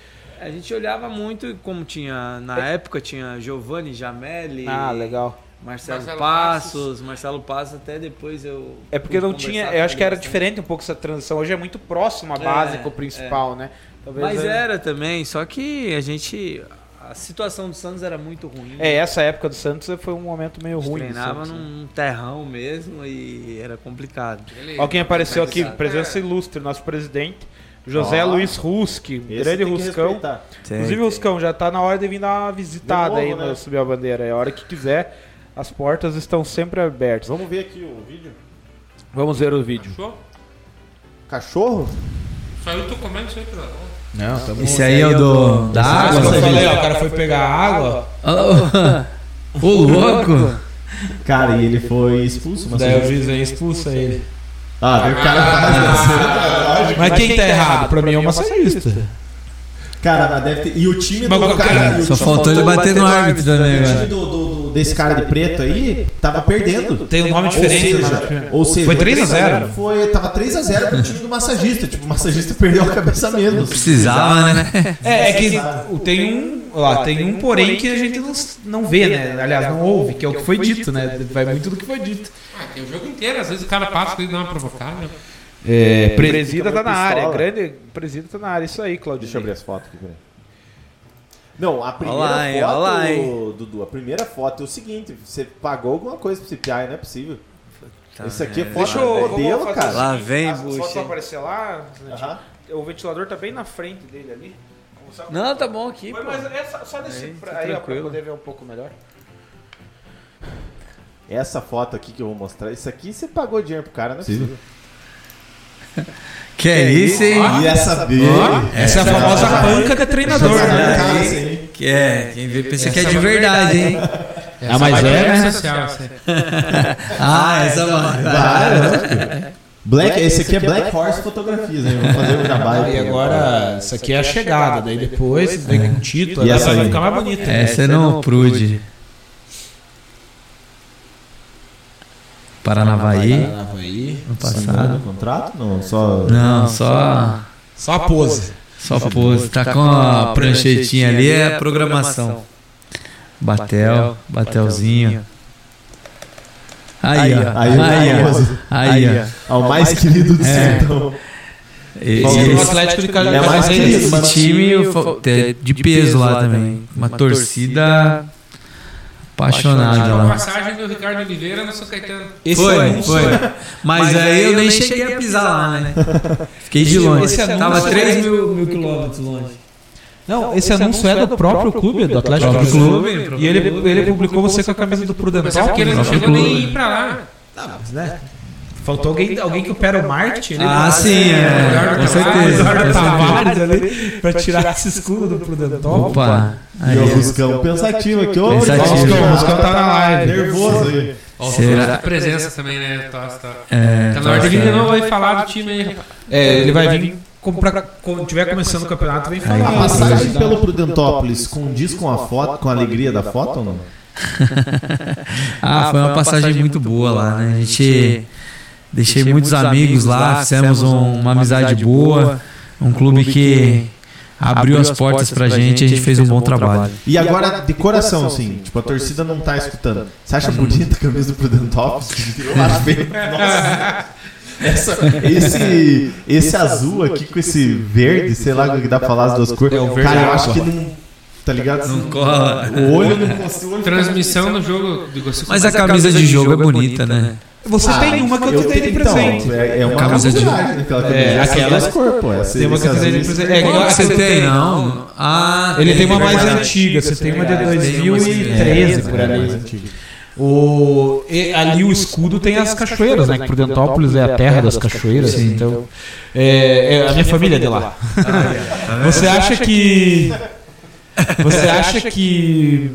A gente olhava muito como tinha na época tinha Giovanni Jamelli, Ah, legal. Marcelo, Marcelo Passos, Marcelo Passos até depois eu É porque não tinha. Eu acho que era bastante. diferente um pouco essa transição. Hoje é muito próximo a É, base com o principal, né? Talvez Mas é- era também, só que a gente a situação do Santos era muito ruim. É, essa época do Santos foi um momento meio ruim. treinava Santos, né? num terrão mesmo e era complicado. Ele- Ó quem apareceu aqui, Mas, presença é, ilustre, nosso presidente, José Ó. Luiz Ruski, grande tem Ruscão. respeitar. Inclusive, Ruscão, já tá na hora de vir dar uma visitada novo, aí né? no Subir a Bandeira. É a hora que quiser, as portas estão sempre abertas. Vamos ver aqui o vídeo. Vamos ver o vídeo. Cachorro? Só eu tô comendo isso aí, Pedro. Não, tá bom. Esse aí é o do da água. eu falei, ó, o cara foi pegar água. Ô louco! Cara, e ele foi expulso. mas- Daí o juiz expulsa ele. Ah, daí o cara faz assim. Mas quem tá errado? Pra mim é o massagista. Cara, mas deve ter. E o time Mas, do cara, cara. Só faltou ele bater no árbitro também, o time do, do- do- desse cara de preto aí tava perdendo. Tem um nome diferente. Ou né? seja, ou seja, Foi 3 a 0. Foi, tava 3x0 pro time do massagista. Tipo, o massagista [LAUGHS] perdeu a cabeça mesmo. Precisava, né? É, é que o- tem um, ó, tem um porém que a gente não, não vê, né? Aliás, não ouve, que é o que foi dito, né? Vai muito do que foi dito. Tem o jogo inteiro, às vezes o cara passa e dá uma provocada. É, Fica presida tá na área, pistola. grande presida tá na área, isso aí, Claudio. Deixa eu abrir as fotos aqui, peraí. Não, a primeira Olha lá, hein, foto, olha lá, hein. Dudu, a primeira foto é o seguinte, você pagou alguma coisa pro CPI, não é possível. Tá, Esse aqui é foto Deixa eu modelo, cara. Lá vem, as bucha, fotos aparecer lá, Aham. o ventilador tá bem na frente dele ali. Não, tá bom aqui, Foi, pô. mas é só, só desse Aí, pra, tá aí, ó, pra poder ver um pouco melhor. Essa foto aqui que eu vou mostrar, isso aqui você pagou dinheiro pro cara, não é possível. Que é isso, hein? Ia saber. Essa é a famosa panca de treinador, né? Que é, quem vê pensa que é de verdade, hein? Ah, mas é, né? social, assim. [LAUGHS] Ah, essa vai. Vai. Black, esse aqui é Black Horse Fotografias, hein? Vamos fazer o jabá. E agora, isso aqui é a chegada. Daí depois vem com o título, E aí essa vai aí? ficar mais bonito. Essa é no Prude. Paranavaí, Havaí. no Passado. passado. contrato? Não, só. Não, só, Só a pose. só pose. Tá com a pranchetinha ali, é a programação. Batel, Batelzinho. Aí, ó. Aí, Aí, ó. Aí, ó. Ao mais querido do É. sertão. E- e o esse- Atlético de É mais Esse time é de peso lá também. Uma torcida apaixonada A lá. passagem do Ricardo Oliveira no São Caetano. Esse Foi, anúncio- foi. Mas aí eu nem cheguei a pisar lá, né? Fiquei de longe. esse anúncio Tava é 3 mil, mil quilômetros longe. Não, esse anúncio é do próprio clube, do Atlético Próprio Clube. clube. E ele, ele publicou você com a camisa do Mas é porque ele não chegou nem a ir pra lá. Mas, né? Faltou alguém, alguém que opera o marketing. ele- Ah, sim, é. Com certeza. Eduardo Tavares ali, pra tirar esse escudo do Prudentópolis. Opa. E o Ruscão pensativo aqui, ô. Ruscão, O Ruscão tá na live. Nervoso aí. Ó, Será? a presença também, né? Tá, tá. é, Tá na hora de vir de novo aí falar do time aí. É, ele vai vir comprar, quando tiver começando o campeonato, vem falar. A passagem pelo Prudentópolis condiz com a foto, com a alegria da foto ou não? Ah, foi uma passagem muito boa lá, né? A gente deixei muitos amigos lá, fizemos um- uma amizade boa, um clube que abriu as portas pra gente, a gente fez um bom trabalho. E agora, de coração, assim, tipo, a torcida não tá escutando. Você acha bonita a camisa do Prudentópolis? Eu acho bem. [LAUGHS] Nossa. Essa, esse, esse azul aqui com esse verde, sei lá o que dá pra falar as duas cores. É, o verde Cara, eu é acho água. que não. Tá ligado? Não cola. O olho não consegue. Transmissão do jogo. Mas a camisa de jogo é bonita, né? Você tem uma que eu, te dei de então, presente. É, é uma Camisa camisa de-. É, aquela- Tem uma que eu te dei de presente. É, igual que você tem, tem, não? Ah, Ele tem uma mais antiga, você tem uma de É, tem uma 2013 mais- por é, ali. O, e ali o escudo tem as cachoeiras, né? Que Prudentópolis é a terra das cachoeiras, Sim. então. É, é a minha família é de lá. Você acha que. Você acha que.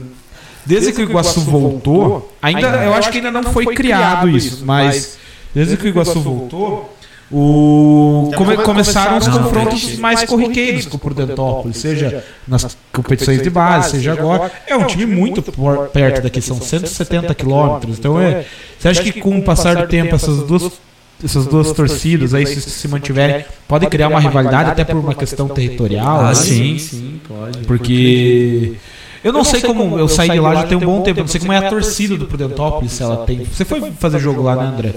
Desde que o Iguaçu voltou, ainda, eu acho que ainda não foi criado isso, mas desde que o Iguaçu voltou, o, come- começaram os confrontos mais corriqueiros com o Prudentópolis, seja nas competições de base, seja agora. É um time muito por- perto daqui, são 170 quilômetros. Então, é, você acha que com o passar do tempo essas duas, essas duas torcidas aí, se, se mantiverem, pode criar uma rivalidade até por uma questão territorial? Ah, né? sim, sim, pode. Porque. Eu não sei como. Eu saí de lá já tem um bom tempo. Eu não sei como é a torcida do Prudentópolis, se ela tem. Você foi fazer jogo lá, né, André?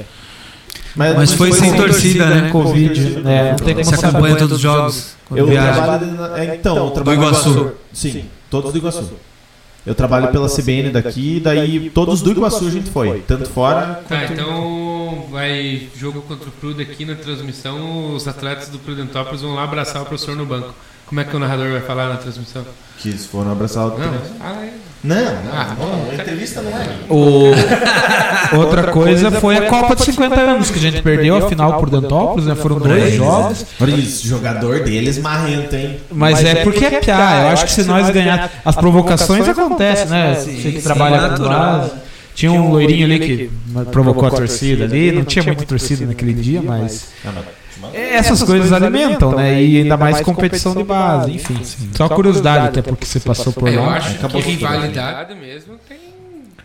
Mas foi sem torcida, né? Covid, né? Não tem como Você saber. acompanha todos os jogos Eu trabalho. na- é, então, eu trabalho Do Iguaçu. Sim, todos do Iguaçu. Eu trabalho pela CBN daqui, daí todos do Iguaçu a gente foi. Tanto fora Tá, então vai jogo contra o Prude aqui na transmissão. Os atletas do Prudentópolis vão lá abraçar o professor no banco. Como é que o narrador vai falar na transmissão? Que eles foram abraçar o. Não, fala aí. Não, não, Ah, não, a entrevista não é. O... [LAUGHS] Outra coisa foi a Copa de 50 anos que a gente perdeu a final por Dentópolis, né? Foram dois jogos. Olha isso, jogador deles marrento, hein? Mas é porque é piá. Eu acho que se nós ganhar. As provocações acontecem, né? Você que trabalha com base. Tinha um loirinho ali que provocou a torcida ali. Não tinha muita torcida naquele dia, mas. É, Essas, coisas alimentam, né? E ainda mais competição de base, enfim. Só curiosidade, até porque você passou por Eu lá. acho acabou que rivalidade mesmo tem.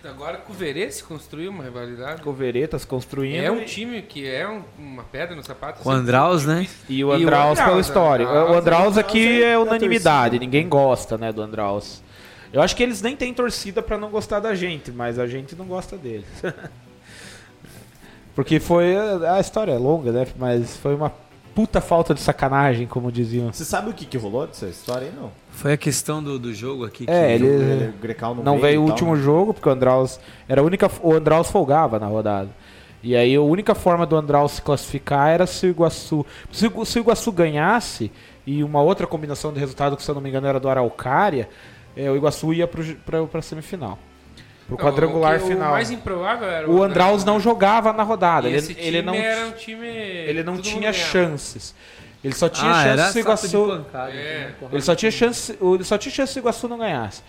Agora com o Verê se construiu uma rivalidade. Coveretas construindo. É um time que é um- uma pedra no sapato. Com o Andraus, né? E o o Andraus pela Andraus, história. O Andraus aqui é é da unanimidade, ninguém gosta, né, do Andraus. Eu acho que eles nem têm torcida pra não gostar da gente, mas a gente não gosta deles. [LAUGHS] Porque foi. A história é longa, né? Mas foi uma puta falta de sacanagem, como diziam. Você sabe o que, que rolou dessa história aí, não? Foi a questão do, do jogo aqui. que- É, ele- Ele- o Grecal não, Não veio o último né? jogo, porque o Andraus. Era a única. O Andraus folgava na rodada. E aí a única forma do Andraus se classificar era se o Iguaçu. Se o, se o Iguaçu ganhasse, e uma outra combinação de resultado que, se eu não me engano, era do Araucária, é, o Iguaçu ia pra, pra semifinal. Pro Não, quadrangular o que- final. O mais improvável era O Andraus não jogava na rodada. E Ele, esse ele não, era um time. ele não tinha chances. Ele só tinha Ah, chance se o Iguaçu. pancada, É. né? Ele só tinha chance, o- ele só tinha chance se o Iguaçu não ganhasse.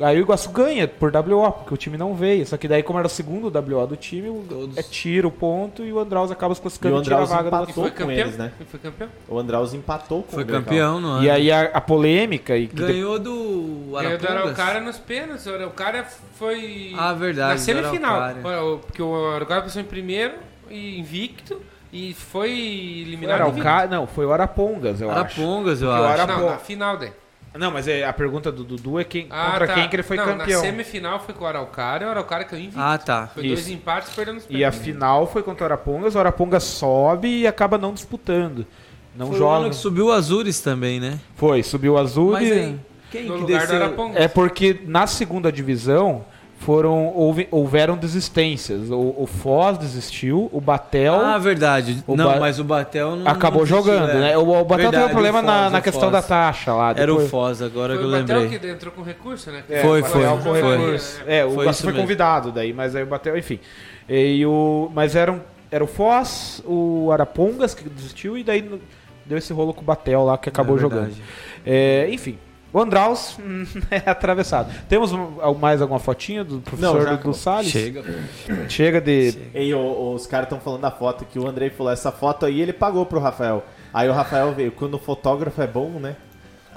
Aí o Iguaçu ganha por WO, porque o time não veio. Só que daí, como era o segundo WO do time, o- Todos. é tira o ponto e o Andraus acaba se classificando o e tira a Andraus vaga do empatou foi com campeão. eles, né? Foi campeão. O Andraus empatou com Foi o campeão ano. E aí a, a polêmica e Ganhou do Ganhou do Arapongas. Araucária nos pênaltis. O Araucária foi. Ah, verdade, Na semifinal. Porque o Araucária passou em primeiro, e invicto, e foi foi eliminado. o invicto. Araucária, não, foi o Arapongas, eu acho. Arapongas, eu o acho. Não, na final daí. Não, mas é, a pergunta do Dudu é quem, Ah, contra tá. quem que ele foi Não, campeão. Na semifinal foi com o Araucária, o Araucária caiu invicto. Ah, tá. Foi Isso. dois empates perdendo os E a final foi contra o Arapongas, o Arapongas sobe e acaba não disputando. Não Foi o joga. ano que subiu o Azures também, né? Foi, subiu o Azul Mas e... aí, quem No que lugar do desceu? Arapongas. É porque na segunda divisão foram houve- houveram desistências. O, o Foz desistiu, o Batel Ah, verdade. O não, Ba- mas o Batel não acabou não desistiu, jogando, é. né? O, o Batel teve um problema na, Foz, na o questão Foz. da taxa lá. Era o depois- Foz, agora Foi que eu o Batel lembrei. que entrou com recurso, né? É, Foi, o foi, com foi. recurso. É, o Foi Batel foi convidado daí, mas aí o Batel, enfim. E o, mas eram, era o Foz, o Arapongas que desistiu e daí deu esse rolo com o Batel lá que acabou É jogando. É, enfim, o Andraus hum, [LAUGHS] é atravessado. Temos mais alguma fotinha do professor já- do Salles? Chega. Chega de. Ei, o- os caras estão falando da foto que o Andrei falou, essa foto aí ele pagou pro Rafael. Aí o Rafael veio, quando o fotógrafo é bom, né?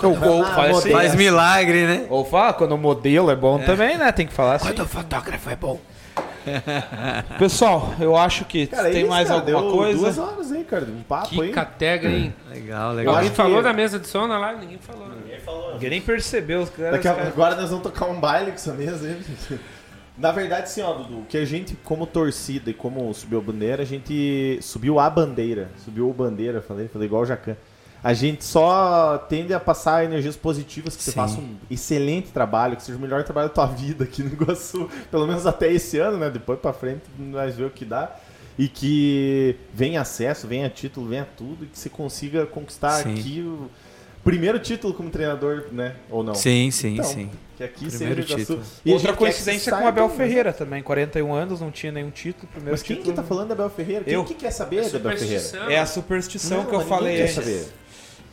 Ou, ou Ah, faz, modelo. Faz milagre, né? ou fala quando o modelo é bom também, né? Tem que falar assim. o fotógrafo é bom. [LAUGHS] Pessoal, eu acho que Cara, tem isso, mais cara, alguma deu coisa. Duas horas aí, cara, um papo Que aí. catega, hein? Legal, Eu legal. acho Alguém que- falou da mesa de som na live? Ninguém falou. né? Ninguém nem percebeu os caras. Daqui a- agora nós vamos tocar um baile com essa mesa aí. [LAUGHS] Na verdade, sim, ó, Dudu, que a gente, como torcida e como subiu a bandeira, a gente subiu a bandeira. Subiu a bandeira, falei, falei igual o Jacan. A gente só tende a passar energias positivas, que você Sim. faça um excelente trabalho, que seja o melhor trabalho da tua vida aqui no Iguaçu, [LAUGHS] pelo menos até esse ano, né? Depois pra frente nós ver o que dá. E que venha acesso, venha título, venha tudo, e que você consiga conquistar Sim. aqui o primeiro título como treinador, né? Ou não? Sim, sim, Então, sim. Que aqui Primeiro seja título. E Outra que coincidência com o Abel né? Ferreira também, 41 anos, não tinha nenhum título, primeiro Mas quem que título. tá falando da Abel Ferreira? Quem Eu. que quer saber da Abel Ferreira? Superstição. É a superstição Não, que eu falei quer antes.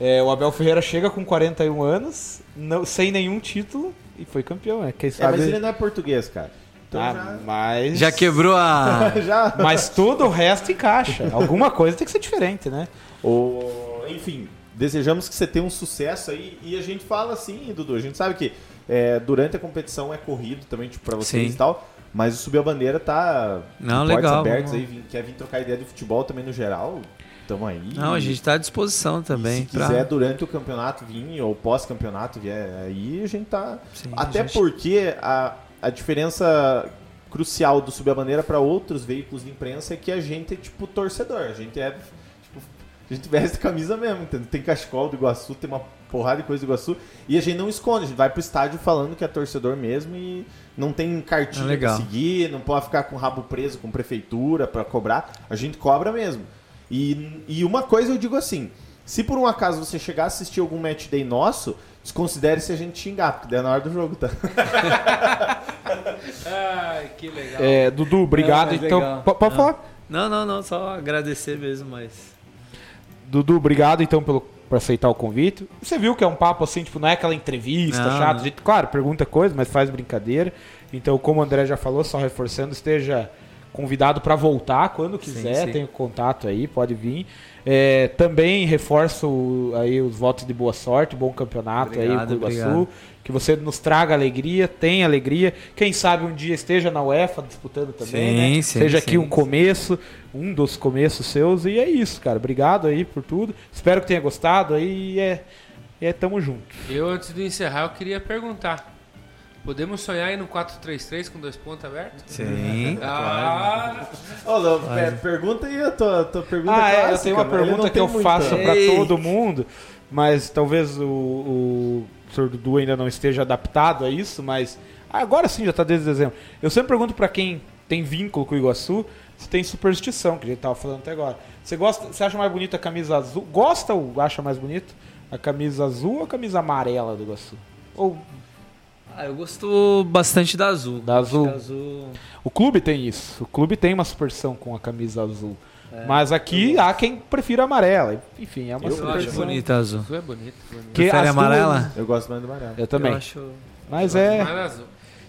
É, o Abel Ferreira chega com 41 anos, não- sem nenhum título e foi campeão, né? Quem É, sabe. mas ele não é português, cara. Então Ah, mas Já quebrou a. já... [LAUGHS] já... Mas tudo o resto encaixa. [LAUGHS] Alguma coisa tem que ser diferente, né? O- Enfim, desejamos que você tenha um sucesso aí. E a gente fala assim, Dudu, a gente sabe que é, durante a competição é corrido também, tipo, pra vocês Sim. e tal. Mas o Subir a Bandeira tá Não, legal, vamos- aí, quer vir trocar ideia de futebol também no geral. Tamo aí. Não, a gente tá à disposição E também. se pra- quiser durante o campeonato vir ou pós-campeonato vier aí, a gente tá. Sim, Até gente- porque a, a diferença crucial do Subir a Bandeira para outros veículos de imprensa é que a gente é tipo torcedor. A gente é. Tipo, a gente veste camisa mesmo, entendeu? Tem cachecol do Iguaçu, tem uma porrada de coisa do Iguaçu. E a gente não esconde, a gente vai pro estádio falando que é torcedor mesmo e não tem cartinha É pra legal. seguir, não pode ficar com o rabo preso com prefeitura pra cobrar. A gente cobra mesmo. E, e uma coisa eu digo assim: se por um acaso você chegar a assistir algum match day nosso, desconsidere se a gente xingar, porque daí é na hora do jogo, tá? [LAUGHS] Ai, que legal. É, Dudu, obrigado. Não, então, pode Não. falar? Não, não, não, só agradecer mesmo, mas. Dudu, obrigado então pelo por aceitar o convite. Você viu que é um papo assim, tipo, não é aquela entrevista Não, chata. não. Gente, claro, pergunta coisa, mas faz brincadeira. Então, como o André já falou, só reforçando, esteja convidado para voltar quando quiser, sim. tem o contato aí, pode vir. É, também reforço aí os votos de boa sorte, bom campeonato aí, Obrigado, o Iguaçu. obrigado. Que você nos traga alegria, tenha alegria. Quem sabe um dia esteja na UEFA disputando também, Sim, né? sim, Seja aqui sim. um começo, um dos começos seus. E é isso, cara. Obrigado aí por tudo. Espero que tenha gostado aí e é, e é tamo junto. Eu, antes de encerrar, eu queria perguntar. Podemos sonhar aí no 4-3-3 com dois pontos abertos? Sim. Ah, Ô, Léo, per- pergunta aí a tua, tua pergunta Ah, é, eu clássica, tenho uma pergunta que eu muita. faço pra Ei. todo mundo, mas talvez o, o Sr. Dudu ainda não esteja adaptado a isso, mas agora sim já tá desde dezembro. Eu sempre pergunto pra quem tem vínculo com o Iguaçu se tem superstição, que a gente tava falando até agora. Você gosta, você acha mais bonita a camisa azul? Gosta ou acha mais bonito a camisa azul ou a camisa amarela do Iguaçu? Ou Ah, eu gosto bastante da azul. Da azul. Acho azul. o clube tem isso. O clube tem uma superstição com a camisa azul. É, mas aqui há quem prefira a amarela. Enfim, é uma Eu acho superstição. bonita a azul. azul é bonito. bonito. Que Prefere as duas- amarela? Eu gosto mais do amarelo. Eu também. Eu acho... Mas é Mais azul.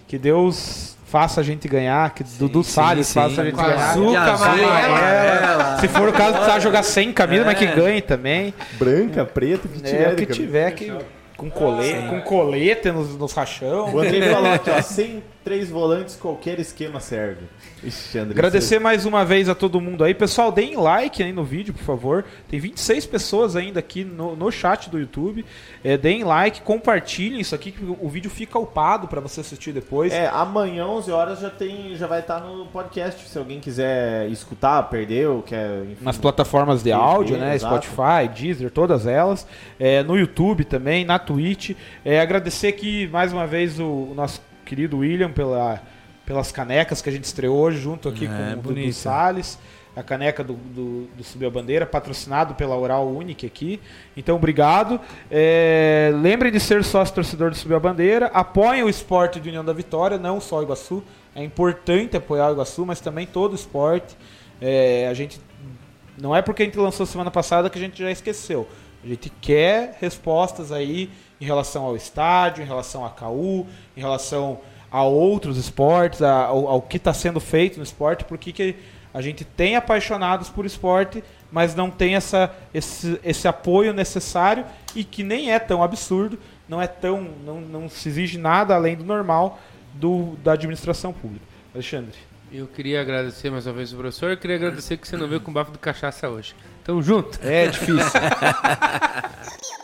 que Deus faça a gente ganhar, que Dudu sim, Salles sim. faça a gente Com ganhar. azul, amarela. amarela. Se for o caso, precisar jogar sem camisa, mas que ganhe também. Branca, preta, que tiver. É, o de que tiver que. Com colete, com colete nos, nos rachão. O Andrei [LAUGHS] falou aqui, ó, sem três volantes, qualquer esquema serve. Ixi, Andrei. Agradecer mais uma vez a todo mundo aí. Pessoal, deem like aí no vídeo, por favor. Tem 26 pessoas ainda aqui no, no chat do YouTube. É, deem like, compartilhem isso aqui, que o vídeo fica upado pra você assistir depois. É, amanhã, 11 horas, já, tem, já vai estar no podcast. Se alguém quiser escutar, perdeu, quer. Enfim, nas plataformas de áudio, né? exato. Spotify, Deezer, todas elas. É, no YouTube também, na Twitch. É, agradecer aqui mais uma vez o, o nosso querido William pela, pelas canecas que a gente estreou hoje junto aqui É, com o Dudu. Salles. A caneca do, do, do Subir a Bandeira, patrocinado pela Oral Unique aqui. Então, obrigado. É, lembrem de ser sócio torcedor do Subir a Bandeira. Apoiem o esporte de União da Vitória, não só o Iguaçu. É importante apoiar o Iguaçu, mas também todo o esporte. É, a gente não é porque a gente lançou semana passada que a gente já esqueceu. A gente quer respostas aí em relação ao estádio, em relação à KU, em relação a outros esportes, a- ao, ao que está sendo feito no esporte, porque que a gente tem apaixonados por esporte, mas não tem essa, esse, esse apoio necessário e que nem é tão absurdo, não é tão, não, não se exige nada além do normal do, da administração pública. Alexandre. Eu queria agradecer mais uma vez o professor. Eu queria agradecer que você não veio com bafo de cachaça hoje. Tamo junto. É difícil. [LAUGHS]